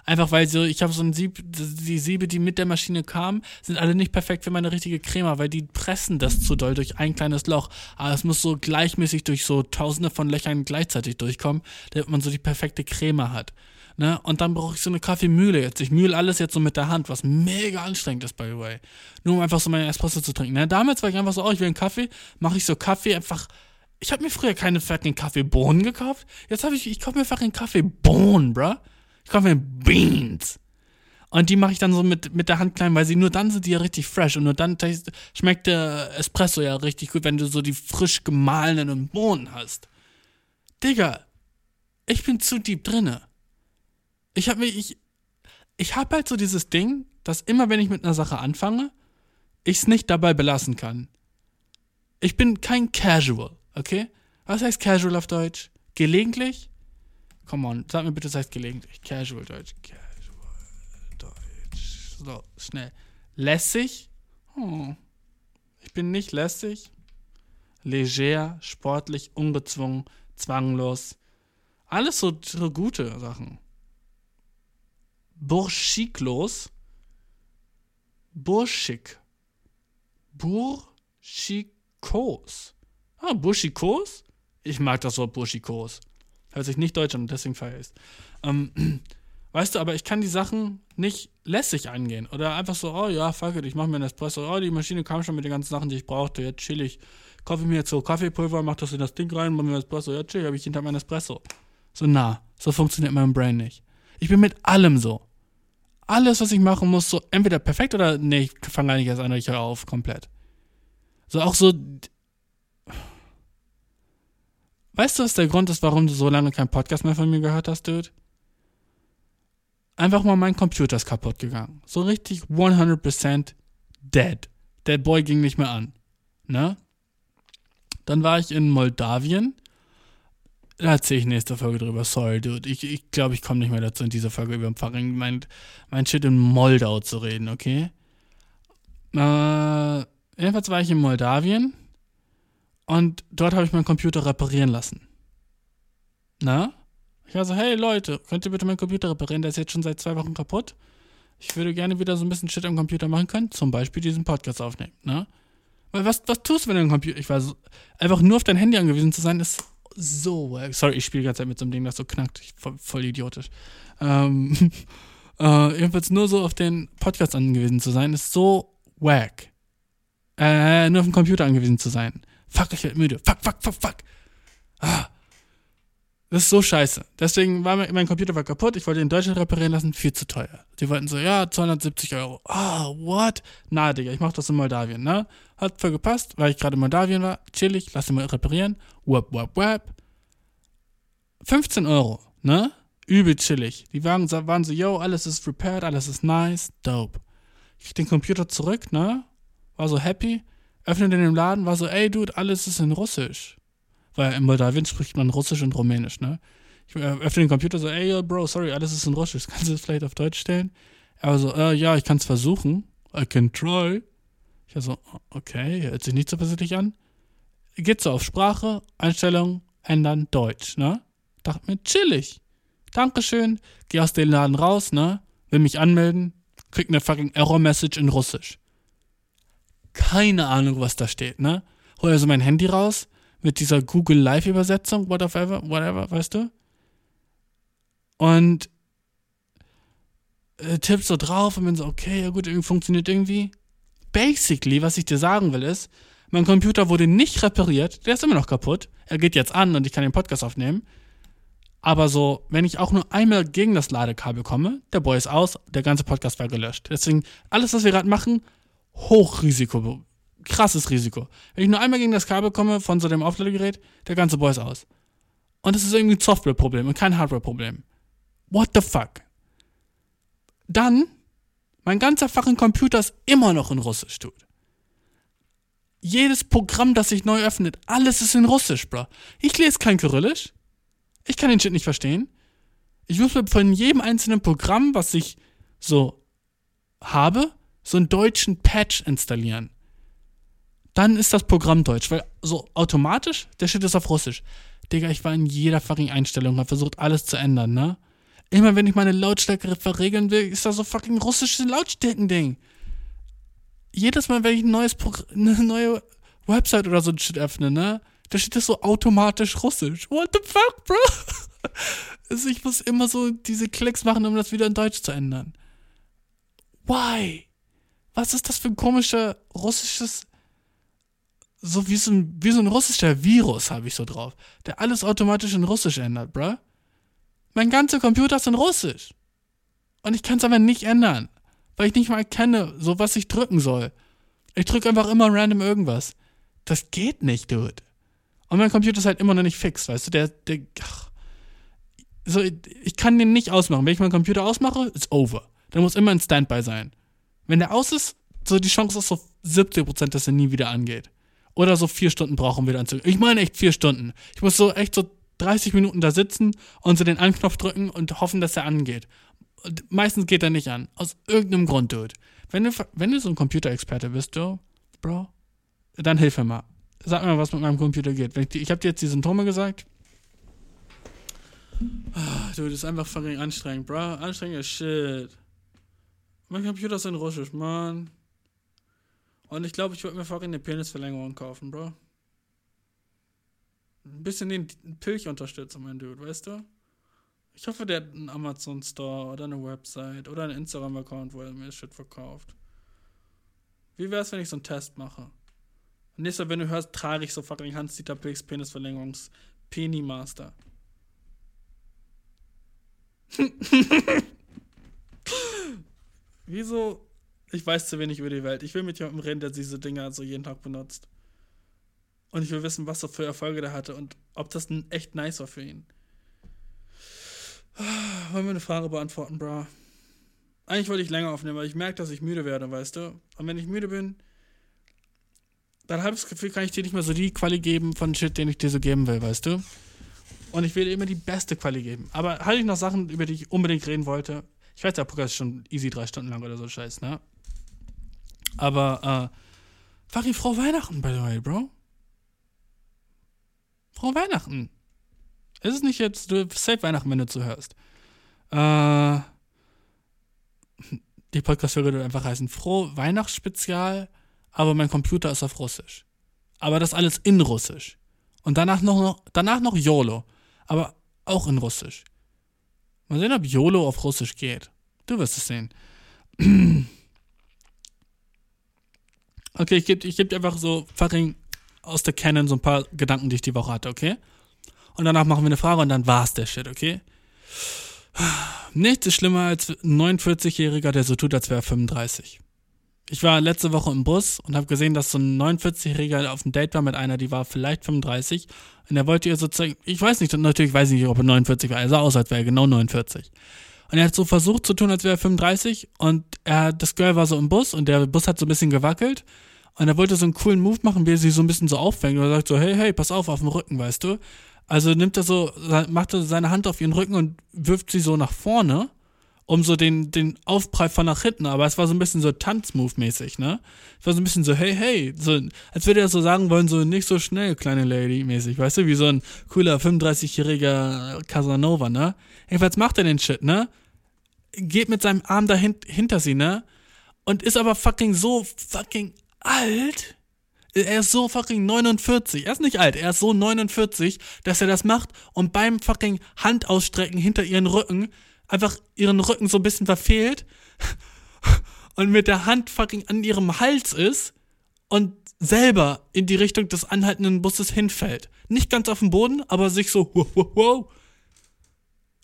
Einfach weil so, ich habe so ein Sieb, die Siebe, die mit der Maschine kamen, sind alle nicht perfekt für meine richtige Crema, weil die pressen das zu doll durch ein kleines Loch. Aber es muss so gleichmäßig durch so tausende von Löchern gleichzeitig durchkommen, damit man so die perfekte Crema hat. Ne? Und dann brauche ich so eine Kaffeemühle jetzt. Ich mühle alles jetzt so mit der Hand, was mega anstrengend ist, by the way. Nur um einfach so meine Espresso zu trinken. Ne? Damals war ich einfach so, oh, ich will einen Kaffee, mache ich so Kaffee einfach ich habe mir früher keine fucking Kaffeebohnen gekauft. Jetzt habe ich, ich kaufe mir fucking Kaffeebohnen, bruh. Ich kaufe mir Beans. Und die mache ich dann so mit, mit der Hand klein, weil sie nur dann sind die ja richtig fresh und nur dann schmeckt der Espresso ja richtig gut, wenn du so die frisch gemahlenen Bohnen hast. Digga, ich bin zu deep drinne. Ich habe mich, ich, ich habe halt so dieses Ding, dass immer wenn ich mit einer Sache anfange, ich es nicht dabei belassen kann. Ich bin kein Casual, okay? Was heißt Casual auf Deutsch? Gelegentlich? Come on, sag mir bitte, das heißt gelegentlich. Casual Deutsch. Casual Deutsch. So, schnell. Lässig? Oh. Ich bin nicht lässig. Leger, sportlich, ungezwungen, zwanglos. Alles so, so gute Sachen. Burschiklos. Burschik. Burschikos. Ah, Burschikos? Ich mag das Wort Burschikos. Hört sich nicht deutsch an, deswegen feiere ich. Ähm, weißt du, aber ich kann die Sachen nicht lässig angehen. Oder einfach so, oh ja, fuck it, ich mache mir einen Espresso. Oh, die Maschine kam schon mit den ganzen Sachen, die ich brauchte. Jetzt chill ich. Kaufe mir jetzt so Kaffeepulver, mach das in das Ding rein, mach mir einen Espresso. Ja, chill, habe ich hinter meinem Espresso. So nah. So funktioniert mein Brain nicht. Ich bin mit allem so. Alles, was ich machen muss, so entweder perfekt oder nee, ich fange gar nicht erst an, ich höre auf komplett. So auch so. Weißt du, was der Grund ist, warum du so lange keinen Podcast mehr von mir gehört hast, Dude? Einfach mal mein Computer ist kaputt gegangen. So richtig 100% dead. Der Boy ging nicht mehr an. Ne? Dann war ich in Moldawien. Da erzähle ich nächste Folge drüber. Sorry, dude. Ich glaube, ich, glaub, ich komme nicht mehr dazu, in dieser Folge über mein, mein Shit in Moldau zu reden, okay? Äh, jedenfalls war ich in Moldawien und dort habe ich meinen Computer reparieren lassen. Na? Ich war so, hey Leute, könnt ihr bitte meinen Computer reparieren? Der ist jetzt schon seit zwei Wochen kaputt. Ich würde gerne wieder so ein bisschen Shit am Computer machen können. Zum Beispiel diesen Podcast aufnehmen, ne? Weil was, was tust du, wenn du ein Computer. Ich weiß, einfach nur auf dein Handy angewiesen zu sein, ist so. Sorry, ich spiele die ganze Zeit mit so einem Ding, das so knackt. Ich, voll, voll idiotisch. Ähm, äh, jedenfalls nur so auf den Podcast angewiesen zu sein, ist so wack. Äh, nur auf den Computer angewiesen zu sein. Fuck, ich werde müde. Fuck, fuck, fuck, fuck. Ah. Das ist so scheiße. Deswegen war mein, mein Computer war kaputt. Ich wollte ihn in Deutschland reparieren lassen. Viel zu teuer. Die wollten so, ja, 270 Euro. Ah, oh, what? Na, Digga, ich mach das in Moldawien, ne? Hat voll gepasst, weil ich gerade in Moldawien war. Chillig, lass ihn mal reparieren. Wap, wap, wap. 15 Euro, ne? Übel chillig. Die waren, waren so, yo, alles ist repaired, alles ist nice, dope. Ich krieg den Computer zurück, ne? War so happy. Öffnet in dem Laden, war so, ey, Dude, alles ist in Russisch. Weil in Moldawien spricht man Russisch und Rumänisch, ne? Ich öffne den Computer so, ey, yo, Bro, sorry, alles ist in Russisch. Kannst du das vielleicht auf Deutsch stellen? Er war so, äh, ja, ich kann es versuchen. I can try. Ich war so, okay, hört sich nicht so persönlich an. Geht so auf Sprache, Einstellung, ändern, Deutsch, ne? Dachte mir, chillig. Dankeschön. Geh aus dem Laden raus, ne? Will mich anmelden. Krieg eine fucking Error-Message in Russisch. Keine Ahnung, was da steht, ne? Hol also mein Handy raus mit dieser Google Live-Übersetzung, whatever, whatever, weißt du? Und äh, tipp so drauf und bin so, okay, ja gut, irgendwie funktioniert irgendwie. Basically, was ich dir sagen will, ist, mein Computer wurde nicht repariert, der ist immer noch kaputt. Er geht jetzt an und ich kann den Podcast aufnehmen. Aber so, wenn ich auch nur einmal gegen das Ladekabel komme, der Boy ist aus, der ganze Podcast war gelöscht. Deswegen, alles, was wir gerade machen, Hochrisiko, krasses Risiko. Wenn ich nur einmal gegen das Kabel komme von so dem Aufladegerät, der ganze Boy ist aus. Und es ist irgendwie ein Softwareproblem und kein Hardwareproblem. What the fuck? Dann, mein ganzer fucking Computer ist immer noch in Russisch, tut. Jedes Programm, das sich neu öffnet, alles ist in Russisch, bro. Ich lese kein Kyrillisch. Ich kann den Shit nicht verstehen. Ich muss mir von jedem einzelnen Programm, was ich so habe, so einen deutschen Patch installieren. Dann ist das Programm deutsch, weil so automatisch, der Shit ist auf Russisch. Digga, ich war in jeder fucking Einstellung, hab versucht alles zu ändern, ne? Immer wenn ich meine Lautstärke verregeln will, ist da so fucking russisches Lautstärken-Ding. Jedes Mal, wenn ich ein neues Programm, eine neue Website oder so ein Shit öffne, ne? Da steht das so automatisch russisch. What the fuck, bro? Also ich muss immer so diese Klicks machen, um das wieder in Deutsch zu ändern. Why? Was ist das für ein komischer russisches so wie so ein, wie so ein russischer Virus habe ich so drauf, der alles automatisch in Russisch ändert, bruh. Mein ganzer Computer ist in Russisch. Und ich kann es aber nicht ändern. Weil ich nicht mal erkenne, so was ich drücken soll. Ich drücke einfach immer random irgendwas. Das geht nicht, Dude. Und mein Computer ist halt immer noch nicht fix, weißt du? Der, der, ach. So, ich kann den nicht ausmachen. Wenn ich meinen Computer ausmache, ist over. Der muss immer in Standby sein. Wenn der aus ist, so die Chance ist so 70%, dass er nie wieder angeht. Oder so vier Stunden brauchen, um wieder anzugehen. Ich meine echt vier Stunden. Ich muss so echt so 30 Minuten da sitzen und so den Anknopf drücken und hoffen, dass er angeht. Und meistens geht er nicht an. Aus irgendeinem Grund, Dude. Wenn du, wenn du so ein Computerexperte bist, du, Bro, dann hilf mir mal. Sag mir mal, was mit meinem Computer geht. Ich, ich habe dir jetzt die Symptome gesagt. Ah, dude, das ist einfach fucking anstrengend, bro. Anstrengend shit. Mein Computer ist in Russisch, Mann. Und ich glaube, ich würde mir fucking eine Penisverlängerung kaufen, bro. Ein bisschen den Pilch unterstützen, mein Dude, weißt du? Ich hoffe, der hat einen Amazon Store oder eine Website oder einen Instagram-Account, wo er mir Shit verkauft. Wie wär's, wenn ich so einen Test mache? Mal, wenn du hörst, trage ich so fucking Hans-Dieter Pilchs Penisverlängerungs Penny Master. Wieso? Ich weiß zu wenig über die Welt. Ich will mit jemandem reden, der diese Dinger so jeden Tag benutzt. Und ich will wissen, was er für Erfolge der hatte und ob das echt nice war für ihn. Wollen wir eine Frage beantworten, bro? Eigentlich wollte ich länger aufnehmen, weil ich merke, dass ich müde werde, weißt du? Und wenn ich müde bin, dann habe ich das Gefühl, kann ich dir nicht mehr so die Quali geben von Shit, den ich dir so geben will, weißt du? Und ich will dir immer die beste Quali geben. Aber hatte ich noch Sachen, über die ich unbedingt reden wollte? Ich weiß, der Podcast ist schon easy drei Stunden lang oder so Scheiß, ne? Aber, äh, fucking frohe Weihnachten, by the way, Bro. Frohe Weihnachten. Ist es nicht jetzt, du safe Weihnachten, wenn du zuhörst. Äh, die Podcast-Folge würde einfach heißen Frohe Weihnachtsspezial, aber mein Computer ist auf Russisch. Aber das alles in Russisch. Und danach noch, danach noch YOLO. Aber auch in Russisch. Mal sehen, ob YOLO auf Russisch geht. Du wirst es sehen. Okay, ich gebe ich geb dir einfach so fucking aus der Canon so ein paar Gedanken, die ich die Woche hatte, okay? Und danach machen wir eine Frage und dann war's der Shit, okay? Nichts ist schlimmer als ein 49-Jähriger, der so tut, als wäre er 35. Ich war letzte Woche im Bus und habe gesehen, dass so ein 49-Jähriger auf ein Date war mit einer, die war vielleicht 35. Und er wollte ihr so zeigen, ich weiß nicht, natürlich weiß ich nicht, ob er 49 war. Er sah aus, als wäre er genau 49. Und er hat so versucht zu tun, als wäre er 35. Und er, das Girl war so im Bus und der Bus hat so ein bisschen gewackelt. Und er wollte so einen coolen Move machen, wie er sie so ein bisschen so auffängt. Und er sagt so, hey, hey, pass auf, auf dem Rücken, weißt du? Also nimmt er so, macht er seine Hand auf ihren Rücken und wirft sie so nach vorne um so den, den Aufprall von nach hinten, aber es war so ein bisschen so Tanzmove-mäßig, ne? Es war so ein bisschen so, hey, hey, so, als würde er so sagen wollen, so nicht so schnell, kleine Lady-mäßig, weißt du, wie so ein cooler 35-jähriger Casanova, ne? Jedenfalls macht er den Shit, ne? Geht mit seinem Arm dahin, hinter sie, ne? Und ist aber fucking so fucking alt. Er ist so fucking 49. Er ist nicht alt, er ist so 49, dass er das macht und beim fucking Handausstrecken hinter ihren Rücken einfach ihren Rücken so ein bisschen verfehlt und mit der Hand fucking an ihrem Hals ist und selber in die Richtung des anhaltenden Busses hinfällt. Nicht ganz auf dem Boden, aber sich so wow, wow, wow,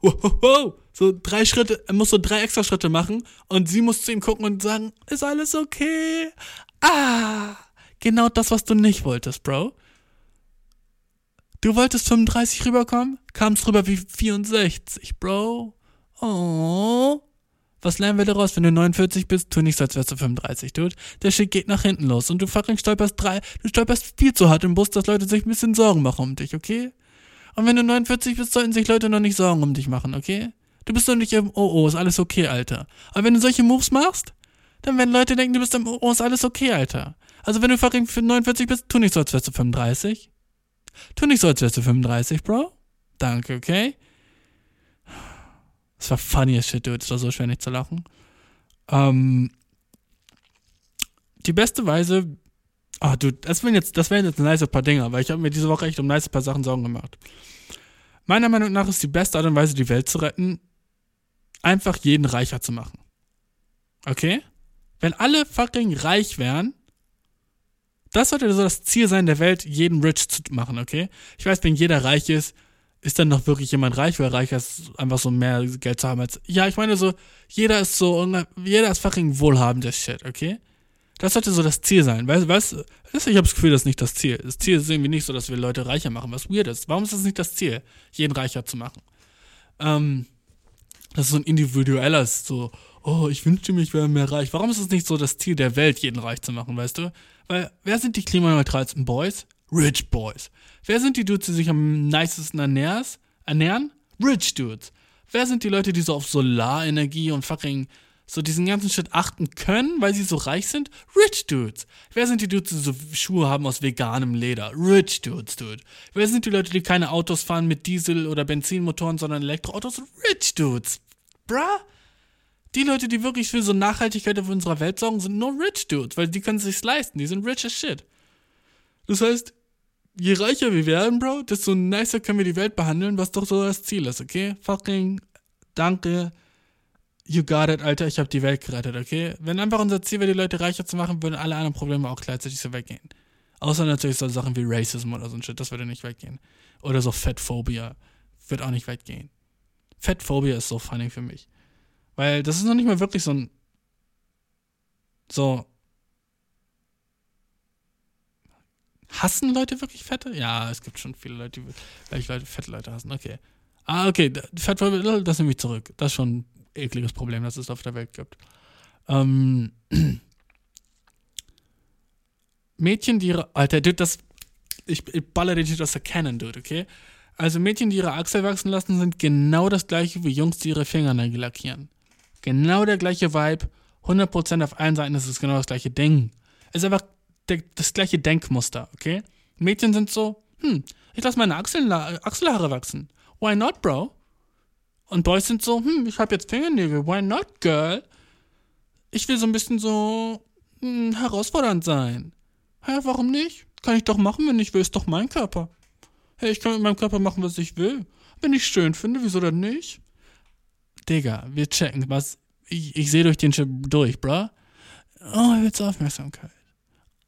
wow, wow, so drei Schritte, er muss so drei extra Schritte machen und sie muss zu ihm gucken und sagen, ist alles okay? Ah, genau das, was du nicht wolltest, Bro. Du wolltest 35 rüberkommen, kamst rüber wie 64, Bro. Oh. Was lernen wir daraus? Wenn du 49 bist, tu nicht so, als wärst du 35, dude. Der Shit geht nach hinten los und du fucking stolperst drei, du stolperst viel zu hart im Bus, dass Leute sich ein bisschen Sorgen machen um dich, okay? Und wenn du 49 bist, sollten sich Leute noch nicht Sorgen um dich machen, okay? Du bist doch nicht im Oh, oh, ist alles okay, Alter. Aber wenn du solche Moves machst, dann werden Leute denken, du bist im Oh, oh, ist alles okay, Alter. Also wenn du fucking 49 bist, tu nicht so, als wärst du 35. Tu nicht so, als wärst du 35, Bro. Danke, okay? Das war funny as shit, dude. Es war so schwer nicht zu lachen. Ähm, die beste Weise. Ah, du, das wären jetzt, das wären jetzt nice paar Dinge, aber ich habe mir diese Woche echt um nice paar Sachen Sorgen gemacht. Meiner Meinung nach ist die beste Art und Weise, die Welt zu retten, einfach jeden reicher zu machen. Okay? Wenn alle fucking reich wären, das sollte so das Ziel sein der Welt, jeden rich zu machen, okay? Ich weiß, wenn jeder reich ist, ist dann noch wirklich jemand reich, weil reicher ist, einfach so mehr Geld zu haben als. Ja, ich meine so, jeder ist so, jeder ist fucking wohlhabender Shit, okay? Das sollte so das Ziel sein. Weißt du, weißt, ich habe das Gefühl, das ist nicht das Ziel. Das Ziel ist irgendwie nicht so, dass wir Leute reicher machen, was weird ist. Warum ist das nicht das Ziel, jeden reicher zu machen? Ähm, das ist so ein individuelles, so, oh, ich wünschte mir, ich wäre mehr reich. Warum ist es nicht so das Ziel der Welt, jeden reich zu machen, weißt du? Weil, wer sind die klimaneutralsten Boys? Rich Boys. Wer sind die Dudes, die sich am nicesten ernähren? Rich Dudes. Wer sind die Leute, die so auf Solarenergie und fucking so diesen ganzen Shit achten können, weil sie so reich sind? Rich Dudes. Wer sind die Dudes, die so Schuhe haben aus veganem Leder? Rich Dudes, dude. Wer sind die Leute, die keine Autos fahren mit Diesel- oder Benzinmotoren, sondern Elektroautos? Rich Dudes. Bruh. Die Leute, die wirklich für so Nachhaltigkeit auf unserer Welt sorgen, sind nur Rich Dudes, weil die können es sich leisten. Die sind rich as shit. Das heißt, je reicher wir werden, Bro, desto nicer können wir die Welt behandeln, was doch so das Ziel ist, okay? Fucking danke. You got it, Alter, ich habe die Welt gerettet, okay? Wenn einfach unser Ziel wäre, die Leute reicher zu machen, würden alle anderen Probleme auch gleichzeitig so weggehen. Außer natürlich so Sachen wie Racism oder so ein Shit, das würde nicht weggehen. Oder so Fettphobia wird auch nicht weggehen. Fettphobia ist so funny für mich. Weil das ist noch nicht mal wirklich so ein. So. Hassen Leute wirklich Fette? Ja, es gibt schon viele Leute, die welche Leute fette Leute hassen. Okay. Ah, okay. Fettphobia, das nehme ich zurück. Das ist schon ein ekliges Problem, das es auf der Welt gibt. Ähm. Mädchen, die ihre. Alter, Dude, das. Ich, ich baller den Shit aus der Cannon, Dude, okay? Also Mädchen, die ihre Achsel wachsen lassen, sind genau das gleiche wie Jungs, die ihre Fingernägel lackieren. Genau der gleiche Vibe. 100% auf allen Seiten ist es genau das gleiche Ding. Es ist einfach der, das gleiche Denkmuster, okay? Mädchen sind so, hm, ich lasse meine Achseln, Achselhaare wachsen. Why not, Bro? Und Boys sind so, hm, ich habe jetzt Fingernägel. Why not, Girl? Ich will so ein bisschen so hm, herausfordernd sein. Hä, warum nicht? Kann ich doch machen, wenn ich will. Ist doch mein Körper. Hey, ich kann mit meinem Körper machen, was ich will. Wenn ich schön finde, wieso dann nicht? Digga, wir checken, was. Ich, ich sehe durch den Chip durch, bruh. Oh, willst Aufmerksamkeit?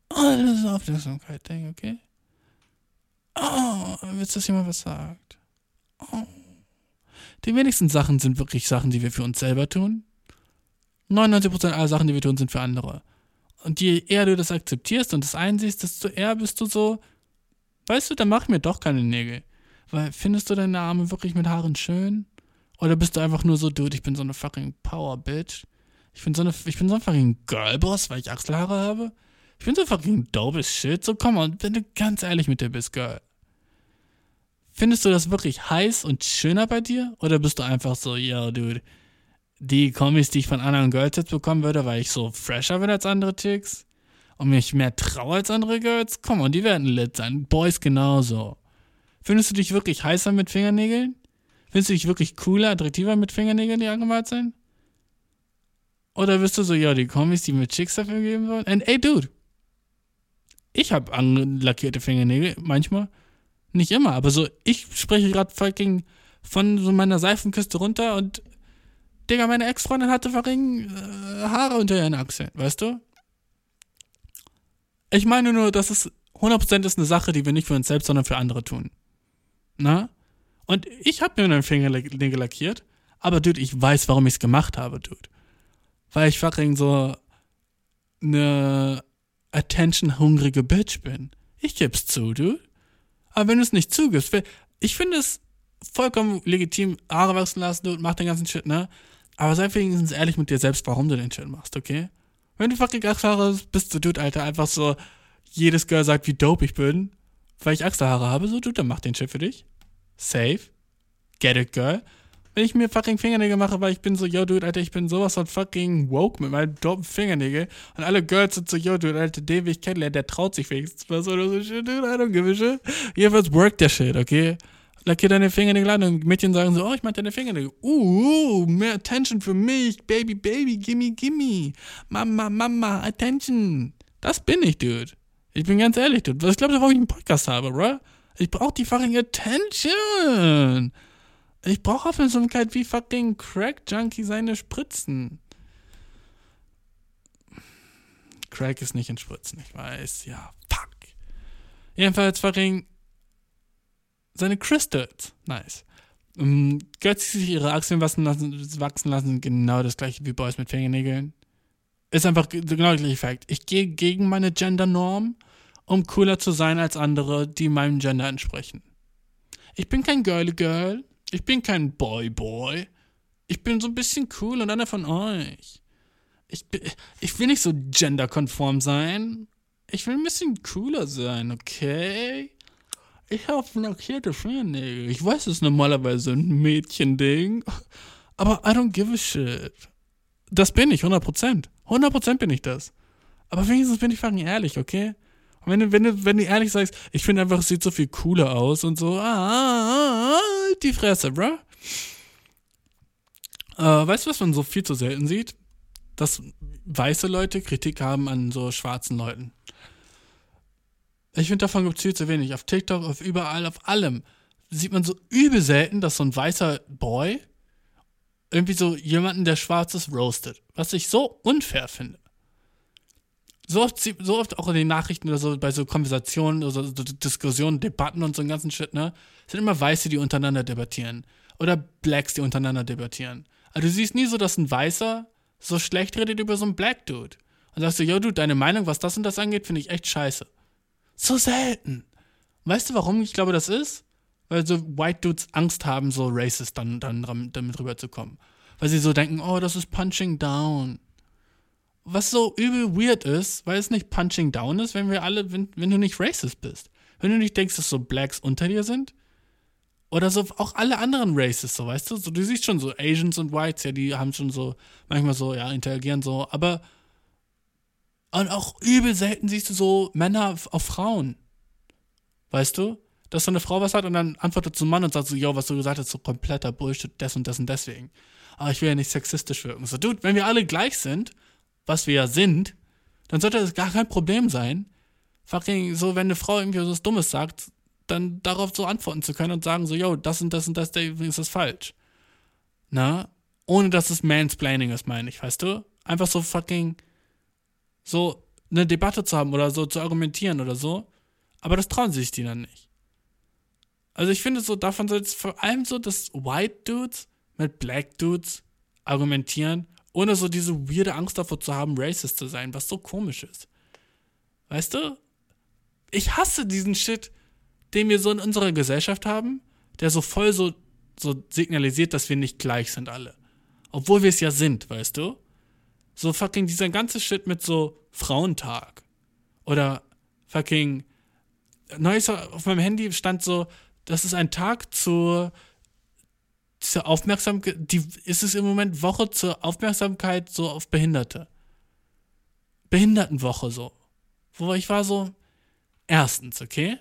Oh, das ist Aufmerksamkeit, Ding, okay? Oh, willst du, dass jemand was sagt? Oh. Die wenigsten Sachen sind wirklich Sachen, die wir für uns selber tun. 99% aller Sachen, die wir tun, sind für andere. Und je eher du das akzeptierst und das einsiehst, desto eher bist du so, weißt du, dann mach mir doch keine Nägel. Weil findest du deine Arme wirklich mit Haaren schön? Oder bist du einfach nur so, dude, ich bin so eine fucking Power Bitch? Ich bin so eine, ich bin so ein fucking Girlboss, weil ich Achselhaare habe? Ich bin so fucking dope as shit. So, komm on, wenn du ganz ehrlich mit dir bist, Girl. Findest du das wirklich heiß und schöner bei dir? Oder bist du einfach so, yo, dude, die Kommis, die ich von anderen Girls jetzt bekommen würde, weil ich so fresher bin als andere Chicks und mich mehr traue als andere Girls? Komm on, die werden lit sein. Boys genauso. Findest du dich wirklich heißer mit Fingernägeln? Findest du dich wirklich cooler, attraktiver mit Fingernägeln, die angemalt sind? Oder bist du so, ja, die Kommis, die mir Chicks dafür geben wollen? And ey, Dude, ich habe anlackierte Fingernägel, manchmal. Nicht immer, aber so, ich spreche gerade fucking von so meiner Seifenkiste runter und Digga, meine Ex-Freundin hatte fucking äh, Haare unter ihren Achseln, weißt du? Ich meine nur, das ist 100% ist eine Sache, die wir nicht für uns selbst, sondern für andere tun. Na? Und ich habe mir einen Fingernägel lackiert, aber dude, ich weiß, warum ich es gemacht habe, dude. Weil ich fucking so eine attention-hungrige Bitch bin. Ich geb's zu, dude. Aber wenn du es nicht zugibst, ich finde es vollkommen legitim, Haare wachsen lassen, dude, mach den ganzen Shit, ne? Aber sei wenigstens ehrlich mit dir selbst, warum du den Shit machst, okay? Wenn du fucking Achselhaare bist, du, dude, Alter, einfach so, jedes Girl sagt, wie dope ich bin, weil ich Achselhaare habe, so, dude, dann mach den Shit für dich. Safe. Get it, girl. Wenn ich mir fucking Fingernägel mache, weil ich bin so, yo, dude, Alter, ich bin sowas von fucking woke mit meinen dopen Fingernägel. Und alle Girls sind so, yo, dude, Alter, den will ich kennenlernen, der traut sich wenigstens was oder so shit, dude, I don't give a shit. Jedenfalls work der Shit, okay? Lackier deine Fingernägel an und Mädchen sagen so, oh, ich mag deine Fingernägel. Uh, mehr Attention für mich. Baby, Baby, gimme, gimme. Mama, Mama, Attention. Das bin ich, dude. Ich bin ganz ehrlich, dude. Was glaubst du, warum ich einen Podcast habe, bro? Ich brauche die fucking Attention. Ich brauche Aufmerksamkeit wie fucking Crack Junkie seine Spritzen. Crack ist nicht in Spritzen, ich weiß. Ja, fuck. Jedenfalls fucking seine Crystals. Nice. Um, Götz, die sich ihre Achseln wachsen lassen, wachsen lassen, genau das gleiche wie Boys mit Fingernägeln. Ist einfach genau der gleiche Fakt. Ich gehe gegen meine Gender-Norm, um cooler zu sein als andere, die meinem Gender entsprechen. Ich bin kein Girly Girl. Ich bin kein Boy Boy. Ich bin so ein bisschen cool und einer von euch. Ich, ich will nicht so genderkonform sein. Ich will ein bisschen cooler sein, okay? Ich habe lackierte Fingernägel. Ich weiß, es ist normalerweise ein Mädchending. Aber I don't give a shit. Das bin ich, 100%. 100% bin ich das. Aber wenigstens bin ich fucking ehrlich, okay? Wenn du, wenn du, wenn du ehrlich sagst, ich finde einfach, es sieht so viel cooler aus und so, ah, ah, die Fresse, bruh. Äh, weißt du, was man so viel zu selten sieht? Dass weiße Leute Kritik haben an so schwarzen Leuten. Ich finde, davon gibt es viel zu wenig. Auf TikTok, auf überall, auf allem sieht man so übel selten, dass so ein weißer Boy irgendwie so jemanden, der schwarz ist, roastet. Was ich so unfair finde. So oft, so oft auch in den Nachrichten oder so, bei so Konversationen oder so, so Diskussionen, Debatten und so einen ganzen Shit, ne? sind immer Weiße, die untereinander debattieren. Oder Blacks, die untereinander debattieren. Also du siehst nie so, dass ein Weißer so schlecht redet über so einen Black Dude. Und sagst du, yo, du, deine Meinung, was das und das angeht, finde ich echt scheiße. So selten. Weißt du, warum ich glaube, das ist? Weil so White Dudes Angst haben, so racist dann, dann damit rüberzukommen. Weil sie so denken, oh, das ist Punching Down. Was so übel weird ist, weil es nicht Punching Down ist, wenn wir alle, wenn, wenn du nicht racist bist. Wenn du nicht denkst, dass so Blacks unter dir sind. Oder so auch alle anderen Races, so weißt du? So, du siehst schon so Asians und Whites, ja, die haben schon so, manchmal so, ja, interagieren so, aber und auch übel selten siehst du so Männer auf Frauen. Weißt du? Dass so eine Frau was hat und dann antwortet ein Mann und sagt so, yo, was du gesagt hast, so kompletter Bullshit, das und das und deswegen. Aber ich will ja nicht sexistisch wirken. So, dude, wenn wir alle gleich sind, was wir ja sind, dann sollte das gar kein Problem sein. Fucking, so, wenn eine Frau irgendwie was Dummes sagt, dann darauf so antworten zu können und sagen so, yo, das und das und das, ist das falsch. Na? Ohne dass es Mansplaining ist, meine ich, weißt du? Einfach so fucking, so eine Debatte zu haben oder so zu argumentieren oder so. Aber das trauen sich die dann nicht. Also ich finde so, davon soll es vor allem so, dass White Dudes mit Black Dudes argumentieren, ohne so diese weirde Angst davor zu haben, racist zu sein, was so komisch ist. Weißt du? Ich hasse diesen Shit, den wir so in unserer Gesellschaft haben, der so voll so, so signalisiert, dass wir nicht gleich sind alle. Obwohl wir es ja sind, weißt du? So fucking dieser ganze Shit mit so Frauentag. Oder fucking Neues auf meinem Handy stand so, das ist ein Tag zur, zur Aufmerksamkeit, die ist es im Moment Woche zur Aufmerksamkeit so auf Behinderte. Behindertenwoche so. Wo ich war so, erstens, okay?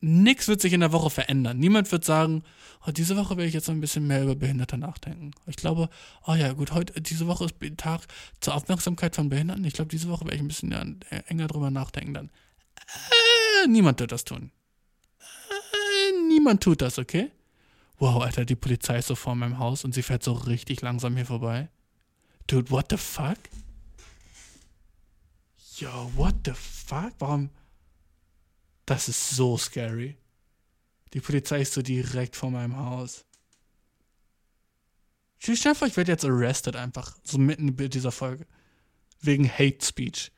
Nix wird sich in der Woche verändern. Niemand wird sagen, oh, diese Woche werde ich jetzt ein bisschen mehr über Behinderte nachdenken. Ich glaube, oh ja, gut, heute, diese Woche ist Tag zur Aufmerksamkeit von Behinderten. Ich glaube, diese Woche werde ich ein bisschen enger drüber nachdenken dann. Äh, niemand wird das tun niemand tut das, okay? Wow, Alter, die Polizei ist so vor meinem Haus und sie fährt so richtig langsam hier vorbei. Dude, what the fuck? Yo, what the fuck? Warum? Das ist so scary. Die Polizei ist so direkt vor meinem Haus. Stell dir vor, ich werde jetzt arrested einfach. So mitten in dieser Folge. Wegen Hate Speech.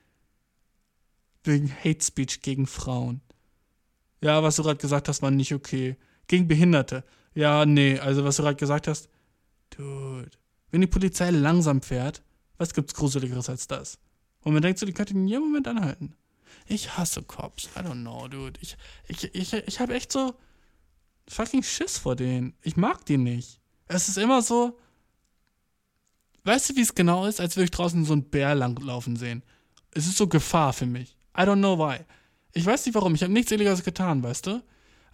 Wegen Hate Speech gegen Frauen. Ja, was du gerade gesagt hast, war nicht okay. Gegen Behinderte. Ja, nee, also was du gerade gesagt hast. Dude. Wenn die Polizei langsam fährt, was gibt's Gruseligeres als das? Und man denkt so, die könnte in jedem Moment anhalten. Ich hasse Cops. I don't know, dude. Ich, ich, ich, ich habe echt so fucking Schiss vor denen. Ich mag die nicht. Es ist immer so. Weißt du, wie es genau ist, als würde ich draußen so einen Bär langlaufen sehen? Es ist so Gefahr für mich. I don't know why. Ich weiß nicht warum, ich habe nichts Illegales getan, weißt du?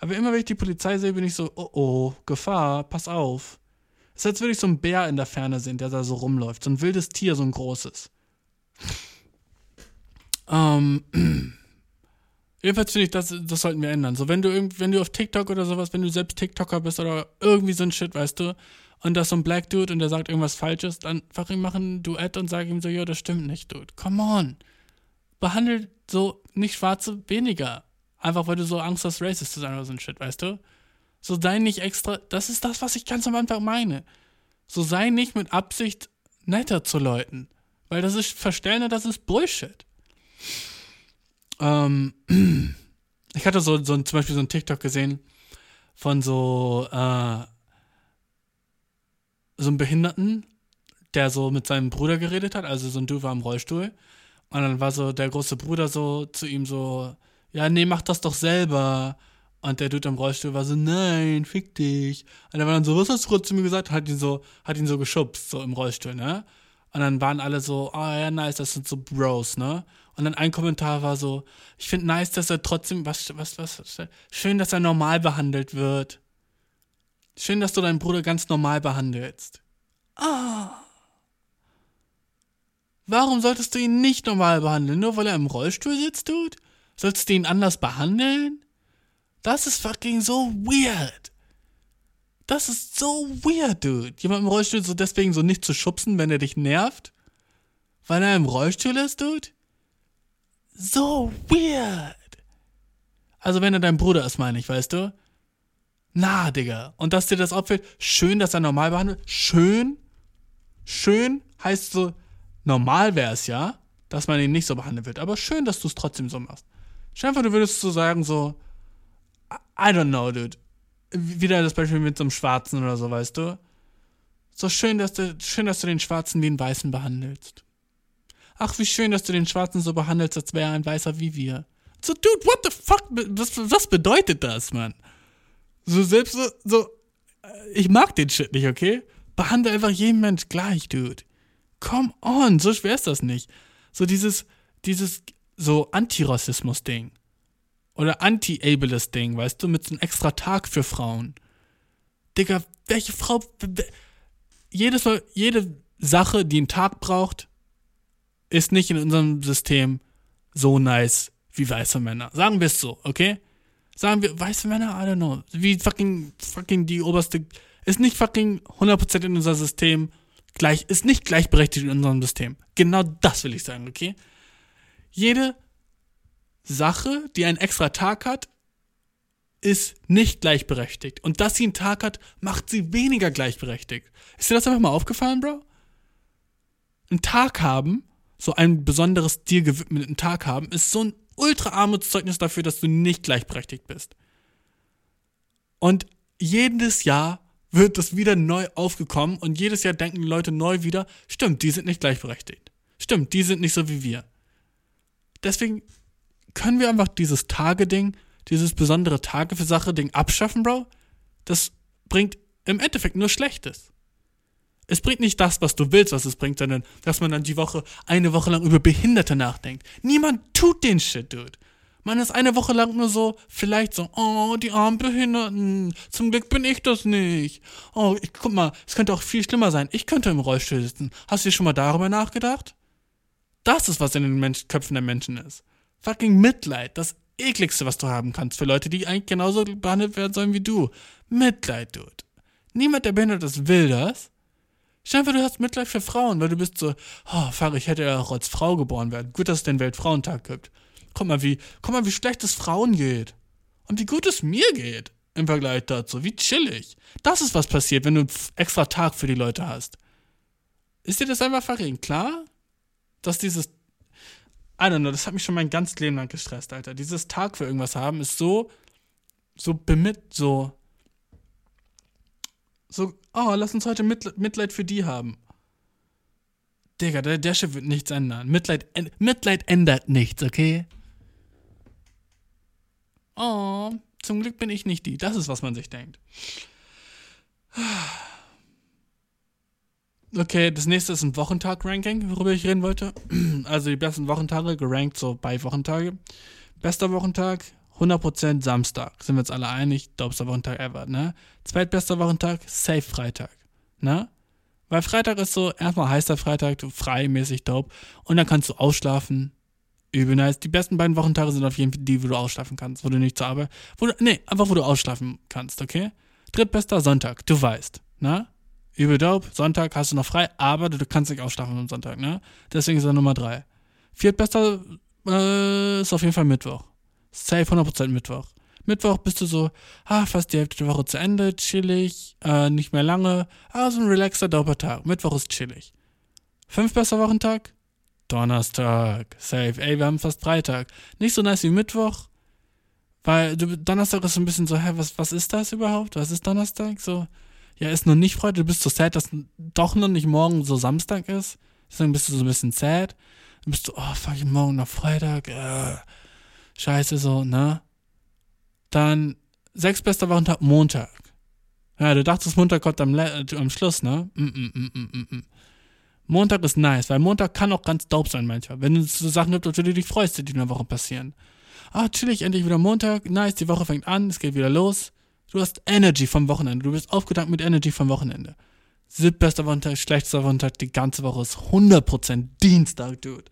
Aber immer wenn ich die Polizei sehe, bin ich so, oh oh, Gefahr, pass auf. Es ist, als würde ich so einen Bär in der Ferne sehen, der da so rumläuft. So ein wildes Tier, so ein großes. Ähm, jedenfalls finde ich, das, das sollten wir ändern. So, wenn du wenn du auf TikTok oder sowas, wenn du selbst TikToker bist oder irgendwie so ein Shit, weißt du, und da ist so ein Black Dude und der sagt irgendwas Falsches, dann einfach ihm machen ein Duett und sag ihm so, ja, das stimmt nicht, Dude. Come on. Behandelt so nicht Schwarze weniger. Einfach weil du so Angst hast, racist zu sein oder so ein Shit, weißt du? So sei nicht extra, das ist das, was ich ganz am Anfang meine. So sei nicht mit Absicht netter zu Leuten. Weil das ist Verstellende, das ist Bullshit. Ähm, ich hatte so, so zum Beispiel so ein TikTok gesehen von so, äh, so einem Behinderten, der so mit seinem Bruder geredet hat, also so ein Dude war im Rollstuhl. Und dann war so der große Bruder so zu ihm so, ja, nee, mach das doch selber. Und der Dude im Rollstuhl war so, nein, fick dich. Und er war dann so, was hast du zu mir gesagt? Hat ihn so, hat ihn so geschubst, so im Rollstuhl, ne? Und dann waren alle so, oh ja, nice, das sind so Bros, ne? Und dann ein Kommentar war so, ich finde nice, dass er trotzdem, was, was, was, was, schön, dass er normal behandelt wird. Schön, dass du deinen Bruder ganz normal behandelst. Ah. Warum solltest du ihn nicht normal behandeln? Nur weil er im Rollstuhl sitzt, Dude? Sollst du ihn anders behandeln? Das ist fucking so weird. Das ist so weird, dude. Jemand im Rollstuhl so deswegen so nicht zu schubsen, wenn er dich nervt? Weil er im Rollstuhl ist, dude? So weird. Also wenn er dein Bruder ist, meine ich, weißt du? Na, Digga. Und dass dir das auffällt, schön, dass er normal behandelt. Schön. Schön heißt so, normal wäre es ja, dass man ihn nicht so behandeln wird. Aber schön, dass du es trotzdem so machst. Dir du würdest so sagen, so, I don't know, dude. Wieder das Beispiel mit so einem Schwarzen oder so, weißt du? So schön, dass du, schön, dass du den Schwarzen wie einen Weißen behandelst. Ach, wie schön, dass du den Schwarzen so behandelst, als wäre er ein Weißer wie wir. So, dude, what the fuck? Was, was bedeutet das, Mann? So, selbst so, so, äh, ich mag den Shit nicht, okay? Behandle einfach jeden Mensch gleich, dude. Come on, so schwer ist das nicht. So dieses, dieses, so Antirassismus-Ding oder Anti-Ableist-Ding, weißt du, mit so einem extra Tag für Frauen. Digga, welche Frau. Jedes jede Sache, die einen Tag braucht, ist nicht in unserem System so nice wie weiße Männer. Sagen wir es so, okay? Sagen wir, weiße Männer, I don't know. Wie fucking, fucking die oberste. Ist nicht fucking 100% in unser System gleich, ist nicht gleichberechtigt in unserem System. Genau das will ich sagen, okay? Jede Sache, die einen extra Tag hat, ist nicht gleichberechtigt. Und dass sie einen Tag hat, macht sie weniger gleichberechtigt. Ist dir das einfach mal aufgefallen, Bro? Einen Tag haben, so ein besonderes dir gewidmeten Tag haben, ist so ein ultra Armutszeugnis dafür, dass du nicht gleichberechtigt bist. Und jedes Jahr wird das wieder neu aufgekommen und jedes Jahr denken Leute neu wieder, stimmt, die sind nicht gleichberechtigt. Stimmt, die sind nicht so wie wir. Deswegen können wir einfach dieses Tage-Ding, dieses besondere Tage für Sache-Ding abschaffen, Bro? Das bringt im Endeffekt nur Schlechtes. Es bringt nicht das, was du willst, was es bringt, sondern dass man dann die Woche, eine Woche lang über Behinderte nachdenkt. Niemand tut den Shit, Dude. Man ist eine Woche lang nur so, vielleicht so, oh, die armen Behinderten. Zum Glück bin ich das nicht. Oh, ich, guck mal, es könnte auch viel schlimmer sein. Ich könnte im Rollstuhl sitzen. Hast du dir schon mal darüber nachgedacht? Das ist, was in den Mensch Köpfen der Menschen ist. Fucking Mitleid. Das ekligste, was du haben kannst für Leute, die eigentlich genauso behandelt werden sollen wie du. Mitleid, Dude. Niemand, der behindert ist, will das. Stell dir du hast Mitleid für Frauen, weil du bist so, oh, fuck, ich hätte ja auch als Frau geboren werden. Gut, dass es den Weltfrauentag gibt. Guck mal, wie, guck mal, wie schlecht es Frauen geht. Und wie gut es mir geht. Im Vergleich dazu. Wie chillig. Das ist, was passiert, wenn du einen extra Tag für die Leute hast. Ist dir das einfach fucking klar? Dass dieses I don't know, das hat mich schon mein ganzes Leben lang gestresst, Alter. Dieses Tag für irgendwas haben ist so, so bemit, so, so, oh, lass uns heute Mitleid, für die haben. Digga, der, der Chef wird nichts ändern. Mitleid, Mitleid ändert nichts, okay? Oh, zum Glück bin ich nicht die. Das ist, was man sich denkt. Okay, das nächste ist ein Wochentag-Ranking, worüber ich reden wollte. Also die besten Wochentage, gerankt so bei Wochentage. Bester Wochentag, 100% Samstag. Sind wir uns alle einig? Dopester Wochentag ever, ne? Zweitbester Wochentag, safe Freitag, ne? Weil Freitag ist so, erstmal heißt der Freitag, du freimäßig dope. Und dann kannst du ausschlafen. Übel nice. Die besten beiden Wochentage sind auf jeden Fall die, wo du ausschlafen kannst, wo du nicht zur Arbeit, wo du, nee, einfach wo du ausschlafen kannst, okay? Drittbester Sonntag, du weißt, ne? Übel dope. Sonntag hast du noch frei, aber du, kannst nicht ausschlafen am Sonntag, ne? Deswegen ist er Nummer drei. Viertbester äh, ist auf jeden Fall Mittwoch. Safe 100% Mittwoch. Mittwoch bist du so, ah, fast die Hälfte der Woche zu Ende, chillig, äh, nicht mehr lange, ah, so ein relaxer Doppeltag. Mittwoch ist chillig. Fünf besser Wochentag? Donnerstag. Safe. Ey, wir haben fast Freitag. Nicht so nice wie Mittwoch, weil du, Donnerstag ist so ein bisschen so, hä, was, was ist das überhaupt? Was ist Donnerstag? So, ja, ist noch nicht Freitag, du bist so sad, dass doch noch nicht morgen so Samstag ist. Deswegen bist du so ein bisschen sad. Dann bist du, oh, fuck, morgen noch Freitag, äh, scheiße, so, ne? Dann, sechs bester Wochentag, Montag. Ja, du dachtest, Montag kommt am, äh, am Schluss, ne? Mm, mm, mm, mm, mm, mm. Montag ist nice, weil Montag kann auch ganz dope sein manchmal. Wenn es so Sachen gibt, auf die du dich freust, die in der Woche passieren. Ah, chillig, endlich wieder Montag, nice, die Woche fängt an, es geht wieder los. Du hast Energy vom Wochenende, du bist aufgedankt mit Energy vom Wochenende. Siebtbester Wochentag, schlechtester Wochentag, die ganze Woche ist 100% Dienstag, Dude.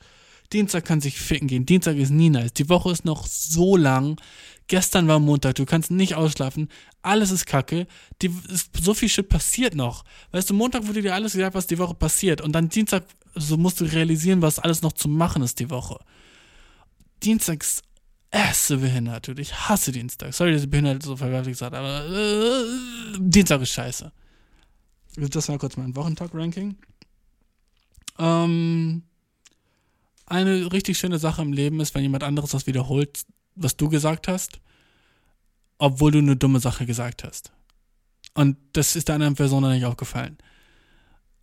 Dienstag kann sich ficken gehen. Dienstag ist nie nice. Die Woche ist noch so lang. Gestern war Montag, du kannst nicht ausschlafen. Alles ist kacke. Die, ist, so viel Shit passiert noch. Weißt du, Montag wurde dir alles gesagt, was die Woche passiert. Und dann Dienstag, so musst du realisieren, was alles noch zu machen ist die Woche. Dienstag ist Esse behindert, dude. Ich hasse Dienstag. Sorry, dass ich behindert so verwerflich gesagt aber äh, Dienstag ist scheiße. Das war kurz mein Wochentag-Ranking. Ähm, eine richtig schöne Sache im Leben ist, wenn jemand anderes was wiederholt, was du gesagt hast, obwohl du eine dumme Sache gesagt hast. Und das ist der anderen Person dann nicht aufgefallen.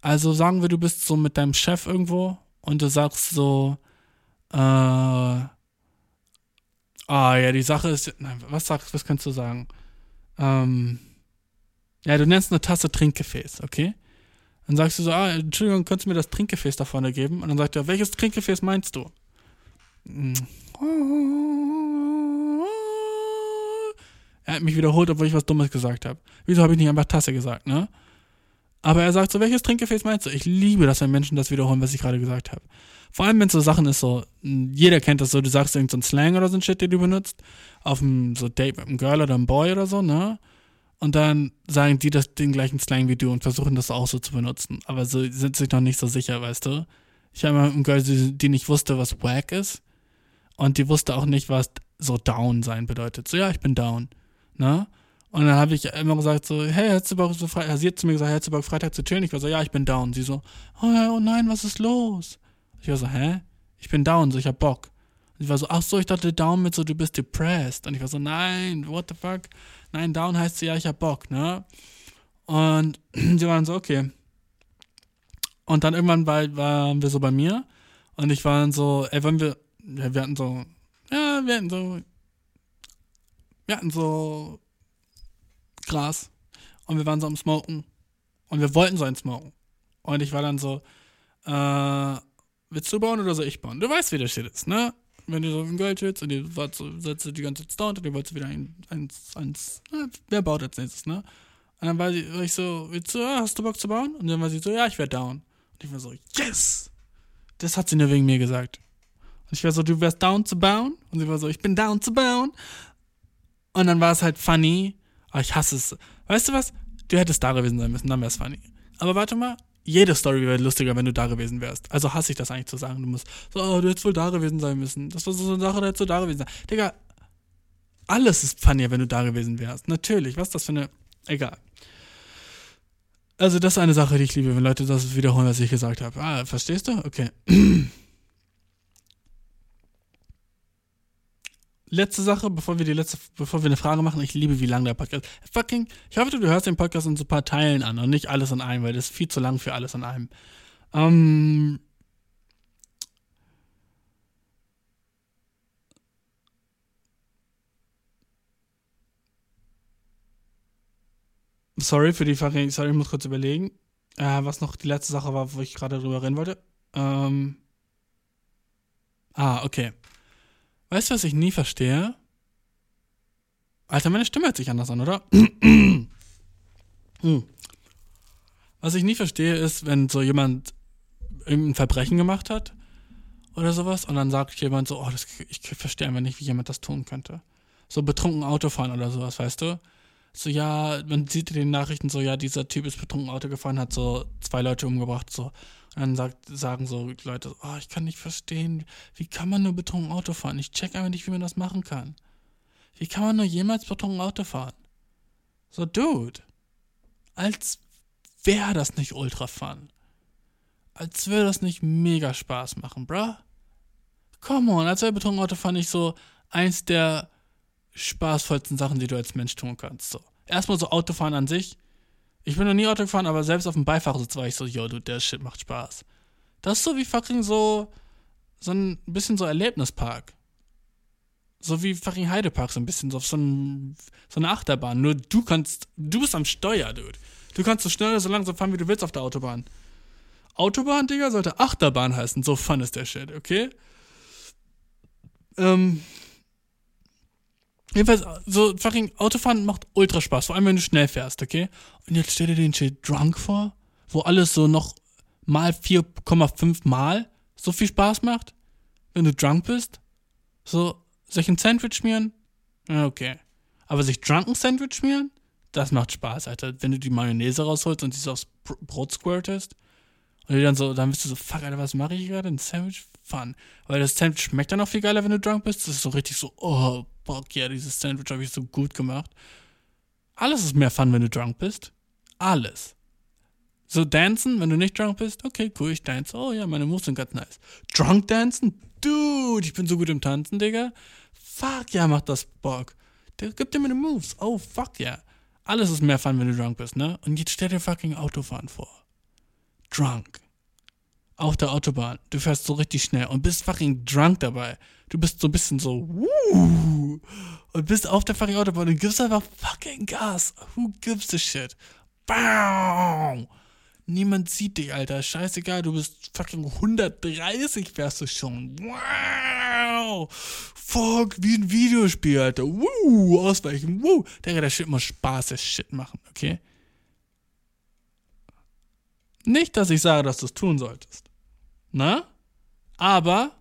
Also sagen wir, du bist so mit deinem Chef irgendwo und du sagst so, äh, ah ja, die Sache ist, was sagst, was kannst du sagen? Ähm, ja, du nennst eine Tasse Trinkgefäß, okay? Dann sagst du so, ah, Entschuldigung, könntest du mir das Trinkgefäß da vorne geben? Und dann sagt er, welches Trinkgefäß meinst du? Er hat mich wiederholt, obwohl ich was Dummes gesagt habe. Wieso habe ich nicht einfach Tasse gesagt, ne? Aber er sagt so, welches Trinkgefäß meinst du? Ich liebe das, wenn Menschen das wiederholen, was ich gerade gesagt habe. Vor allem, wenn es so Sachen ist, so, jeder kennt das so, du sagst irgendeinen so Slang oder so ein Shit, den du benutzt, auf einem so Date mit einem Girl oder einem Boy oder so, ne? und dann sagen die das den gleichen Slang wie du und versuchen das auch so zu benutzen. Aber so sind sich noch nicht so sicher, weißt du? Ich habe mal einem Girl, die nicht wusste, was Wack ist. Und die wusste auch nicht, was so down sein bedeutet. So, ja, ich bin down. Ne? Und dann habe ich immer gesagt so, hey, hättest du Bock so Freitag, sie hat zu mir gesagt, hättest du Bock Freitag zu chillen? Ich war so, ja, ich bin down. Sie so, oh, oh nein, was ist los? Ich war so, hä? Ich bin down, so, ich hab Bock. Und ich war so, ach so, ich dachte down mit so, du bist depressed. Und ich war so, nein, what the fuck? Nein, down heißt ja, ich hab Bock, ne? Und sie waren so, okay. Und dann irgendwann war, waren wir so bei mir und ich war dann so, ey, wollen wir, ja, wir hatten so, ja, wir hatten so, wir hatten so Gras und wir waren so am Smoken und wir wollten so ein Smoken. Und ich war dann so, äh, willst du bauen oder soll ich bauen? Du weißt, wie der Shit ist, ne? wenn du so im Girl chillst und ihr wart so, setzt die ganze Zeit down und ihr wollt wieder ein, eins, eins, na, wer baut als nächstes, ne? Und dann war, sie, war ich so, willst du, ah, hast du Bock zu bauen? Und dann war sie so, ja, ich wär down. Und ich war so, yes! Das hat sie nur wegen mir gesagt. Und ich war so, du wärst down zu bauen? Und sie war so, ich bin down zu bauen. Und dann war es halt funny. Aber ich hasse es. Weißt du was? Du hättest da gewesen sein müssen, dann wär's funny. Aber warte mal, jede Story wäre lustiger, wenn du da gewesen wärst. Also hasse ich das eigentlich zu sagen. Du musst so, oh, du hättest wohl da gewesen sein müssen. Das war so eine Sache, da hättest du da gewesen sein. Digga, alles ist funnier, wenn du da gewesen wärst. Natürlich, was ist das für eine. Egal. Also, das ist eine Sache, die ich liebe, wenn Leute das wiederholen, was ich gesagt habe. Ah, verstehst du? Okay. letzte Sache, bevor wir die letzte, bevor wir eine Frage machen, ich liebe, wie lang der Podcast. Fucking, ich hoffe, du hörst den Podcast in so ein paar Teilen an und nicht alles an einem, weil das ist viel zu lang für alles an einem. Ähm. Sorry für die Frage, sorry, ich muss kurz überlegen, äh, was noch die letzte Sache war, wo ich gerade drüber reden wollte. Ähm. Ah, okay. Weißt du, was ich nie verstehe? Alter, meine Stimme hört sich anders an, oder? hm. Was ich nie verstehe, ist, wenn so jemand irgendein Verbrechen gemacht hat oder sowas und dann sagt jemand so, oh, das, ich verstehe einfach nicht, wie jemand das tun könnte. So betrunken Autofahren oder sowas, weißt du? So, ja, man sieht in den Nachrichten so, ja, dieser Typ ist betrunken Auto gefahren, hat so zwei Leute umgebracht, so. Dann sagt, sagen so Leute, oh, ich kann nicht verstehen, wie kann man nur betrunken Auto fahren? Ich check einfach nicht, wie man das machen kann. Wie kann man nur jemals betrunken Auto fahren? So, Dude, als wäre das nicht ultra fun. Als würde das nicht mega Spaß machen, bruh. Come on, als wäre betrunken Auto fahren nicht so eins der spaßvollsten Sachen, die du als Mensch tun kannst. So. Erstmal so Autofahren an sich. Ich bin noch nie Auto gefahren, aber selbst auf dem Beifahrersitz war ich so, yo, du, der Shit macht Spaß. Das ist so wie fucking so, so ein bisschen so Erlebnispark. So wie fucking Heidepark, so ein bisschen so auf so, ein, so eine Achterbahn. Nur du kannst, du bist am Steuer, dude. Du kannst so schnell oder so langsam fahren, wie du willst auf der Autobahn. Autobahn, Digga, sollte Achterbahn heißen. So fun ist der Shit, okay? Ähm, Jedenfalls, so fucking Autofahren macht ultra Spaß, vor allem wenn du schnell fährst, okay? Und jetzt stell dir den Shit drunk vor, wo alles so noch mal 4,5 mal so viel Spaß macht, wenn du drunk bist. So, sich ein Sandwich schmieren? Okay. Aber sich drunken Sandwich schmieren? Das macht Spaß, Alter. Wenn du die Mayonnaise rausholst und sie so aufs Brot squirtest und dann so, dann bist du so, fuck, Alter, was mache ich gerade? Ein Sandwich? Fun. Weil das Sandwich schmeckt dann auch viel geiler, wenn du drunk bist. Das ist so richtig so, oh, fuck yeah, dieses Sandwich habe ich so gut gemacht. Alles ist mehr Fun, wenn du drunk bist. Alles. So dancen, wenn du nicht drunk bist, okay, cool, ich dance. Oh ja, meine Moves sind ganz nice. Drunk dancen? Dude, ich bin so gut im Tanzen, Digga. Fuck ja, macht das Bock. Der gibt dir meine Moves. Oh, fuck ja. Alles ist mehr Fun, wenn du drunk bist, ne? Und jetzt stell dir fucking Autofahren vor. Drunk. Auf der Autobahn. Du fährst so richtig schnell und bist fucking drunk dabei. Du bist so ein bisschen so, wuh, und bist auf der fucking Autobahn und gibst einfach fucking Gas. Who gives a shit? Bam! Niemand sieht dich, Alter. Scheißegal, du bist fucking 130 fährst du schon. Wow! Fuck, wie ein Videospiel, Alter. Woo! Ausweichen, woo! Digga, der Shit muss Spaß, der Shit machen, okay? Nicht, dass ich sage, dass du es tun solltest. Na? Aber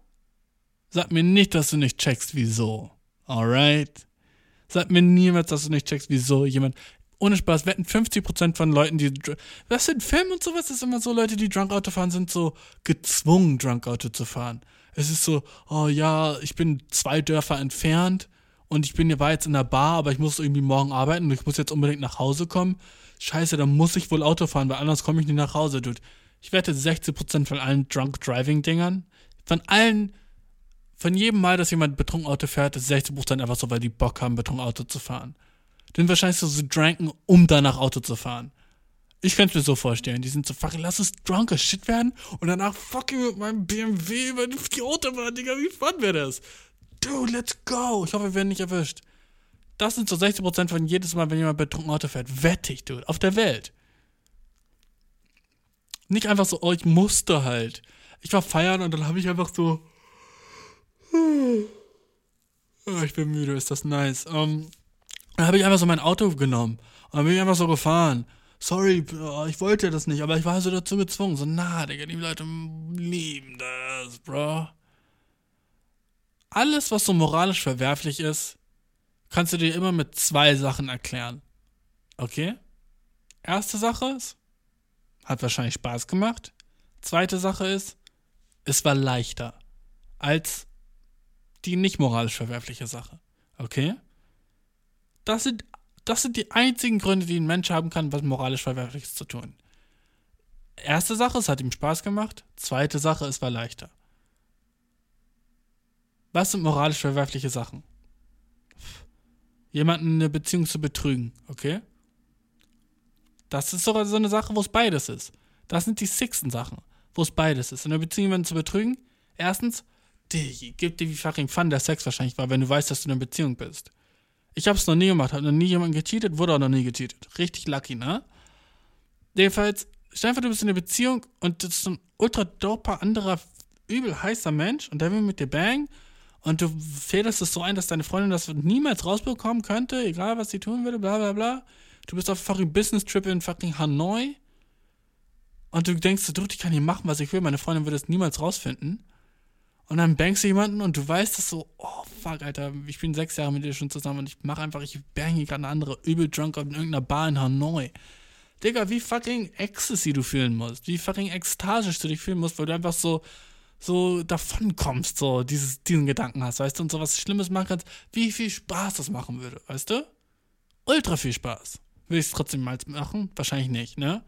Sag mir nicht, dass du nicht checkst, wieso. Alright? Sag mir niemals, dass du nicht checkst, wieso jemand. Ohne Spaß, wetten 50% von Leuten, die. Was sind Film und sowas? ist immer so, Leute, die Drunk Auto fahren, sind so gezwungen, Drunk Auto zu fahren. Es ist so, oh ja, ich bin zwei Dörfer entfernt und ich bin ja jetzt in der Bar, aber ich muss irgendwie morgen arbeiten und ich muss jetzt unbedingt nach Hause kommen. Scheiße, dann muss ich wohl Auto fahren, weil anders komme ich nicht nach Hause, dude. Ich wette 60% von allen Drunk Driving Dingern, von allen von jedem Mal, dass jemand betrunken Auto fährt, ist 60% einfach so, weil die Bock haben, betrunken Auto zu fahren. Sind wahrscheinlich so, so dranken, um danach Auto zu fahren. Ich könnte es mir so vorstellen. Die sind so, fucking, lass es drunker Shit werden und danach fucking mit meinem BMW über die Autobahn, Digga, wie fun wäre das? Dude, let's go. Ich hoffe, wir werden nicht erwischt. Das sind so 60% von jedes Mal, wenn jemand betrunken Auto fährt. Wettig, dude. Auf der Welt. Nicht einfach so, oh, ich musste halt. Ich war feiern und dann habe ich einfach so Oh, ich bin müde, ist das nice. Um, ähm, dann habe ich einfach so mein Auto genommen und dann bin ich einfach so gefahren. Sorry, ich wollte das nicht, aber ich war so dazu gezwungen. So, na, Digga, die Leute lieben das, bro. Alles, was so moralisch verwerflich ist, kannst du dir immer mit zwei Sachen erklären. Okay? Erste Sache ist, hat wahrscheinlich Spaß gemacht. Zweite Sache ist, es war leichter als die nicht moralisch verwerfliche Sache. Okay? Das sind, das sind die einzigen Gründe, die ein Mensch haben kann, was moralisch verwerfliches zu tun. Erste Sache, es hat ihm Spaß gemacht. Zweite Sache, es war leichter. Was sind moralisch verwerfliche Sachen? Jemanden in eine Beziehung zu betrügen, okay? Das ist sogar so eine Sache, wo es beides ist. Das sind die sixten Sachen, wo es beides ist. In einer Beziehung jemanden zu betrügen, erstens, Digi, gib dir wie fucking Fun der Sex wahrscheinlich war, wenn du weißt, dass du in einer Beziehung bist. Ich hab's noch nie gemacht, hab noch nie jemanden gecheatet, wurde auch noch nie gecheatet. Richtig lucky, ne? Jedenfalls, stell dir vor, du bist in einer Beziehung und das ist ein ultra doper, anderer, übel heißer Mensch und der will mit dir bang und du fädelst es so ein, dass deine Freundin das niemals rausbekommen könnte, egal was sie tun würde, bla bla bla. Du bist auf fucking Business Trip in fucking Hanoi und du denkst, du, ich kann hier machen, was ich will, meine Freundin würde es niemals rausfinden. Und dann bangst du jemanden und du weißt das so, oh fuck, Alter, ich bin sechs Jahre mit dir schon zusammen und ich mache einfach, ich bang hier gerade eine andere übel drunk in irgendeiner Bar in Hanoi. Digga, wie fucking Ecstasy du fühlen musst, wie fucking ekstasisch du dich fühlen musst, weil du einfach so, so davon kommst, so dieses, diesen Gedanken hast, weißt du, und so was Schlimmes machen kannst, wie viel Spaß das machen würde, weißt du? Ultra viel Spaß. Will ich es trotzdem mal machen? Wahrscheinlich nicht, ne?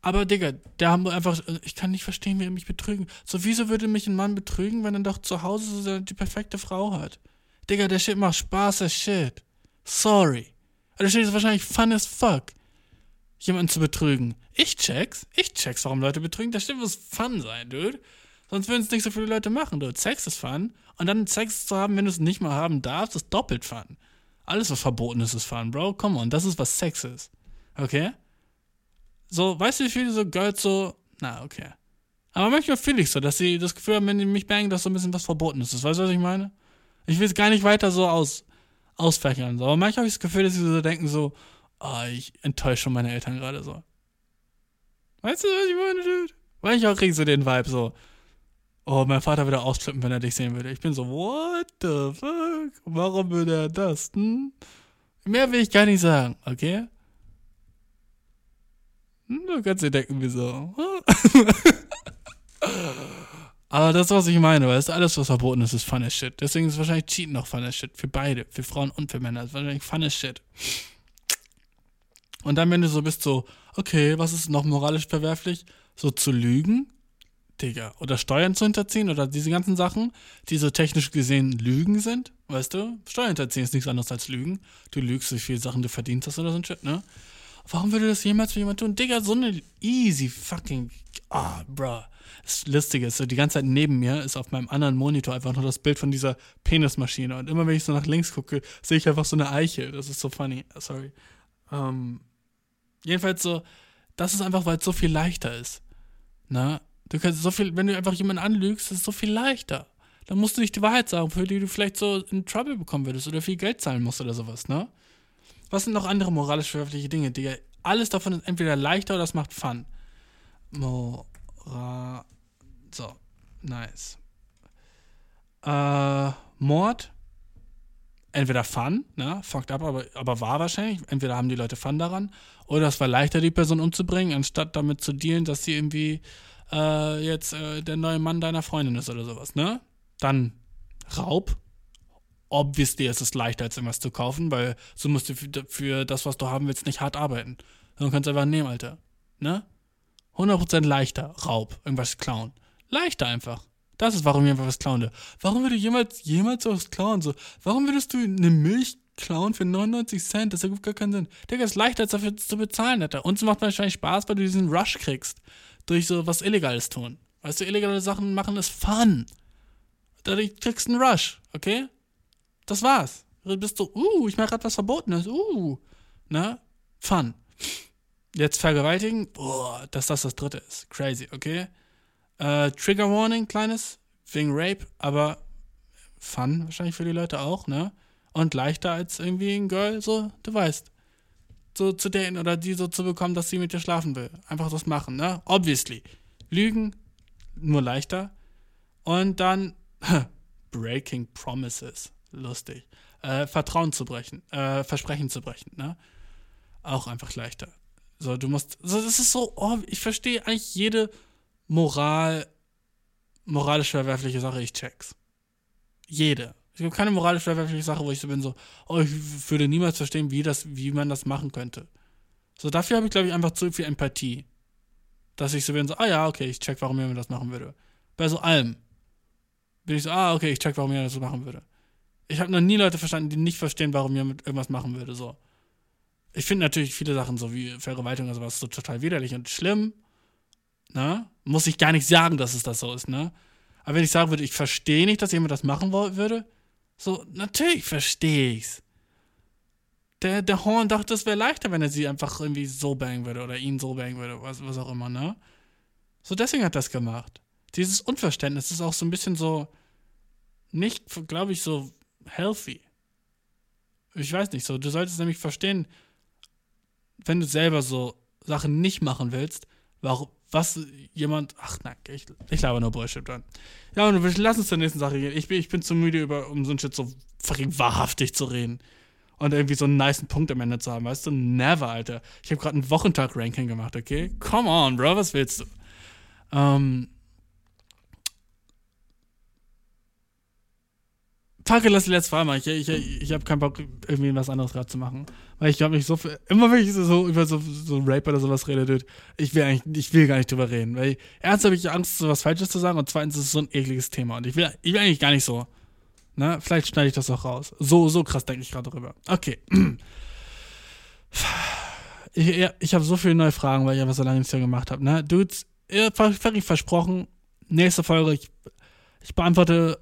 Aber, Digga, der haben einfach, ich kann nicht verstehen, wie er mich betrügen. So, wieso würde mich ein Mann betrügen, wenn er doch zu Hause so die perfekte Frau hat? Digga, der Shit macht Spaß as shit. Sorry. Aber der Shit ist wahrscheinlich fun as fuck. Jemanden zu betrügen. Ich check's. Ich check's, warum Leute betrügen. Der Shit muss fun sein, dude. Sonst würden es nicht so viele Leute machen, dude. Sex ist fun. Und dann Sex zu haben, wenn du es nicht mal haben darfst, ist doppelt fun. Alles, was verboten ist, ist fun, Bro. Come on, das ist, was Sex ist. Okay? So, weißt du, wie viele so Girls so, na, okay. Aber manchmal fühle ich so, dass sie das Gefühl haben, wenn die mich bangen, dass so ein bisschen was verboten ist. Weißt du, was ich meine? Ich will es gar nicht weiter so aus, ausfächern. So. Aber manchmal habe ich das Gefühl, dass sie so denken, so, oh, ich enttäusche meine Eltern gerade so. Weißt du, was ich meine, Dude? Manchmal kriege ich so den Vibe so, oh, mein Vater würde ausflippen, wenn er dich sehen würde. Ich bin so, what the fuck? Warum würde er das? Hm? Mehr will ich gar nicht sagen, okay? Hm, du kannst dir denken, wieso. Aber das was ich meine, weil es alles, was verboten ist, ist funny shit. Deswegen ist wahrscheinlich Cheaten noch funny shit. Für beide, für Frauen und für Männer. Das ist wahrscheinlich funny shit. Und dann, wenn du so bist, so, okay, was ist noch moralisch verwerflich? So zu lügen, Digga. Oder Steuern zu hinterziehen oder diese ganzen Sachen, die so technisch gesehen Lügen sind, weißt du? Steuern hinterziehen ist nichts anderes als Lügen. Du lügst, wie viele Sachen du verdient hast oder so ein Shit, ne? Warum würde das jemals für jemand tun? Digga, so eine easy fucking. Ah, oh, bruh. Das Lustige ist, so die ganze Zeit neben mir ist auf meinem anderen Monitor einfach nur das Bild von dieser Penismaschine. Und immer wenn ich so nach links gucke, sehe ich einfach so eine Eiche. Das ist so funny. Sorry. Ähm, jedenfalls so, das ist einfach, weil es so viel leichter ist. Na? Du kannst so viel, wenn du einfach jemanden anlügst, ist es so viel leichter. Dann musst du nicht die Wahrheit sagen, für die du vielleicht so in Trouble bekommen würdest oder viel Geld zahlen musst oder sowas, ne? Was sind noch andere moralisch verwerfliche Dinge, Digga? Alles davon ist entweder leichter oder es macht Fun. Mora. So, nice. Äh, Mord. Entweder Fun, ne? Fucked up, aber, aber war wahrscheinlich. Entweder haben die Leute Fun daran. Oder es war leichter, die Person umzubringen, anstatt damit zu dealen, dass sie irgendwie äh, jetzt äh, der neue Mann deiner Freundin ist oder sowas, ne? Dann Raub obviously ist es leichter, als irgendwas zu kaufen, weil so musst du für, für das, was du haben willst, nicht hart arbeiten. Du kannst einfach nehmen, Alter. Ne? 100% leichter, Raub, irgendwas klauen. Leichter einfach. Das ist, warum jemand was klauen will. Warum würde jemals, jemals was klauen? So, warum würdest du eine Milch klauen für 99 Cent? Das ergibt gar keinen Sinn. Digga, ist leichter, als dafür zu bezahlen, Alter. Und es macht wahrscheinlich Spaß, weil du diesen Rush kriegst. Durch so was Illegales tun. Weißt du, illegale Sachen machen ist fun. Dadurch kriegst du einen Rush, okay? Das war's. Du bist so, uh, ich mache gerade was Verbotenes, uh. Ne? Fun. Jetzt vergewaltigen, boah, dass das das dritte ist. Crazy, okay? Äh, Trigger Warning, kleines, wegen Rape, aber fun wahrscheinlich für die Leute auch, ne? Und leichter als irgendwie ein Girl, so, du weißt. So zu daten oder die so zu bekommen, dass sie mit dir schlafen will. Einfach das machen, ne? Obviously. Lügen, nur leichter. Und dann Breaking Promises lustig. Äh, Vertrauen zu brechen, äh, Versprechen zu brechen, ne? Auch einfach leichter. So, du musst, so, das ist so, oh, ich verstehe eigentlich jede Moral, moralisch verwerfliche Sache, ich check's. Jede. Es gibt keine moralisch verwerfliche Sache, wo ich so bin, so, oh, ich würde niemals verstehen, wie das, wie man das machen könnte. So, dafür habe ich, glaube ich, einfach zu viel Empathie. Dass ich so bin, so, ah ja, okay, ich check, warum jemand das machen würde. Bei so allem. Bin ich so, ah, okay, ich check, warum jemand das machen würde. Ich habe noch nie Leute verstanden, die nicht verstehen, warum jemand irgendwas machen würde. So. Ich finde natürlich viele Sachen, so wie Vergewaltigung und sowas, so total widerlich und schlimm. Ne? Muss ich gar nicht sagen, dass es das so ist, ne? Aber wenn ich sagen würde, ich verstehe nicht, dass jemand das machen würde, so, natürlich verstehe ich's. Der, der Horn dachte, das wäre leichter, wenn er sie einfach irgendwie so bangen würde oder ihn so bangen würde, was, was auch immer, ne? So, deswegen hat das gemacht. Dieses Unverständnis ist auch so ein bisschen so, nicht, glaube ich, so healthy. Ich weiß nicht so. Du solltest nämlich verstehen, wenn du selber so Sachen nicht machen willst, warum, was jemand. Ach nein, ich, ich laber nur Bullshit dann. Ja, und lass uns zur nächsten Sache gehen. Ich bin, ich bin zu müde, über, um so ein Shit so fucking wahrhaftig zu reden. Und irgendwie so einen niceen Punkt am Ende zu haben, weißt du? Never, Alter. Ich habe gerade ein Wochentag-Ranking gemacht, okay? Come on, Bro, was willst du? Ähm. Fuck, lass die letzte Frage machen. Ich, ich, ich habe keinen Bock, irgendwie was anderes gerade zu machen. Weil ich glaube, mich so viel, immer wenn ich so über so, so Rape oder sowas rede, dude, ich will eigentlich, ich will gar nicht drüber reden. Weil erstens habe ich Angst, so was Falsches zu sagen und zweitens ist es so ein ekliges Thema. Und ich will, ich will eigentlich gar nicht so. Ne? Vielleicht schneide ich das auch raus. So, so krass denke ich gerade drüber. Okay. Ich, ich habe so viele neue Fragen, weil ich einfach so lange nichts mehr gemacht habe. Ne? Dudes, ihr versprochen, nächste Folge, ich, ich beantworte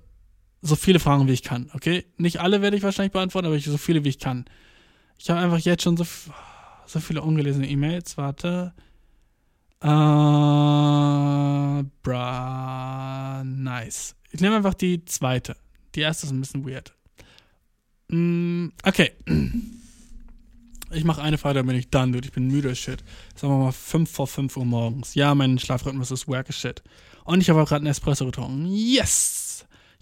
so viele Fragen, wie ich kann, okay? Nicht alle werde ich wahrscheinlich beantworten, aber ich so viele, wie ich kann. Ich habe einfach jetzt schon so, so viele ungelesene E-Mails. Warte. Äh, bra, nice. Ich nehme einfach die zweite. Die erste ist ein bisschen weird. Mm, okay. Ich mache eine Frage, dann bin ich done, dude. Ich bin müde as shit. Sagen wir mal 5 vor 5 Uhr morgens. Ja, mein Schlafrhythmus ist wack as shit. Und ich habe auch gerade einen Espresso getrunken. Yes!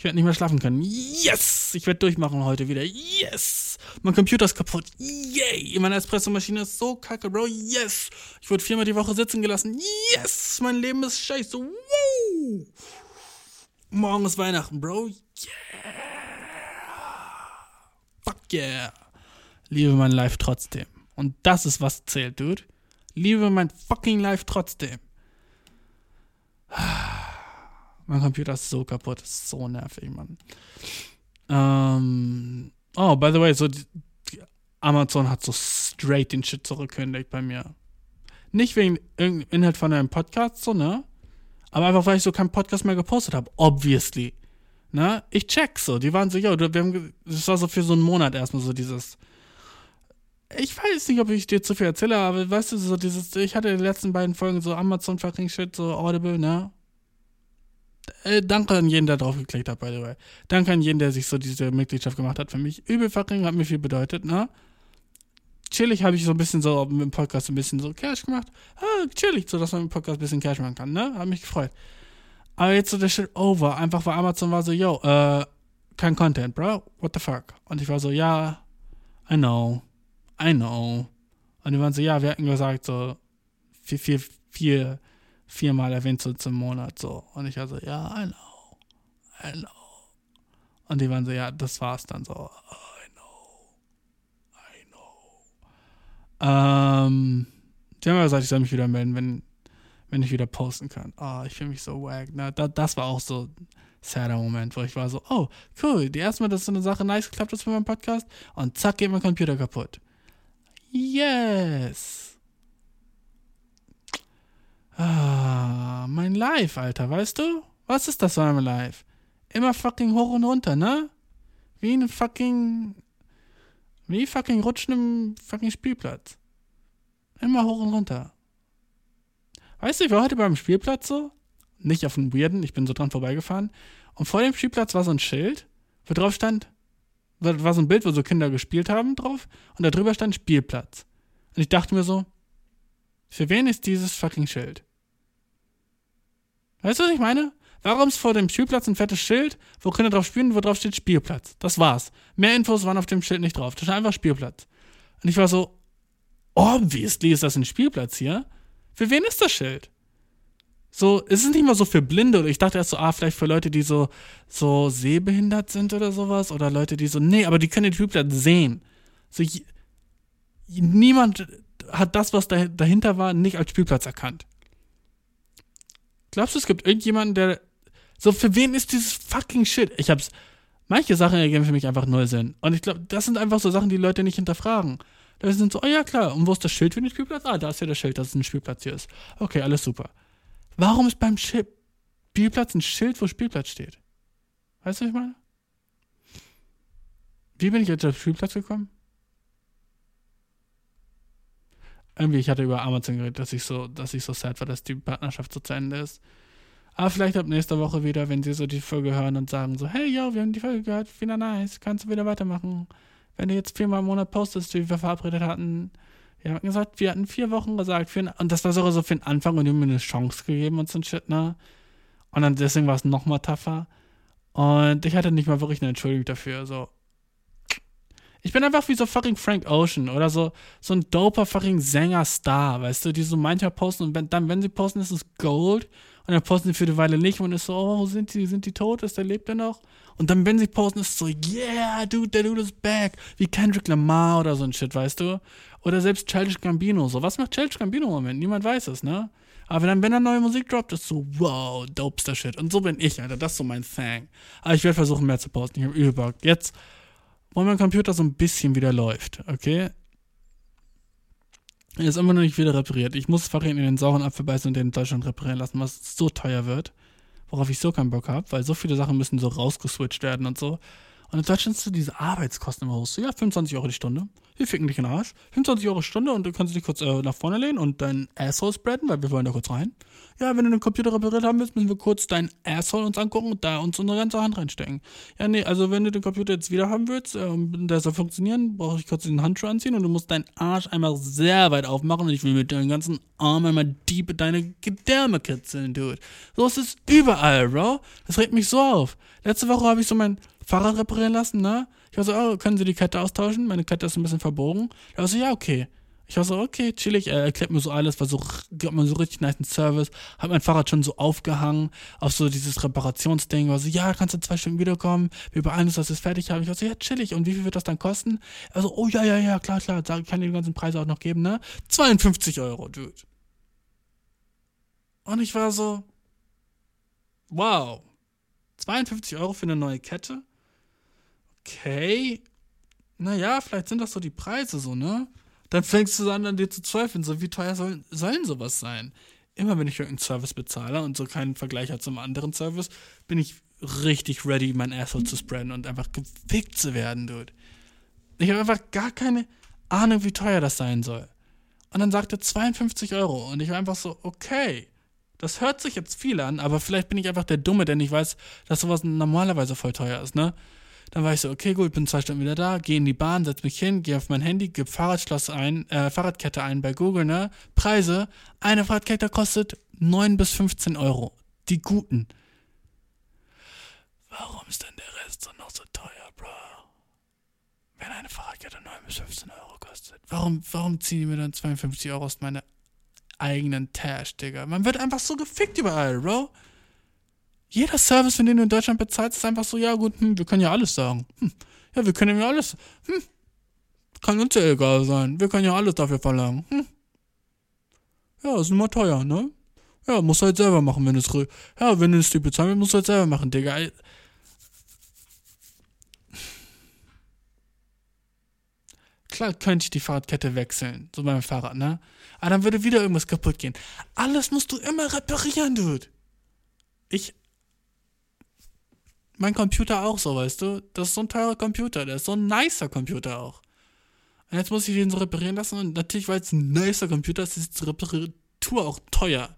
Ich werde nicht mehr schlafen können. Yes! Ich werde durchmachen heute wieder. Yes! Mein Computer ist kaputt. Yay! Meine Espresso-Maschine ist so kacke, Bro. Yes! Ich wurde viermal die Woche sitzen gelassen. Yes! Mein Leben ist scheiße. Wow! Morgen ist Weihnachten, Bro. Yeah! Fuck yeah! Liebe mein Life trotzdem. Und das ist, was zählt, Dude. Liebe mein fucking Life trotzdem. Mein Computer ist so kaputt, ist so nervig, Mann. Ähm, oh, by the way, so die, die Amazon hat so straight den Shit zurückgekündigt bei mir. Nicht wegen irgendeinem Inhalt von einem Podcast, so, ne? Aber einfach, weil ich so keinen Podcast mehr gepostet habe. Obviously. Ne? Ich check so. Die waren so, haben, das war so für so einen Monat erstmal so dieses. Ich weiß nicht, ob ich dir zu viel erzähle, aber weißt du, so dieses, ich hatte in den letzten beiden Folgen so Amazon fucking Shit, so Audible, ne? Äh, danke an jeden, der drauf geklickt hat, by the way. Danke an jeden, der sich so diese Mitgliedschaft gemacht hat für mich. Übel fucking hat mir viel bedeutet, ne? chillig habe ich so ein bisschen so mit dem Podcast ein bisschen so Cash gemacht. Ah, chillig, so dass man dem Podcast ein bisschen Cash machen kann, ne? Hat mich gefreut. Aber jetzt so der Shit over, einfach weil Amazon war so, yo, äh, kein Content, bro, what the fuck? Und ich war so, ja, I know, I know. Und die waren so, ja, wir hatten gesagt, so, vier, vier, vier, viermal erwähnt so zum Monat, so. Und ich war so, ja, I know, I know. Und die waren so, ja, das war's dann so. Ähm, die haben gesagt, ich soll mich wieder melden, wenn, wenn ich wieder posten kann. Oh, ich fühle mich so wack. Na, da, das war auch so ein sadder Moment, wo ich war so, oh, cool, die erste Mal, dass so eine Sache nice geklappt ist für meinen Podcast und zack, geht mein Computer kaputt. Yes. Ah, mein Live, Alter, weißt du? Was ist das so mein Live? Immer fucking hoch und runter, ne? Wie ein fucking wie fucking rutschen im fucking Spielplatz. Immer hoch und runter. Weißt du, ich war heute beim Spielplatz so, nicht auf dem Weirden, ich bin so dran vorbeigefahren. Und vor dem Spielplatz war so ein Schild, wo drauf stand, war so ein Bild, wo so Kinder gespielt haben drauf, und da drüber stand Spielplatz. Und ich dachte mir so, für wen ist dieses fucking Schild? Weißt du, was ich meine? Warum ist vor dem Spielplatz ein fettes Schild, wo Kinder drauf spielen, wo drauf steht Spielplatz? Das war's. Mehr Infos waren auf dem Schild nicht drauf. Das ist einfach Spielplatz. Und ich war so, obviously ist das ein Spielplatz hier. Für wen ist das Schild? So, ist es nicht mal so für Blinde oder ich dachte erst so, ah, vielleicht für Leute, die so, so sehbehindert sind oder sowas oder Leute, die so, nee, aber die können den Spielplatz sehen. So, niemand hat das, was dahinter war, nicht als Spielplatz erkannt. Glaubst du, es gibt irgendjemanden, der so, für wen ist dieses fucking Shit? Ich hab's. Manche Sachen ergeben für mich einfach null Sinn. Und ich glaube, das sind einfach so Sachen, die Leute nicht hinterfragen. Da sind so, oh ja, klar, und wo ist das Schild für den Spielplatz? Ah, da ist ja das Schild, dass es ein Spielplatz hier ist. Okay, alles super. Warum ist beim Spielplatz ein Schild, wo Spielplatz steht? Weißt du, was ich meine? Wie bin ich jetzt auf Spielplatz gekommen? Irgendwie, ich hatte über Amazon geredet, dass ich so, dass ich so sad war, dass die Partnerschaft so zu Ende ist. Aber vielleicht ab nächster Woche wieder, wenn sie so die Folge hören und sagen so, hey, yo, wir haben die Folge gehört, wieder nice, kannst du wieder weitermachen. Wenn du jetzt viermal im Monat postest, wie wir verabredet hatten. Wir haben gesagt, wir hatten vier Wochen gesagt, für, und das war sogar so für den Anfang und die haben mir eine Chance gegeben und so ein Shit, ne? Und dann deswegen war es nochmal tougher. Und ich hatte nicht mal wirklich eine Entschuldigung dafür, so. Ich bin einfach wie so fucking Frank Ocean oder so, so ein doper fucking Sänger-Star, weißt du, die so manchmal posten und wenn, dann, wenn sie posten, ist es Gold und dann posten sie für eine Weile nicht und ist so, oh, sind die, sind die tot? Ist der lebt er noch? Und dann, wenn sie posten, ist es so, yeah, dude, der Dude ist back. Wie Kendrick Lamar oder so ein Shit, weißt du? Oder selbst Childish Gambino, so. Was macht Childish Gambino im Moment? Niemand weiß es, ne? Aber dann, wenn er neue Musik droppt, ist so, wow, dopester Shit. Und so bin ich, Alter. Das ist so mein Thing. Aber ich werde versuchen, mehr zu posten. Ich habe übel Bock. Jetzt, wo mein Computer so ein bisschen wieder läuft, okay? Er ist immer noch nicht wieder repariert. Ich muss Fahrrad in den sauren Apfel beißen und den in Deutschland reparieren lassen, was so teuer wird. Worauf ich so keinen Bock habe, weil so viele Sachen müssen so rausgeswitcht werden und so. Und in Deutschland sind diese Arbeitskosten immer hoch. So, ja, 25 Euro die Stunde wir ficken dich in den Arsch. 25 Euro Stunde und du kannst dich kurz äh, nach vorne lehnen und dein Asshole spreaden, weil wir wollen da kurz rein. Ja, wenn du den Computer repariert haben willst, müssen wir kurz dein Asshole uns angucken und da uns unsere ganze Hand reinstecken. Ja, nee, also wenn du den Computer jetzt wieder haben willst, äh, der soll funktionieren, brauche ich kurz den Handschuh anziehen und du musst deinen Arsch einmal sehr weit aufmachen und ich will mit deinem ganzen Arm einmal deep deine Gedärme kitzeln, dude. So ist es überall, Bro. Das regt mich so auf. Letzte Woche habe ich so mein Fahrrad reparieren lassen, ne? Ich war so, oh, können Sie die Kette austauschen? Meine Kette ist ein bisschen verbogen. Ich war so, ja, okay. Ich war so, okay, chillig, er erklärt mir so alles, war so, gibt mir so richtig nice Service, hat mein Fahrrad schon so aufgehangen auf so dieses Reparationsding, war so, ja, kannst du zwei Stunden wiederkommen, wir beeilen uns, dass wir es fertig haben. Ich war so, ja, chillig, und wie viel wird das dann kosten? Er so, oh, ja, ja, ja, klar, klar, kann dir die ganzen Preise auch noch geben, ne? 52 Euro, dude. Und ich war so, wow, 52 Euro für eine neue Kette? Okay, naja, vielleicht sind das so die Preise so, ne? Dann fängst du an, an dir zu zweifeln, so wie teuer sollen, sollen sowas sein? Immer wenn ich irgendeinen Service bezahle und so keinen Vergleich hat zum anderen Service, bin ich richtig ready, mein Asshole zu spreaden und einfach gefickt zu werden, dude. Ich habe einfach gar keine Ahnung, wie teuer das sein soll. Und dann sagte 52 Euro und ich war einfach so, okay. Das hört sich jetzt viel an, aber vielleicht bin ich einfach der Dumme, der nicht weiß, dass sowas normalerweise voll teuer ist, ne? Dann war ich so, okay, gut, bin zwei Stunden wieder da, gehe in die Bahn, setz mich hin, gehe auf mein Handy, gebe Fahrradschloss ein, äh, Fahrradkette ein bei Google, ne? Preise, eine Fahrradkette kostet 9 bis 15 Euro. Die guten. Warum ist denn der Rest so noch so teuer, Bro? Wenn eine Fahrradkette 9 bis 15 Euro kostet. Warum, warum ziehen die mir dann 52 Euro aus meiner eigenen Tash, Digga? Man wird einfach so gefickt überall, Bro jeder Service, für den du in Deutschland bezahlst, ist einfach so, ja gut, hm, wir können ja alles sagen. Hm, ja, wir können ja alles. Hm, kann uns ja egal sein. Wir können ja alles dafür verlangen. Hm. Ja, ist immer teuer, ne? Ja, musst du halt selber machen, wenn es. Ja, wenn du es dir bezahlen willst, musst du halt selber machen, Digga. Klar könnte ich die Fahrradkette wechseln, so beim Fahrrad, ne? Aber dann würde wieder irgendwas kaputt gehen. Alles musst du immer reparieren, Dude. Ich mein Computer auch so, weißt du? Das ist so ein teurer Computer, der ist so ein nicer Computer auch. Und jetzt muss ich den so reparieren lassen und natürlich, weil es ein nicer Computer ist, ist die Reparatur auch teuer.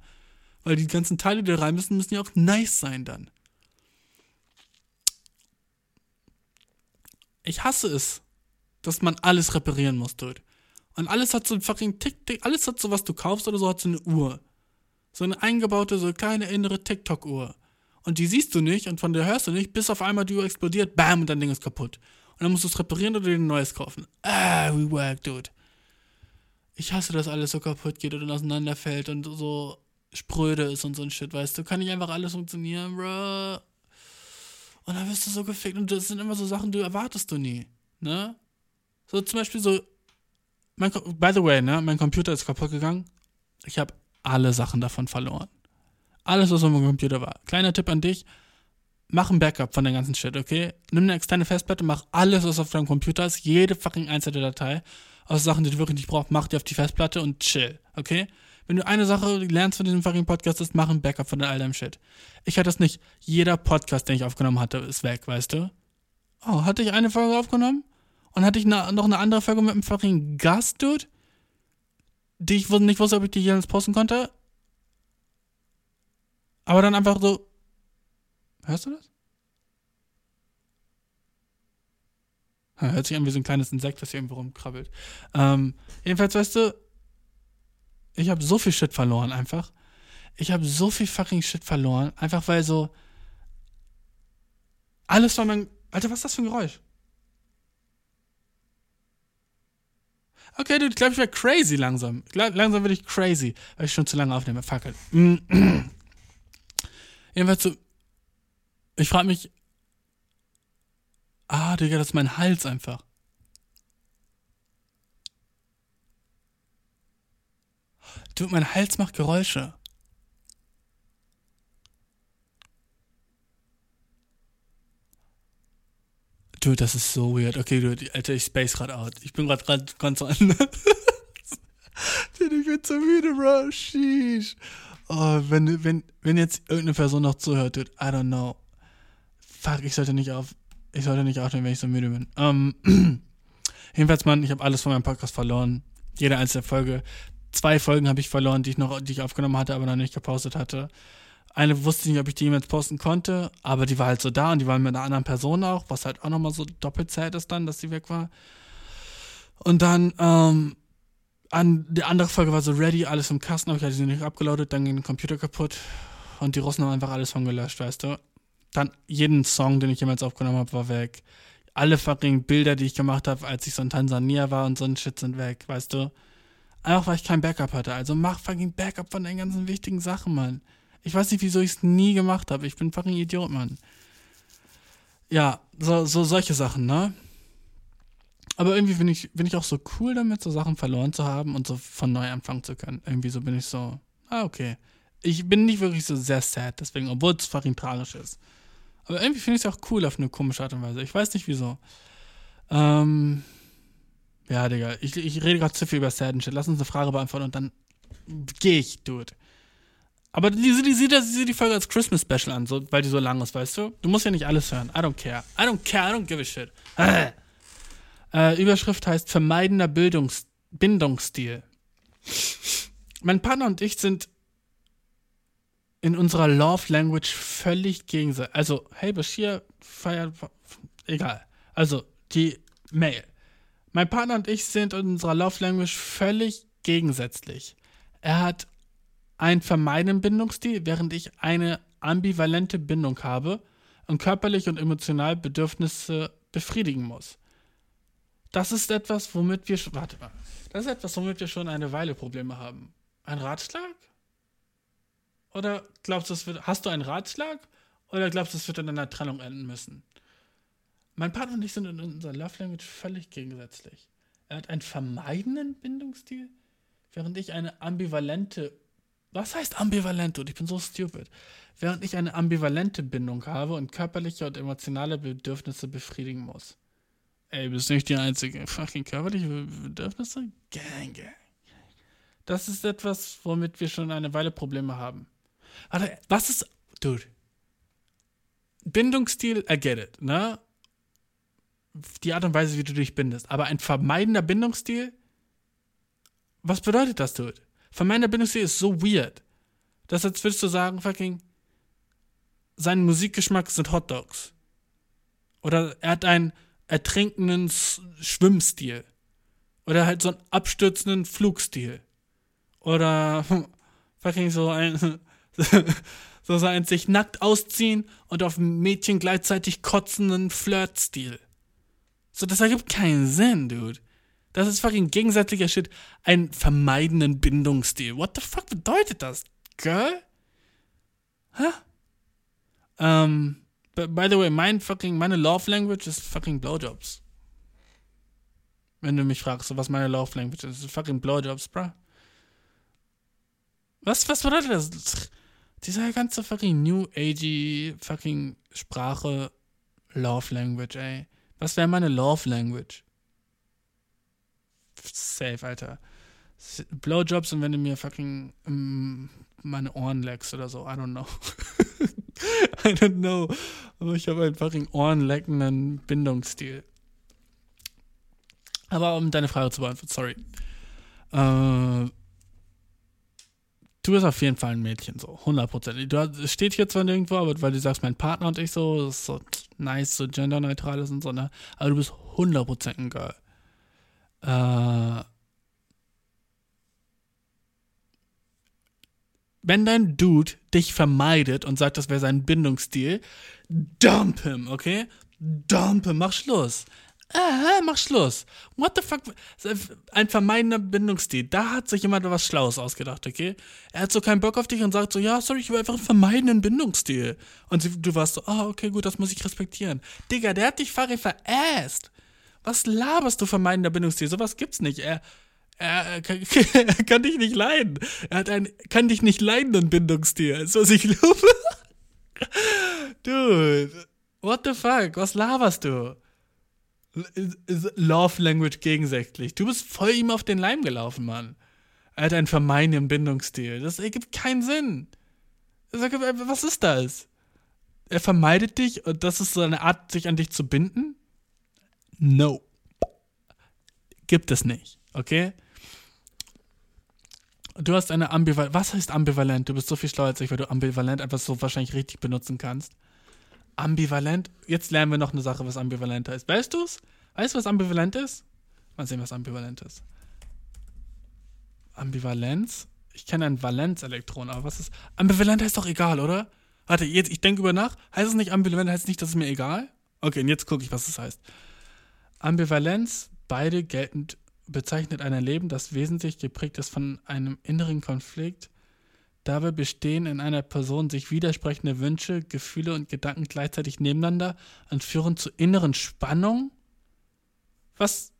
Weil die ganzen Teile, die da rein müssen, müssen ja auch nice sein dann. Ich hasse es, dass man alles reparieren muss, dude. Und alles hat so ein fucking Tick-Tick, alles hat so, was du kaufst oder so, hat so eine Uhr. So eine eingebaute, so kleine innere TikTok-Uhr und die siehst du nicht und von der hörst du nicht, bis auf einmal die Uhr explodiert, bam, und dein Ding ist kaputt. Und dann musst du es reparieren oder dir ein neues kaufen. Ah, we work, dude. Ich hasse, dass alles so kaputt geht und auseinanderfällt und so spröde ist und so ein Shit, weißt du? Kann nicht einfach alles funktionieren, bro. Und dann wirst du so gefickt und das sind immer so Sachen, die erwartest du nie, ne? So zum Beispiel so, mein, by the way, ne, mein Computer ist kaputt gegangen. Ich habe alle Sachen davon verloren. Alles, was auf meinem Computer war. Kleiner Tipp an dich. Mach ein Backup von der ganzen Shit, okay? Nimm eine externe Festplatte, mach alles, was auf deinem Computer ist, jede fucking einzelne Datei, aus Sachen, die du wirklich nicht brauchst, mach die auf die Festplatte und chill, okay? Wenn du eine Sache lernst von diesem fucking Podcast, ist, mach ein Backup von all deinem Shit. Ich hatte das nicht. Jeder Podcast, den ich aufgenommen hatte, ist weg, weißt du? Oh, hatte ich eine Folge aufgenommen? Und hatte ich noch eine andere Folge mit einem fucking Gast, Dude? Die ich nicht wusste, ob ich die hier posten konnte? Aber dann einfach so. Hörst du das? Hört sich an wie so ein kleines Insekt, das hier irgendwo rumkrabbelt. Ähm, jedenfalls, weißt du, ich habe so viel Shit verloren einfach. Ich habe so viel fucking Shit verloren, einfach weil so alles war mein. Alter, was ist das für ein Geräusch? Okay, du, ich glaube, ich werde crazy langsam. Langsam werde ich crazy, weil ich schon zu lange aufnehme. Fuck it. Jedenfalls so. Ich frage mich. Ah, Digga, das ist mein Hals einfach. Du, mein Hals macht Geräusche. Du, das ist so weird. Okay, du, Alter, ich space gerade out. Ich bin gerade ganz anders. ich bin so müde, Bro. Sheesh. Oh, wenn, wenn, wenn jetzt irgendeine Person noch zuhört, dude, I don't know. Fuck, ich sollte nicht auf. Ich sollte nicht aufnehmen, wenn ich so müde bin. Ähm, jedenfalls, Mann, ich habe alles von meinem Podcast verloren. Jede einzelne Folge. Zwei Folgen habe ich verloren, die ich noch, die ich aufgenommen hatte, aber noch nicht gepostet hatte. Eine wusste ich nicht, ob ich die jemals posten konnte, aber die war halt so da und die war mit einer anderen Person auch, was halt auch nochmal so doppelt zählt ist dann, dass sie weg war. Und dann, ähm, an, die andere Folge war so ready, alles im Kasten, aber ich hatte sie nicht abgeloadet, dann ging der Computer kaputt und die Russen haben einfach alles von gelöscht, weißt du. Dann jeden Song, den ich jemals aufgenommen habe, war weg. Alle fucking Bilder, die ich gemacht habe, als ich so in Tansania war und so ein Shit sind weg, weißt du. Einfach weil ich kein Backup hatte. Also mach fucking Backup von den ganzen wichtigen Sachen, Mann. Ich weiß nicht, wieso ich es nie gemacht habe. Ich bin fucking Idiot, Mann. Ja, so, so solche Sachen, ne? Aber irgendwie bin ich, bin ich auch so cool damit, so Sachen verloren zu haben und so von neu anfangen zu können. Irgendwie so bin ich so, ah, okay. Ich bin nicht wirklich so sehr sad, deswegen, obwohl es fucking tragisch ist. Aber irgendwie finde ich es auch cool auf eine komische Art und Weise. Ich weiß nicht wieso. Ähm, ja, Digga, ich, ich rede gerade zu viel über sad und shit. Lass uns eine Frage beantworten und dann gehe ich, dude. Aber die, die, die, die, die, Folge als Christmas Special an, so, weil die so lang ist, weißt du? Du musst ja nicht alles hören. I don't care. I don't care. I don't give a shit. Äh, Überschrift heißt Vermeidender Bildungs Bindungsstil. Mein Partner und ich sind in unserer Love Language völlig gegenseitig. Also, hey, Bashir feiert. Egal. Also, die Mail. Mein Partner und ich sind in unserer Love Language völlig gegensätzlich. Er hat einen vermeidenden Bindungsstil, während ich eine ambivalente Bindung habe und körperlich und emotional Bedürfnisse befriedigen muss. Das ist etwas, womit wir schon. Warte mal. Das ist etwas, womit wir schon eine Weile Probleme haben. Ein Ratschlag? Oder glaubst du, es wird. Hast du einen Ratschlag? Oder glaubst du, es wird in einer Trennung enden müssen? Mein Partner und ich sind in unserer Love Language völlig gegensätzlich. Er hat einen vermeidenden Bindungsstil, während ich eine ambivalente was heißt ambivalent? Und ich bin so stupid. Während ich eine ambivalente Bindung habe und körperliche und emotionale Bedürfnisse befriedigen muss. Ey, bist nicht die einzige fucking körperliche Bedürfnisse? Gang, gang. Das ist etwas, womit wir schon eine Weile Probleme haben. Warte, was ist. Dude. Bindungsstil, I get it, ne? Die Art und Weise, wie du dich bindest. Aber ein vermeidender Bindungsstil? Was bedeutet das, Dude? Von meiner Bindungsstil ist so weird. Das als würdest du sagen, fucking, sein Musikgeschmack sind Hotdogs. Oder er hat einen ertrinkenden Schwimmstil. Oder halt so einen abstürzenden Flugstil. Oder fucking so ein, so ein sich nackt ausziehen und auf Mädchen gleichzeitig kotzenden Flirtstil. So, das ergibt keinen Sinn, Dude. Das ist fucking gegensätzlicher Shit. Einen vermeidenden Bindungsstil. What the fuck bedeutet das? Girl? Hä? Ähm, by the way, mein fucking, meine Love Language ist fucking Blowjobs. Wenn du mich fragst, was meine Love Language ist, ist fucking Blowjobs, bruh. Was, was bedeutet das? Dieser ganze fucking New Agey fucking Sprache Love Language, ey. Was wäre meine Love Language? safe, Alter. Blowjobs und wenn du mir fucking um, meine Ohren leckst oder so. I don't know. I don't know. Aber ich habe einen fucking ohrenleckenden Bindungsstil. Aber um deine Frage zu beantworten, sorry. Äh, du bist auf jeden Fall ein Mädchen, so, hundertprozentig. Du es steht hier zwar nirgendwo, aber weil du sagst, mein Partner und ich so, das ist so nice, so genderneutral ist und so, ne? Aber du bist hundertprozentig ein Girl äh, wenn dein Dude dich vermeidet und sagt, das wäre sein Bindungsstil, dump him, okay? Dump him, mach Schluss. Äh, mach Schluss. What the fuck? Ein vermeidender Bindungsstil. Da hat sich jemand was Schlaues ausgedacht, okay? Er hat so keinen Bock auf dich und sagt so, ja, sorry, ich will einfach einen vermeidenden Bindungsstil. Und du warst so, ah, oh, okay, gut, das muss ich respektieren. Digga, der hat dich Farid veräst. Was laberst du vermeidender Bindungsstil? Sowas gibt's nicht. Er, er, kann, kann dich nicht leiden. Er hat einen kann dich nicht leidenden Bindungsstil. So, ich glaube. Dude, what the fuck? Was laberst du? Love Language gegensätzlich. Du bist voll ihm auf den Leim gelaufen, Mann. Er hat einen vermeidenden Bindungsstil. Das ergibt keinen Sinn. Was ist das? Er vermeidet dich und das ist so eine Art, sich an dich zu binden? No. Gibt es nicht, okay? Du hast eine ambivalent. Was heißt ambivalent? Du bist so viel schlauer als ich, weil du ambivalent einfach so wahrscheinlich richtig benutzen kannst. Ambivalent. Jetzt lernen wir noch eine Sache, was ambivalent heißt. Weißt du es? Weißt du, was ambivalent ist? Mal sehen, was ambivalent ist. Ambivalenz? Ich kenne ein Valenzelektron, aber was ist. Ambivalent heißt doch egal, oder? Warte, jetzt, ich denke über nach. Heißt es nicht ambivalent? Heißt es nicht, dass es mir egal? Okay, und jetzt gucke ich, was es heißt. Ambivalenz, beide geltend, bezeichnet ein Erleben, das wesentlich geprägt ist von einem inneren Konflikt Dabei bestehen in einer Person sich widersprechende Wünsche, Gefühle und Gedanken gleichzeitig nebeneinander und führen zu inneren Spannungen? Was,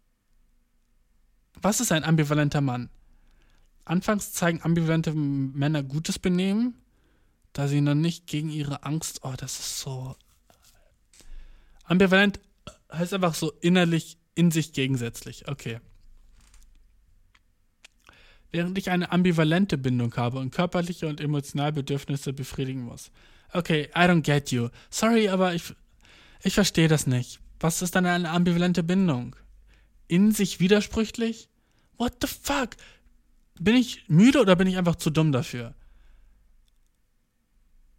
was ist ein ambivalenter Mann? Anfangs zeigen ambivalente Männer gutes Benehmen, da sie noch nicht gegen ihre Angst. Oh, das ist so. Ambivalent heißt einfach so innerlich in sich gegensätzlich. Okay während ich eine ambivalente Bindung habe und körperliche und emotionale Bedürfnisse befriedigen muss. Okay, I don't get you. Sorry, aber ich, ich verstehe das nicht. Was ist dann eine ambivalente Bindung? In sich widersprüchlich? What the fuck? Bin ich müde oder bin ich einfach zu dumm dafür?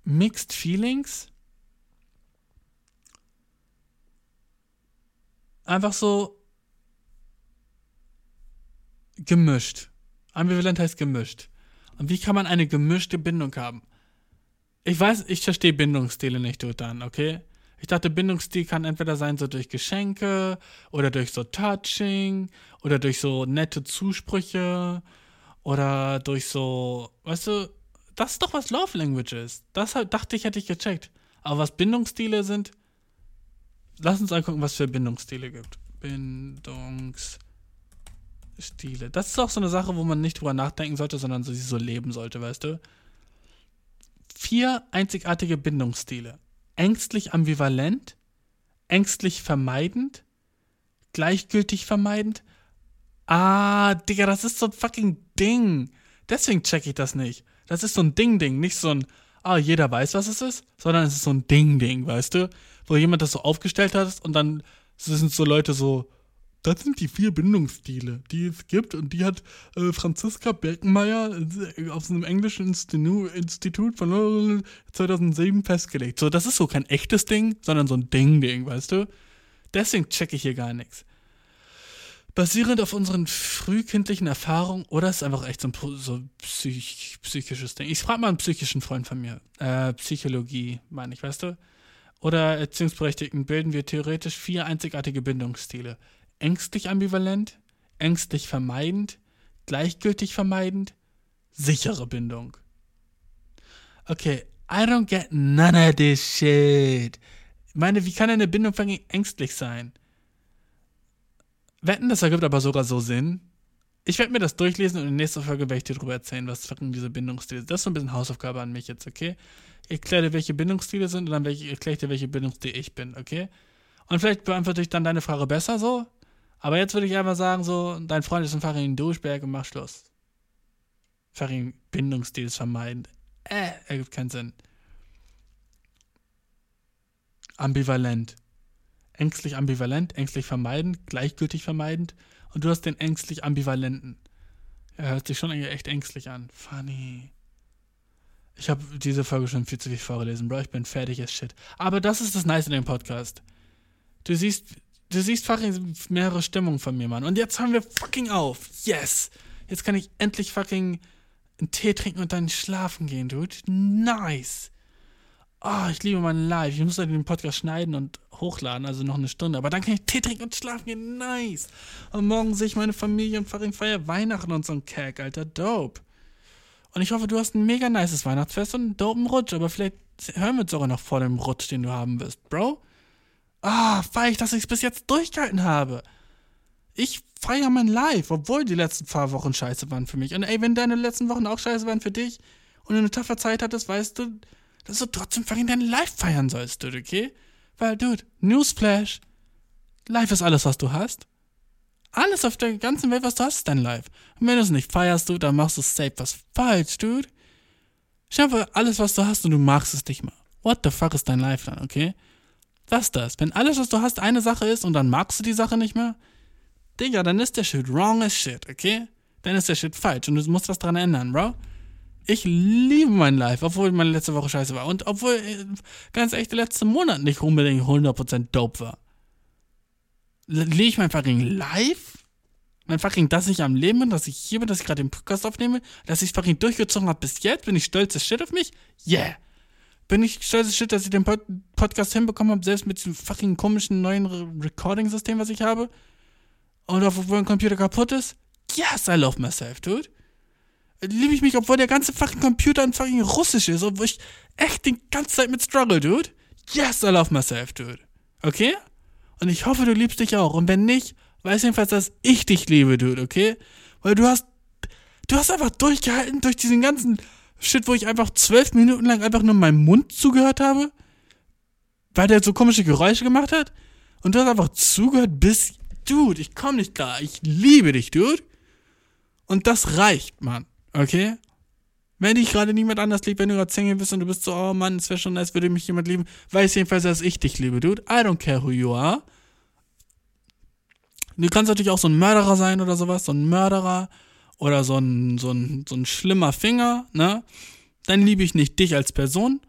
Mixed Feelings? Einfach so gemischt. Ambivalent heißt gemischt. Und wie kann man eine gemischte Bindung haben? Ich weiß, ich verstehe Bindungsstile nicht, dann, okay? Ich dachte, Bindungsstil kann entweder sein so durch Geschenke oder durch so Touching oder durch so nette Zusprüche oder durch so, weißt du, das ist doch was Love Language ist. Das dachte ich, hätte ich gecheckt. Aber was Bindungsstile sind, lass uns angucken, was für Bindungsstile gibt. Bindungsstile. Stile. Das ist auch so eine Sache, wo man nicht drüber nachdenken sollte, sondern so, so leben sollte, weißt du? Vier einzigartige Bindungsstile. Ängstlich ambivalent, ängstlich vermeidend, gleichgültig vermeidend. Ah, Digga, das ist so ein fucking Ding. Deswegen check ich das nicht. Das ist so ein Ding-Ding, nicht so ein, ah, jeder weiß, was es ist, sondern es ist so ein Ding-Ding, weißt du? Wo jemand das so aufgestellt hat und dann sind so Leute so, das sind die vier Bindungsstile, die es gibt und die hat äh, Franziska Birkenmeier äh, auf einem englischen Institu Institut von 2007 festgelegt. So, das ist so kein echtes Ding, sondern so ein Ding-Ding, weißt du? Deswegen checke ich hier gar nichts. Basierend auf unseren frühkindlichen Erfahrungen oder ist es einfach echt so ein so psych psychisches Ding. Ich frage mal einen psychischen Freund von mir. Äh, Psychologie, meine ich, weißt du? Oder Erziehungsberechtigten bilden wir theoretisch vier einzigartige Bindungsstile ängstlich ambivalent, ängstlich vermeidend, gleichgültig vermeidend, sichere Bindung. Okay, I don't get none of this shit. Ich meine, wie kann eine Bindung ängstlich sein? Wetten, das ergibt aber sogar so Sinn. Ich werde mir das durchlesen und in der nächsten Folge werde ich dir darüber erzählen, was diese Bindungsstile sind. Das ist so ein bisschen Hausaufgabe an mich jetzt, okay? Ich erkläre dir, welche Bindungsstile sind und dann erkläre ich dir, welche Bindungsstil ich bin, okay? Und vielleicht beantworte ich dann deine Frage besser so. Aber jetzt würde ich einfach sagen, so, dein Freund ist ein Farin Duschberg und mach Schluss. Farin Bindungsstils vermeiden. Äh, ergibt keinen Sinn. Ambivalent. Ängstlich ambivalent, ängstlich vermeidend, gleichgültig vermeidend. Und du hast den ängstlich ambivalenten. Er hört sich schon echt ängstlich an. Funny. Ich habe diese Folge schon viel zu viel vorgelesen, Bro. Ich bin fertig as shit. Aber das ist das Nice in dem Podcast. Du siehst, Du siehst fucking mehrere Stimmungen von mir, Mann. Und jetzt haben wir fucking auf. Yes. Jetzt kann ich endlich fucking einen Tee trinken und dann schlafen gehen, dude. Nice. Oh, ich liebe mein Live. Ich muss halt den Podcast schneiden und hochladen, also noch eine Stunde. Aber dann kann ich Tee trinken und schlafen gehen. Nice. Und morgen sehe ich meine Familie und fucking feier Weihnachten und so ein Kack, Alter. Dope. Und ich hoffe, du hast ein mega nices Weihnachtsfest und einen dopen Rutsch. Aber vielleicht hören wir uns sogar noch vor dem Rutsch, den du haben wirst, Bro. Ah, feier ich, dass ich es bis jetzt durchgehalten habe. Ich feiere mein Live, obwohl die letzten paar Wochen scheiße waren für mich. Und ey, wenn deine letzten Wochen auch scheiße waren für dich und du eine taffe Zeit hattest, weißt du, dass du trotzdem fucking dein Live feiern sollst, dude, okay? Weil, dude, Newsflash, Live ist alles, was du hast. Alles auf der ganzen Welt, was du hast, ist dein Live. Und wenn du es nicht feierst, du, dann machst du safe was falsch, dude. Schau mal, alles, was du hast und du magst es nicht mal. What the fuck ist dein Life dann, okay? Was ist das? Wenn alles, was du hast, eine Sache ist und dann magst du die Sache nicht mehr, Digga, dann ist der Shit wrong as shit, okay? Dann ist der Shit falsch und du musst was dran ändern, Bro. Ich liebe mein Life, obwohl meine letzte Woche scheiße war. Und obwohl, äh, ganz echt, der letzte Monat nicht unbedingt 100% dope war. Lebe ich mein fucking Live? Mein fucking, dass ich am Leben bin, dass ich hier bin, dass ich gerade den Podcast aufnehme, dass ich fucking durchgezogen habe bis jetzt? Bin ich stolz as shit auf mich? Yeah. Bin ich stolz shit, dass ich den Pod Podcast hinbekommen habe, selbst mit diesem fucking komischen neuen Re Recording-System, was ich habe? Und obwohl ein Computer kaputt ist? Yes, I love myself, dude liebe ich mich, obwohl der ganze fucking Computer ein fucking Russisch ist, obwohl ich echt die ganze Zeit mit struggle, dude. Yes, I love myself, dude. Okay? Und ich hoffe, du liebst dich auch. Und wenn nicht, weiß jedenfalls, dass ich dich liebe, dude, okay? Weil du hast, du hast einfach durchgehalten durch diesen ganzen Shit, wo ich einfach zwölf Minuten lang einfach nur meinem Mund zugehört habe. Weil der so komische Geräusche gemacht hat. Und du hast einfach zugehört bis, dude, ich komm nicht klar. Ich liebe dich, dude. Und das reicht, Mann. Okay? Wenn dich gerade niemand anders liebt, wenn du gerade Single bist und du bist so, oh Mann, es wäre schon nice, würde mich jemand lieben, weiß jedenfalls, dass ich dich liebe, dude. I don't care who you are. Du kannst natürlich auch so ein Mörderer sein oder sowas, so ein Mörderer oder so ein, so ein, so ein schlimmer Finger, ne? Dann liebe ich nicht dich als Person.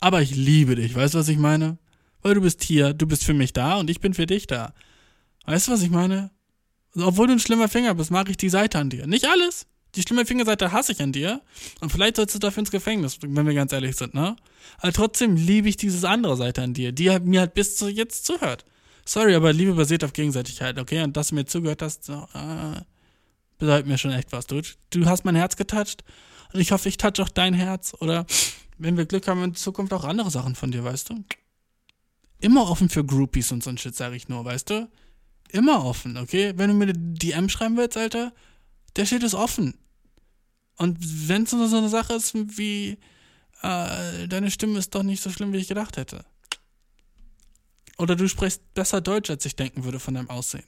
Aber ich liebe dich, weißt du, was ich meine? Weil du bist hier, du bist für mich da und ich bin für dich da. Weißt du, was ich meine? obwohl du ein schlimmer Finger bist, mag ich die Seite an dir. Nicht alles. Die schlimme Fingerseite hasse ich an dir. Und vielleicht sollst du dafür ins Gefängnis, wenn wir ganz ehrlich sind, ne? Aber trotzdem liebe ich diese andere Seite an dir, die mir halt bis zu jetzt zuhört. Sorry, aber Liebe basiert auf Gegenseitigkeit, okay? Und dass du mir zugehört hast, so, äh, bedeutet mir schon echt was, du. Du hast mein Herz getoucht und ich hoffe, ich touch auch dein Herz oder wenn wir Glück haben, in Zukunft auch andere Sachen von dir, weißt du? Immer offen für Groupies und so ein Shit, sag ich nur, weißt du? immer offen, okay? Wenn du mir eine DM schreiben willst, Alter, der steht ist offen. Und wenn es so eine Sache ist wie, äh, deine Stimme ist doch nicht so schlimm, wie ich gedacht hätte. Oder du sprichst besser Deutsch, als ich denken würde von deinem Aussehen.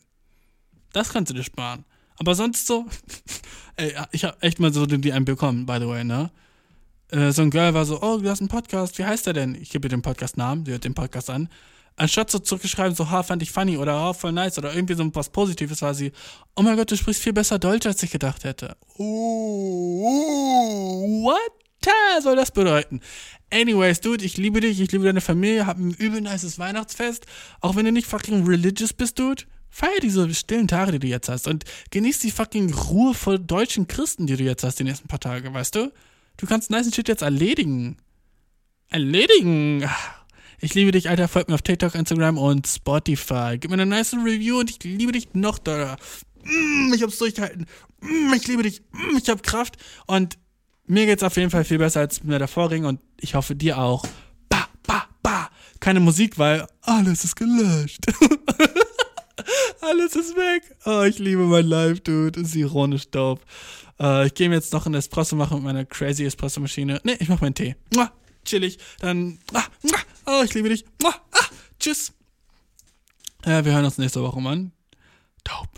Das kannst du dir sparen. Aber sonst so, ey, ich hab echt mal so den DM bekommen, by the way, ne? Äh, so ein Girl war so, oh, du hast einen Podcast, wie heißt der denn? Ich gebe dir den Podcast-Namen, sie hört den Podcast an anstatt so zurückgeschrieben, so, ha, fand ich funny oder ha, voll nice oder irgendwie so was Positives war sie, oh mein Gott, du sprichst viel besser Deutsch, als ich gedacht hätte. Uh, what soll das bedeuten? Anyways, dude, ich liebe dich, ich liebe deine Familie, hab ein übel nices Weihnachtsfest. Auch wenn du nicht fucking religious bist, dude, feier diese stillen Tage, die du jetzt hast und genieß die fucking Ruhe vor deutschen Christen, die du jetzt hast, die nächsten paar Tage, weißt du? Du kannst nice Shit jetzt erledigen. Erledigen. Ich liebe dich, Alter. Folgt mir auf TikTok, Instagram und Spotify. Gib mir eine nice Review und ich liebe dich noch da. Mm, ich hab's durchgehalten. Mm, ich liebe dich. Mm, ich hab Kraft. Und mir geht's auf jeden Fall viel besser als mir davor ging und ich hoffe dir auch. Ba, ba, ba. Keine Musik, weil alles ist gelöscht. alles ist weg. Oh, ich liebe mein Live, Dude. Ist ironisch dope. Uh, ich gehe mir jetzt noch ein Espresso machen mit meiner crazy Espresso-Maschine. Ne, ich mach meinen Tee. Mua chillig. Dann, ah, oh, ich liebe dich. Ah, tschüss. Ja, wir hören uns nächste Woche, Mann. Taub.